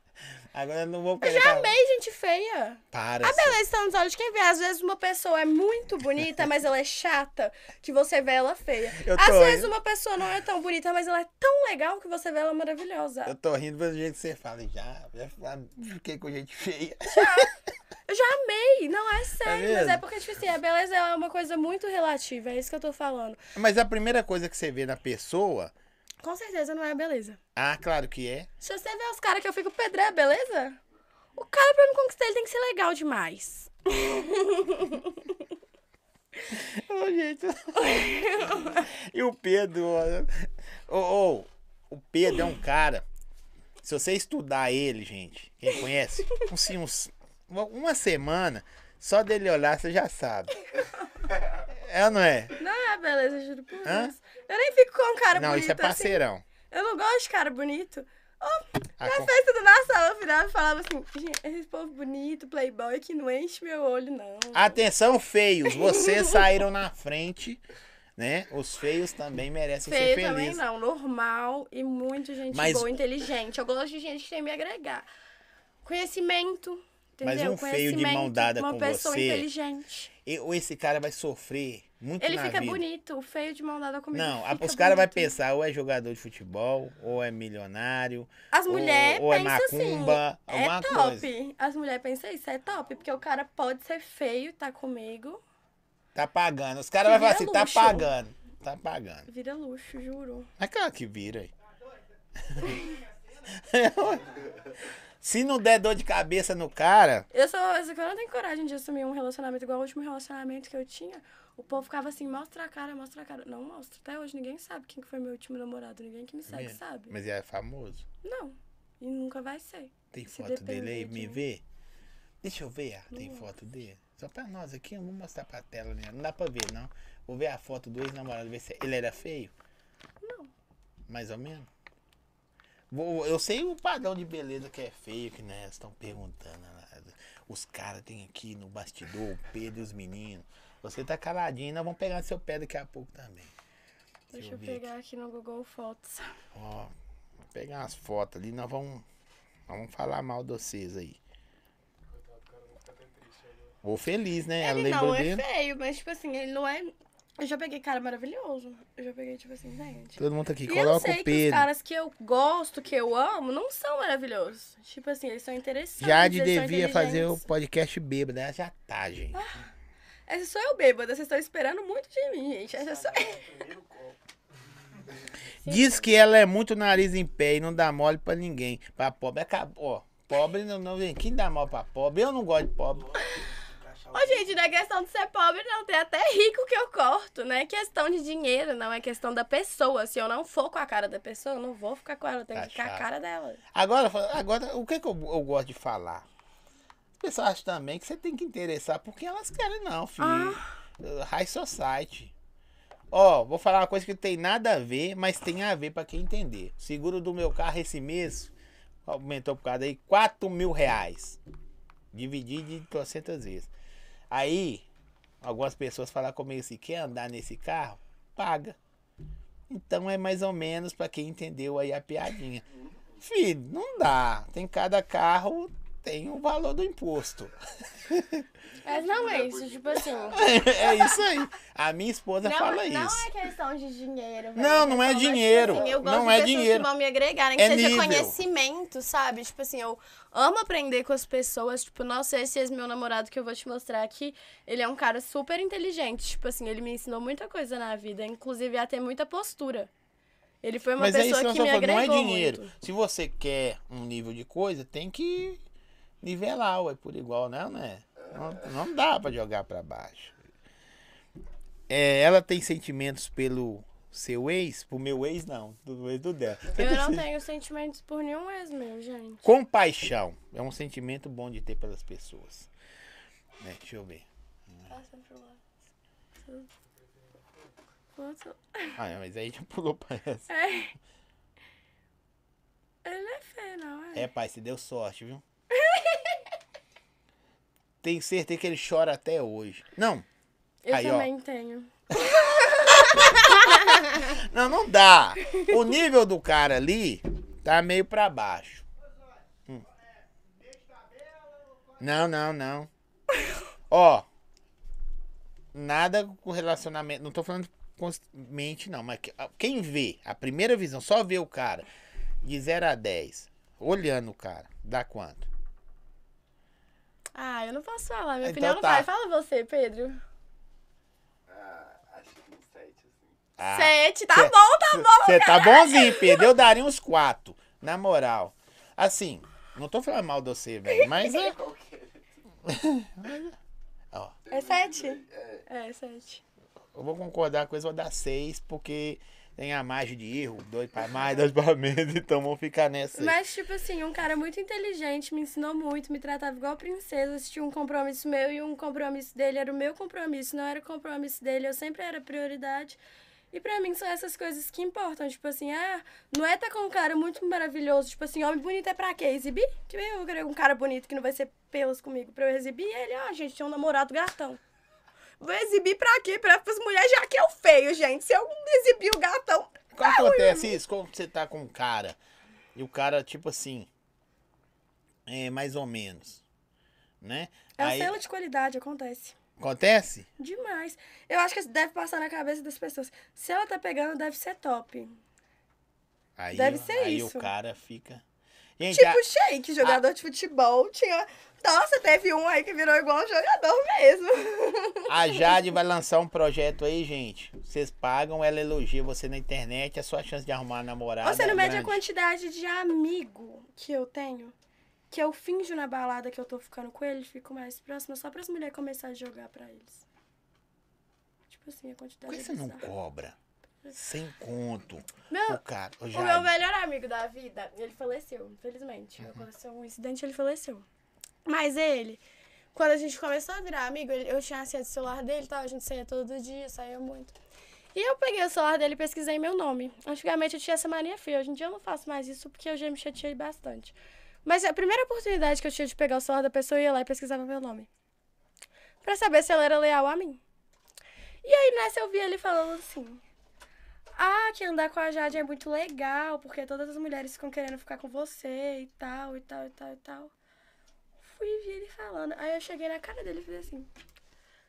Agora eu não vou Eu querer. já amei gente feia. Para. A beleza está nos olhos de quem vê. Às vezes uma pessoa é muito bonita, mas ela é chata, que você vê ela feia. Eu Às vezes uma pessoa não é tão bonita, mas ela é tão legal que você vê ela maravilhosa. Eu tô rindo pelo jeito que você fala. Já, já fiquei com gente feia. Eu já amei, não é sério, mas mesmo? é porque, tipo assim, a beleza é uma coisa muito relativa, é isso que eu tô falando. Mas a primeira coisa que você vê na pessoa. Com certeza não é a beleza. Ah, claro que é. Se você vê os caras que eu fico pedré, beleza? O cara pra me conquistar, ele tem que ser legal demais. Ô, gente. e o Pedro. Ô, ô, o Pedro é um cara. Se você estudar ele, gente, quem conhece, uns, uns- uma semana, só dele olhar, você já sabe. É ou não é? Não é beleza, juro por? Deus. Eu nem fico com um cara Não, bonito isso é assim. parceirão. Eu não gosto de cara bonito. Oh, na com- festa do Natal eu virava e falava assim, gente, esse povo bonito, playboy, que não enche meu olho, não. Atenção, feios, vocês saíram na frente, né? Os feios também merecem Feio ser também felizes. não, normal e muito gente Mas- boa, inteligente. Eu gosto de gente que tem me agregar. Conhecimento, Mas entendeu? um feio de mão dada uma com pessoa você, inteligente. Ou esse cara vai sofrer muito Ele fica vida. bonito, o feio de mão dada comigo. Não, os caras vão pensar, ou é jogador de futebol, ou é milionário, As mulheres ou é pensam macumba, assim, é top. coisa. As mulheres pensam isso, é top, porque o cara pode ser feio, tá comigo, Tá pagando. Os caras vão falar assim, tá luxo. pagando. Tá pagando. vira luxo, juro. Mas claro que vira aí. Se não der dor de cabeça no cara, Eu sou, eu não tenho coragem de assumir um relacionamento igual o último relacionamento que eu tinha. O povo ficava assim, mostra a cara, mostra a cara. Não mostra. Até hoje ninguém sabe quem que foi meu último namorado. Ninguém que me segue mesmo. sabe. mas é famoso. Não. E nunca vai ser. Tem Se foto dele aí, depender me de- vê. Deixa eu ver, ah, tem Não. foto dele. Só pra nós aqui, eu não vou mostrar pra tela, né? Não dá pra ver, não. Vou ver a foto do ex-namorado, ver se ele era feio. Não. Mais ou menos. Vou- eu sei o padrão de beleza que é feio, que né, estão perguntando. né? Os caras tem aqui no bastidor, o Pedro e os meninos. Você tá caladinho, nós vamos pegar seu pé daqui a pouco também. Deixa eu ver pegar aqui no Google Fotos. Ó, vou pegar umas fotos ali, nós vamos, nós vamos falar mal de vocês aí. Ou feliz, né? Ela Ele não é feio, mas tipo assim, ele não é. Eu já peguei cara maravilhoso. Eu já peguei, tipo assim, gente. Todo mundo tá aqui, E eu coloca sei o que os Pedro. caras que eu gosto, que eu amo, não são maravilhosos. Tipo assim, eles são interessantes. Jade devia fazer o podcast bêbado, ela já tá, gente. Essa sou eu bêbada, vocês estão esperando muito de mim, gente. Essa sou copo. Diz que ela é muito nariz em pé e não dá mole pra ninguém. Pra pobre, acabou. Pobre não, não vem. Quem dá mole pra pobre? Eu não gosto de pobre. Ô, gente, não é questão de ser pobre, não. Tem até rico que eu corto. Não é questão de dinheiro, não. É questão da pessoa. Se eu não for com a cara da pessoa, eu não vou ficar com ela. Eu tenho Tá que ficar com a chato. cara dela. Agora, agora o que, que eu, eu gosto de falar? As pessoas acham também que você tem que interessar por quem elas querem, não, filho. Uh, High Society. Ó, vou falar uma coisa que tem nada a ver, mas tem a ver pra quem entender. O seguro do meu carro esse mês aumentou por causa aí 4 mil reais. Dividi de 300 vezes. Aí, algumas pessoas falam comigo assim: quer andar nesse carro? Paga. Então é mais ou menos pra quem entendeu aí a piadinha. Filho, não dá. Tem cada carro, tem o valor do imposto. Mas não é isso, tipo assim. É isso aí. A minha esposa Não, fala não isso. é questão de dinheiro. velho. Não, não é mas, dinheiro. Tipo assim, eu gosto Não de é pessoas dinheiro. que vão me agregar, nem que É seja nível. conhecimento, sabe? Tipo assim, eu amo aprender com as pessoas. Tipo, nossa, esse é meu namorado que eu vou te mostrar aqui. Ele é um cara super inteligente. Tipo assim, ele me ensinou muita coisa na vida, inclusive a ter muita postura. Ele foi uma Mas é isso pessoa que que me falando, agregou não é dinheiro. muito. Se você quer um nível de coisa, tem que nivelar, ué, por igual, não, né? Não, não dá pra jogar pra baixo. É, ela tem sentimentos pelo seu ex? Pro meu ex, não. Do ex do dela. Eu não tenho sentimentos por nenhum ex meu, gente. Compaixão. É um sentimento bom de ter pelas pessoas. Né, deixa eu ver. Passa pro lado. Outro- Ah, mas aí já pulou pra essa. É. Ele é feio, não é? É, pai, você deu sorte, viu? Tenho certeza que ele chora até hoje. Não, Eu Aí, ó. também tenho. não, não dá. O nível do cara ali tá meio pra baixo. Hum. Não, não, não. Ó, nada com relacionamento. Não tô falando com mente, não. Mas que- quem vê, a primeira visão, só vê o cara de 0 a 10, olhando o cara, dá quanto? Ah, eu não posso falar. Minha Então opinião não tá. vai. Fala você, Pedro. Ah, acho que um 7, assim. Ah, Sete, tá cê- bom, tá bom. Você tá bonzinho, Pedro. Eu daria uns quatro. Na moral. Assim, não tô falando mal de você, velho. Mas é. É? Ó, É sete? É, É, sete. eu vou concordar com isso, vou dar seis, porque tem a margem de erro. Dois pra mais, dois pra menos. Então vamos ficar nessa. Mas, tipo assim, um cara muito inteligente, me ensinou muito, me tratava igual princesa. Tinha um compromisso meu e um compromisso dele era o meu compromisso, não era o compromisso dele, eu sempre era prioridade. E pra mim são essas coisas que importam. Tipo assim, ah, não é tá com um cara muito maravilhoso. Tipo assim, homem bonito é pra quê? Exibir? Que eu querer um cara bonito que não vai ser pelos comigo pra eu exibir ele. Ah, gente, tem um namorado gatão. Vou exibir pra quê? Pra as mulheres já que é o feio, gente. Se eu exibir o gatão. Quando acontece isso, quando você tá com um cara e o cara, tipo assim, é mais ou menos, né? É o Aí, selo de qualidade, acontece. acontece? Demais. Eu acho que deve passar na cabeça das pessoas. Se ela tá pegando, deve ser top. Aí, Deve ser aí isso. o cara fica. Gente, Tipo a- Sheik, jogador de futebol. Tinha. Nossa, teve um aí que virou igual um jogador mesmo. A Jade vai lançar um projeto aí, gente. Vocês pagam, ela elogia você na internet, a sua chance de arrumar uma namorada. Você não é mede a grande. quantidade de amigo que eu tenho. Que eu finjo na balada que eu tô ficando com ele, fico mais próxima só para as mulheres começarem a jogar pra eles. Tipo assim, a Por quantidade que é você não cobra? Sem conto. Meu, O cara, ô, O meu melhor amigo da vida, ele faleceu, infelizmente. Uhum. Aconteceu um incidente ele faleceu. Mas ele, quando a gente começou a virar amigo, eu tinha acesso ao celular dele, tá? a gente saía todo dia, saía muito. E eu peguei o celular dele e pesquisei meu nome. Antigamente eu tinha essa mania feia, hoje em dia eu não faço mais isso porque eu já me chateei bastante. Mas a primeira oportunidade que eu tinha de pegar o celular da pessoa, eu ia lá e pesquisava meu nome. Pra saber se ela era leal a mim. E aí nessa eu vi ele falando assim: ah, que andar com a Jade é muito legal, porque todas as mulheres ficam querendo ficar com você e tal, e tal, e tal, e tal. Fui e vi ele falando. Aí eu cheguei na cara dele e falei assim: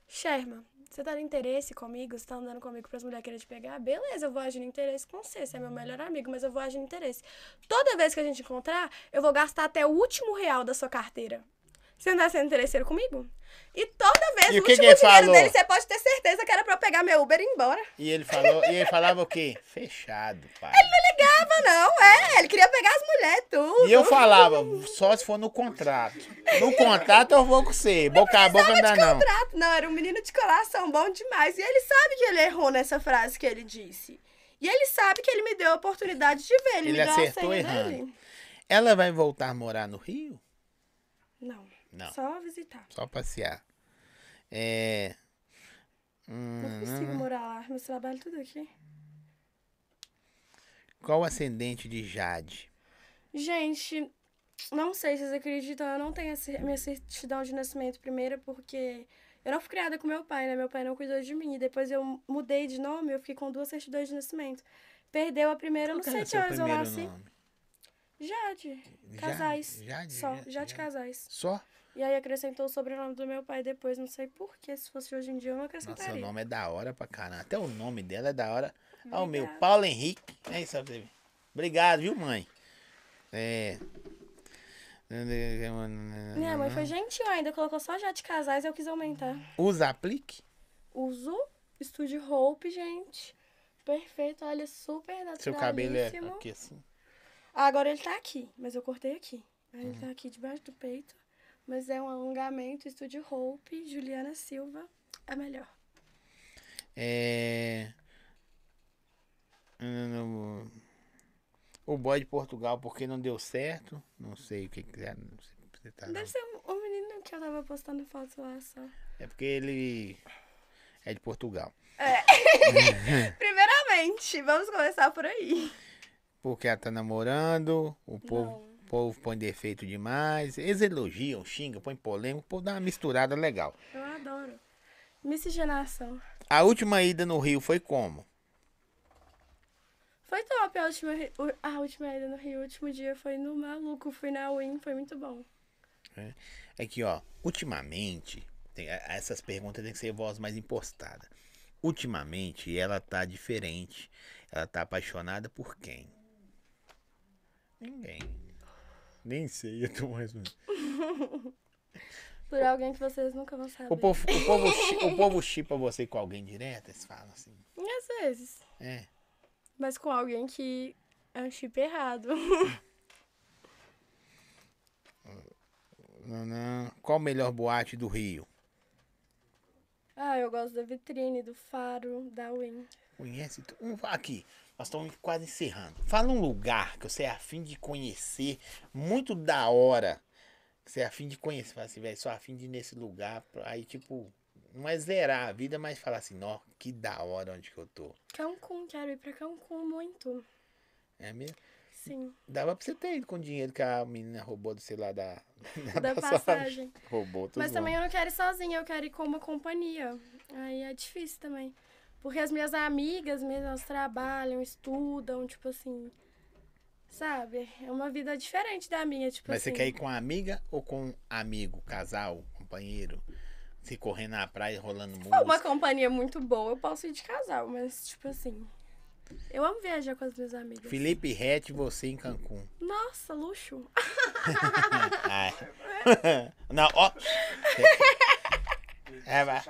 Sherman, você tá no interesse comigo? Você tá andando comigo pras mulheres quererem te pegar? Beleza, eu vou agir no interesse com você. Você é meu melhor amigo, mas eu vou agir no interesse. Toda vez que a gente encontrar, eu vou gastar até o último real da sua carteira. Você não tá sendo interesseiro comigo? E toda vez, E o o que último que ele dinheiro falou? dele, você pode ter certeza que era pra eu pegar meu Uber e ir embora. E ele falou, e ele falava o quê? Fechado, pai. ligava, não, é. Ele queria pegar as mulheres, tudo. E eu falava, só se for no contrato. No contrato eu vou com você. Boca a boca não dá não. Contrato. Não, era um menino de coração bom demais. E ele sabe que ele errou nessa frase que ele disse. E ele sabe que ele me deu a oportunidade de ver. Ele, Ele acertou errando. dele. Ela vai voltar a morar no Rio? Não, Não, só visitar. só passear. É. hum, Não consigo morar lá. Meu trabalho tudo aqui. qual o ascendente de Jade? Gente, não sei se vocês acreditam, eu não tenho a minha certidão de nascimento primeiro porque eu não fui criada com meu pai, né? Meu pai não cuidou de mim. E depois eu mudei de nome, eu fiquei com duas certidões de nascimento. Perdeu a primeira, que seu horas eu nasci. nome? Já de Já- casais. já de- Só, já- já de já. casais. Só? E aí acrescentou o sobrenome do meu pai depois, não sei porquê. Se fosse hoje em dia, eu não Nossa, acrescentaria. seu nome é da hora pra caramba. Até o nome dela é da hora. Ó, o meu, Obrigada. Paulo Henrique. É isso aí. Obrigado, viu, mãe? É. Minha mãe foi gentil ainda, colocou só já de casais eu quis aumentar. Usa aplique? Uso Studio Hope, gente. Perfeito, olha, super naturalíssimo. Seu cabelo é aqui assim. Ah, agora ele tá aqui, mas eu cortei aqui. Aí Ele tá aqui debaixo do peito. Mas é um alongamento, Studio Hope, Juliana Silva, a melhor. É. O boy de Portugal, porque não deu certo. Não sei o que que é. Você tá Deve ser um menino que eu tava postando foto lá só. É porque ele é de Portugal. Primeiramente, vamos começar por aí. Porque ela tá namorando, o povo, Não. O povo põe defeito demais. Eles elogiam, xingam, põe polêmica, o povo dá uma misturada legal. Eu adoro. Miscigenação. A última ida no Rio foi como? Foi top a última, a última ida no Rio. O último dia foi no maluco, fui na Win, foi muito bom. É que, ó, ultimamente, tem- a- essas perguntas têm que ser voz mais impostada. Ultimamente, ela tá diferente. Ela tá apaixonada por quem? Ninguém. Nem sei, eu tô mais. Por alguém que vocês nunca vão saber. O povo, o povo, o povo chipa você com alguém direto, eles falam assim. E às vezes. É. Mas com alguém que é um chip errado. Não, não. Qual o melhor boate do Rio? ah, eu gosto da vitrine, do faro, da Win. Conhece? tu- Aqui, nós estamos quase encerrando. Fala um lugar que você é afim de conhecer, muito da hora. que Você é afim de conhecer. Fala assim, velho, sou afim de ir nesse lugar. Aí, tipo, não é zerar a vida, mas falar assim, ó, que da hora onde que eu tô. Cancún, quero ir pra Cancún muito. É mesmo? Sim, Dava pra você ter ido com o dinheiro que a menina roubou do, sei lá, da, da passagem. Roubou, tudo Mas também eu não quero ir sozinha, eu quero ir com uma companhia. Aí é difícil também. Porque as minhas amigas mesmo, elas trabalham, estudam, tipo assim. Sabe? É uma vida diferente da minha, tipo Mas assim. você quer ir com a amiga ou com amigo, casal, companheiro? Se correndo na praia, rolando música? uma companhia muito boa, eu posso ir de casal, mas tipo assim. Eu amo viajar com as minhas amigas. Felipe Rett, você em Cancún. Nossa, luxo. Não, ó. É, vai.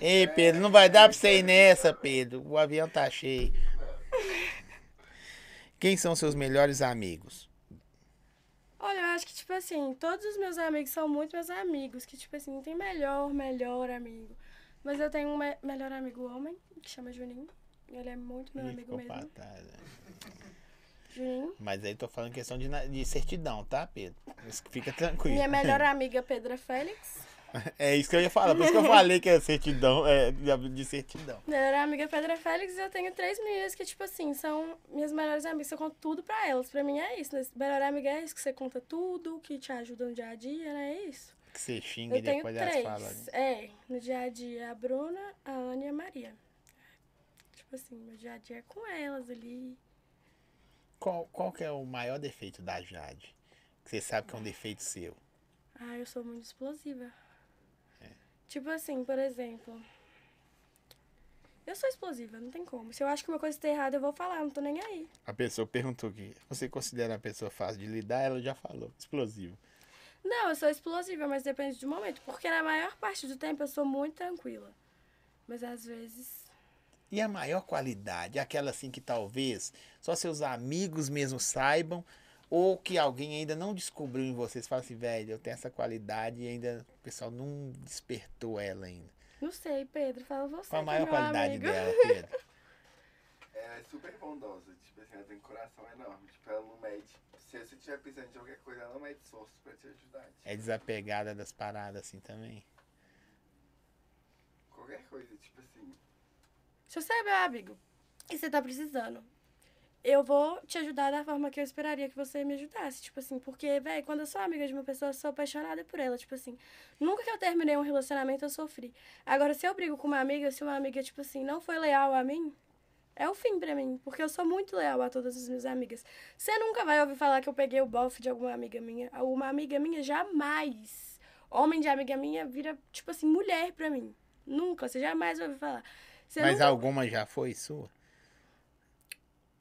Ei, Pedro, não vai dar pra você ir nessa, Pedro. O avião tá cheio. Quem são seus melhores amigos? Olha, eu acho que, tipo assim, todos os meus amigos são muito meus amigos. Que, tipo assim, não tem melhor, melhor amigo. Mas eu tenho um me- melhor amigo homem, que chama Juninho. Ele é muito meu Ih, amigo mesmo. né? Juninho. Mas aí tô falando questão de, de certidão, tá, Pedro? Fica tranquilo. Minha melhor amiga, Pedra Félix. É isso que eu ia falar. Por isso que eu falei que é certidão, é de certidão. Melhor amiga, Pedra Félix. E eu tenho três meninas que, tipo assim, são minhas melhores amigas. Eu conto tudo pra elas. Pra mim é isso. Né? Melhor amiga é isso, que você conta tudo, que te ajuda no dia a dia, né? É isso. Que você xinga Eu e depois elas três. falam. né? É, no dia a dia a Bruna, a Ana e a Maria. Tipo assim, meu dia a dia é com elas ali. Qual, qual que é o maior defeito da Jade? Que você sabe que é um defeito seu. Ah, eu sou muito explosiva. Tipo assim, por exemplo. Eu sou explosiva, não tem como. Se eu acho que uma coisa está errada, eu vou falar, não tô nem aí. A pessoa perguntou que você considera uma pessoa fácil de lidar, ela já falou. Explosivo. Não, eu sou explosiva, mas depende do momento. Porque na maior parte do tempo eu sou muito tranquila. Mas às vezes. E a maior qualidade? Aquela assim que talvez só seus amigos mesmo saibam, ou que alguém ainda não descobriu em você. Você fala assim, velho, eu tenho essa qualidade e ainda o pessoal não despertou ela ainda. Não sei, Pedro, fala você. Qual a é maior meu qualidade amigo. dela, Pedro? Ela é super bondosa, tipo assim, ela tem um coração enorme. Tipo, ela não mede. Se você estiver precisando de qualquer coisa, ela não mede esforço pra te ajudar. Tipo, É desapegada das paradas assim também. qualquer coisa, tipo assim. Se você é meu amigo e você tá precisando, eu vou te ajudar da forma que eu esperaria que você me ajudasse. Tipo assim, porque, velho, quando eu sou amiga de uma pessoa, eu sou apaixonada por ela. Tipo assim, nunca que eu terminei um relacionamento, eu sofri. Agora, se eu brigo com uma amiga, se uma amiga, tipo assim, não foi leal a mim, É o fim pra mim, porque eu sou muito leal a todas as minhas amigas. Você nunca vai ouvir falar que eu peguei o bofe de alguma amiga minha. Uma amiga minha jamais. Homem de amiga minha vira, tipo assim, mulher pra mim. Nunca, você jamais vai ouvir falar. Você Mas nunca... alguma já foi sua?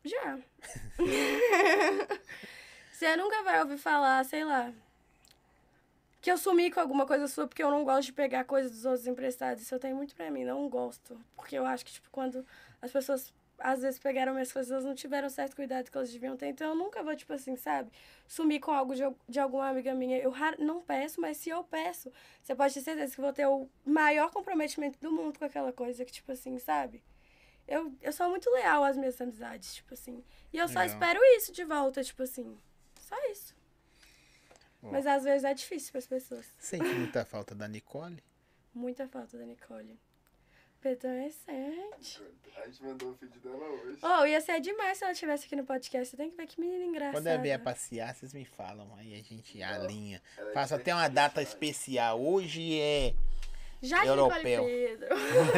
Já. Você nunca vai ouvir falar, sei lá, que eu sumi com alguma coisa sua porque eu não gosto de pegar coisas dos outros emprestados. Isso eu tenho muito pra mim, não gosto. Porque eu acho que, tipo, quando as pessoas às vezes pegaram minhas coisas, elas não tiveram certo cuidado que elas deviam ter. Então eu nunca vou, tipo assim, sabe, sumir com algo de, de alguma amiga minha. Eu não peço, mas se eu peço, você pode ter certeza que vou ter o maior comprometimento do mundo com aquela coisa que, tipo assim, sabe? Eu, eu sou muito leal às minhas amizades, tipo assim. E eu só Legal. espero isso de volta, tipo assim. Só isso. Ó. Mas às vezes é difícil para as pessoas. Sente muita falta da Nicole? Muita falta da Nicole. Pedro é sente. A gente mandou o vídeo dela hoje. Oh, ia ser demais se ela estivesse aqui no podcast. Você tem que ver que menina engraçada. Quando ela vier passear, vocês me falam. Aí a gente alinha. Ela é Faço até uma data especial. Hoje é. Já Europeu. Pedro.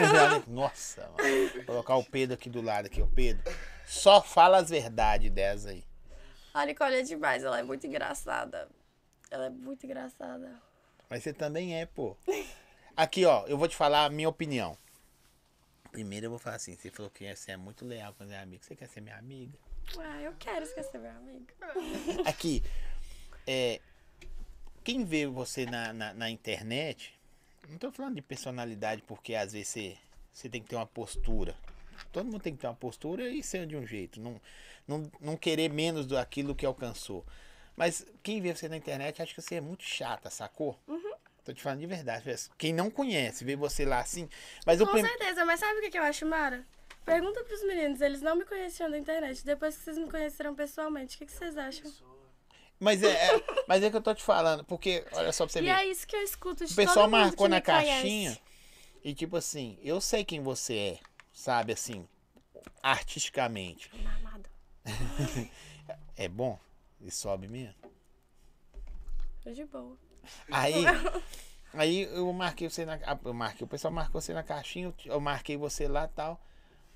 Nossa, mano. Vou colocar o Pedro aqui do lado aqui, o Pedro. Só fala as verdades dessas aí. A Nicole é demais, ela é muito engraçada. Ela é muito engraçada. Mas você também é, pô. Aqui, ó, eu vou te falar a minha opinião. Primeiro eu vou falar assim, você falou que você é muito leal com os amigos. Você quer ser minha amiga? Ah, eu quero esquecer meu amigo. Aqui, é, quem vê você na, na, na internet, não tô falando de personalidade, porque às vezes você, você tem que ter uma postura. Todo mundo tem que ter uma postura e ser de um jeito. Não, não, não querer menos do aquilo que alcançou. Mas quem vê você na internet acha que você é muito chata, sacou? Tô te falando de verdade. Quem não conhece, vê você lá assim. Mas o Com prim... certeza, mas sabe o que eu acho, Mara? Pergunta pros meninos, eles não me conheciam da internet. Depois que vocês me conheceram pessoalmente, o que, que vocês acham? Mas é, é- mas é que eu tô te falando, porque, olha só pra você E ver. é isso que eu escuto de O pessoal marcou na me conhece. caixinha e tipo assim, eu sei quem você é, sabe assim, artisticamente. Mamado. É bom? E sobe mesmo? Tô de boa. Aí, aí eu marquei você na, eu marquei, o pessoal marcou você na caixinha, eu- eu marquei você lá e tal.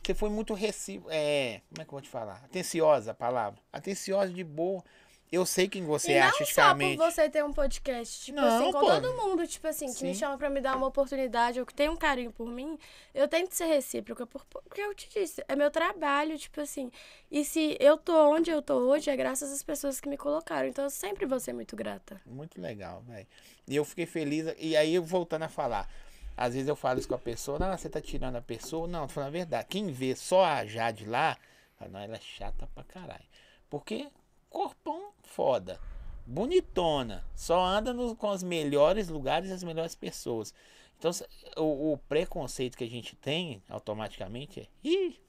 Você foi muito recibo, é, como é que eu vou te falar? Atenciosa a palavra. Atenciosa de boa. Eu sei quem você e é não só por você ter um podcast, tipo Não, assim, com pô. todo mundo, tipo assim, que me Sim. chama pra me dar uma oportunidade ou que tem um carinho por mim, eu tento ser recíproca, por- porque eu te disse, é meu trabalho, tipo assim. E se eu tô onde eu tô hoje, é graças às pessoas que me colocaram. Então eu sempre vou ser muito grata. Muito legal, velho. E eu fiquei feliz. E aí, voltando a falar. Às vezes eu falo isso com a pessoa. Não, você tá tirando a pessoa. Não, tô falando a verdade. Quem vê só a Jade lá, fala, não, ela é chata pra caralho. Porque corpão foda. Bonitona. Só anda nos- com os melhores lugares e as melhores pessoas. Então, o, o preconceito que a gente tem, automaticamente, é. Ih,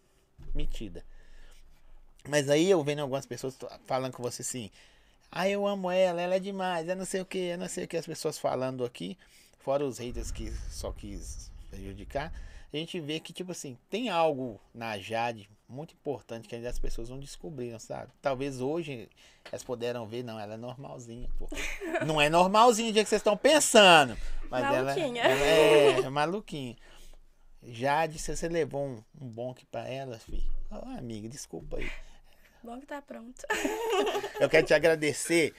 metida. Mas aí eu vendo algumas pessoas falando com você assim. Ah, eu amo ela, ela é demais, é não sei o que, é não sei o que as pessoas falando aqui, fora os haters que só quis prejudicar, a gente vê que, tipo assim, tem algo na Jade muito importante que ainda as pessoas não descobriram, sabe? Talvez hoje elas puderam ver, não, ela é normalzinha, pô. Não é normalzinha do jeito que vocês estão pensando, mas ela, Maluquinha. ela é, é maluquinha. Jade, se você levou um, um bom aqui pra ela, filho, Ó, amiga, desculpa aí. Bom que tá pronto. Eu quero te agradecer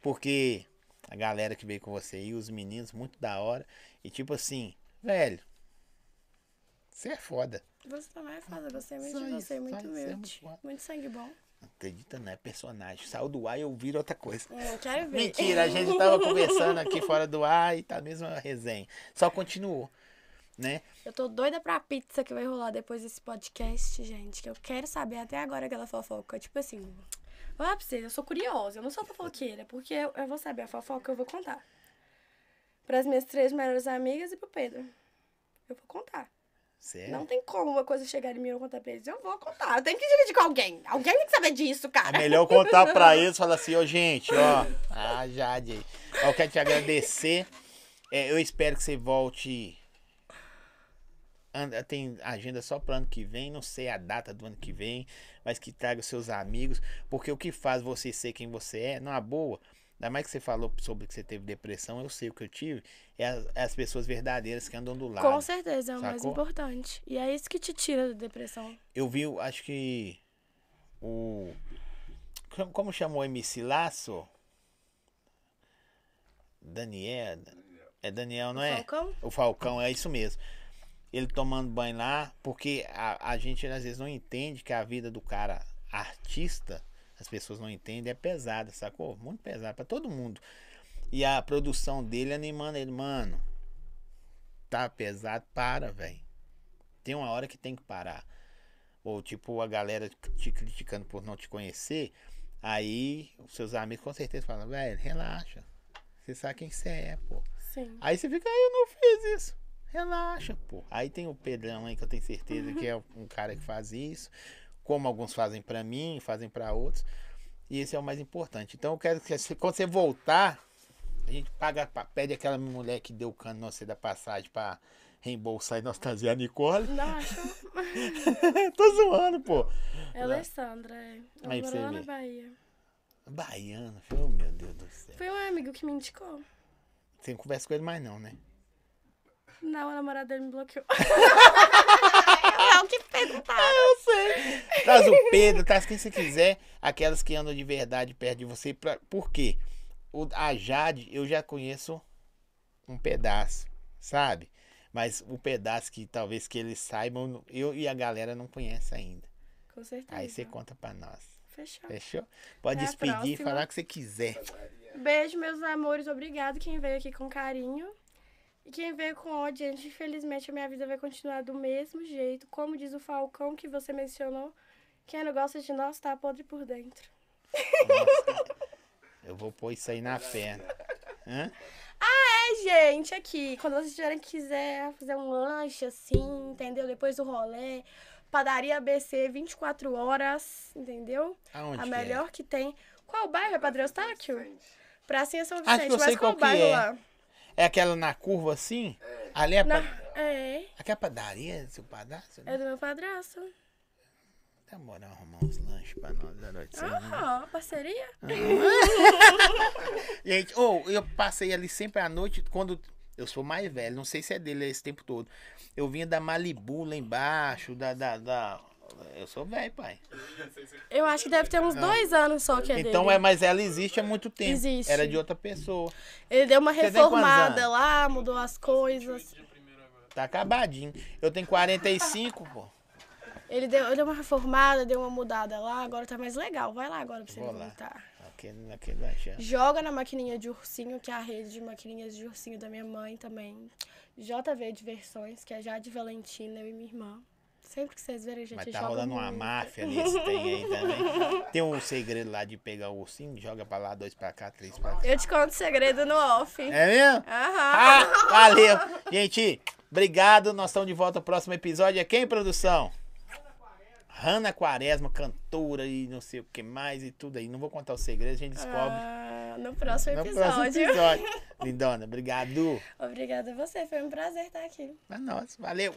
porque a galera que veio com você e os meninos, muito da hora. E tipo assim, velho, você é foda. Você também é foda, gostei muito Só de você, só muito é humilde. muito muito sangue bom. Não acredita, não é personagem. Saiu do ar e eu viro outra coisa. Eu quero ver. Mentira, a gente tava conversando aqui fora do ar e tá a mesma resenha. Só continuou, né? Eu tô doida pra pizza que vai rolar depois desse podcast, gente. Que eu quero saber até agora aquela fofoca. Tipo assim, vou falar pra vocês, eu sou curiosa, eu não sou fofoqueira, porque eu, eu vou saber a fofoca, eu vou contar. Pras minhas três melhores amigas e pro Pedro. Eu vou contar. Não tem como uma coisa chegar em mim e eu não contar pra eles. Eu vou contar. Eu tenho que dividir com alguém. Alguém tem que saber disso, É cara. melhor contar pra eles, falar assim, ó, gente, ó. Ah, Jade Eu quero te agradecer. É, eu espero que você volte. Anda- Tem agenda só pro ano que vem, não sei a data do ano que vem, mas que traga os seus amigos, porque o que faz você ser quem você é, numa boa, Ainda mais que você falou sobre que você teve depressão, eu sei o que eu tive. É as, é as pessoas verdadeiras que andam do lado. Com certeza, é o mais sacou? importante. E é isso que te tira da depressão. Eu vi, o- acho que o. como- chamou o MC Laço? Daniel. É Daniel, não é? Falcão? O Falcão, é isso mesmo. Ele tomando banho lá, porque a, a gente às vezes não entende que a vida do cara artista, as pessoas não entendem, é pesada, sacou? Muito pesada pra todo mundo. E a produção dele animando ele, mano, tá pesado, para, velho. Tem uma hora que tem que parar. Ou tipo, a galera te criticando por não te conhecer, aí os seus amigos com certeza falam, velho, relaxa. Você sabe quem você é, pô. Sim. Aí você fica, aí eu não fiz isso. Relaxa, pô. Aí tem o Pedrão aí que eu tenho certeza que é um cara que faz isso. Como alguns fazem pra mim, fazem pra outros. E esse é o mais importante. Então eu quero que quando você voltar, a gente paga, pa- pede aquela mulher que deu o cano não sei da passagem pra reembolsar e nostalgia a Nicole. Não acho. Tô zoando, pô. É Alessandra, é. Ela Aí você lá na. Bahia. Baiano, oh meu Deus do céu. Foi um amigo que me indicou. Você não conversa com ele mais não, né? Não, a namorada dele me bloqueou. perguntaram. Eu sei. Traz o Pedro, traz quem você quiser. Aquelas que andam de verdade perto de você. Pra, por quê? O, a Jade, eu já conheço um pedaço, sabe? Mas o pedaço que talvez que eles saibam, eu e a galera não conhece ainda. Com certeza. Aí você conta pra nós. Fechou. Fechou? Pode Até despedir e falar o que você quiser. Beijo, meus amores. Obrigado quem veio aqui com carinho. E quem veio com ódio, gente, infelizmente a minha vida vai continuar do mesmo jeito. Como diz o Falcão que você mencionou, quem não gosta de nós tá podre por dentro. Eu vou pôr isso aí na perna. Hã? É, gente, aqui, quando vocês tiverem quiser fazer um lanche assim, entendeu? Depois do rolê, padaria ABC 24 horas, entendeu? Aonde a que melhor que tem. Qual bairro? É Padre Eustáquio? Pracinha São Acho que Vicente, eu sei mas qual qual que bairro é. lá? É aquela na curva assim? Ali é, a Na- pa- É, aqui é a padaria, seu padrasto? é do meu padrasto. Tá moral arrumar uns lanches pra nós da noite. Ah, parceria? Gente, ou eu passei ali sempre à noite, quando eu sou mais velho, não sei se é dele esse tempo todo. Eu vinha da Malibu lá embaixo, da. da, da- Eu sou velho, pai. Eu acho que deve ter uns dois anos só que é Então dele. é, mas ela existe há muito tempo. Existe. Era de outra pessoa. Ele deu uma Você reformada lá, mudou as coisas. Tá acabadinho. Eu tenho 45, pô. Ele deu, ele deu uma reformada, deu uma mudada lá, agora tá mais legal. Vai lá agora pra você Vou. Aquele, aquele. Joga na maquininha de ursinho, que é a rede de maquininhas de ursinho da minha mãe também. JV Diversões, que é Jade Valentina, eu e minha irmã. Sempre que vocês verem, a gente Mas tá rolando uma muito. máfia nesse tem aí também. Tem um segredo lá de pegar o ursinho, joga pra lá, dois pra cá, três pra cá. Eu te conto o segredo no off. É mesmo? Aham. Ah, valeu. Gente, obrigado. Nós estamos de volta ao próximo episódio. É quem, produção? Hanna Quaresma, cantora e não sei o que mais e tudo aí. Não vou contar o segredo, a gente descobre Ah, no próximo no episódio. próximo episódio. Lindona, obrigado. Obrigada a você, foi um prazer estar aqui. Pra nós, valeu.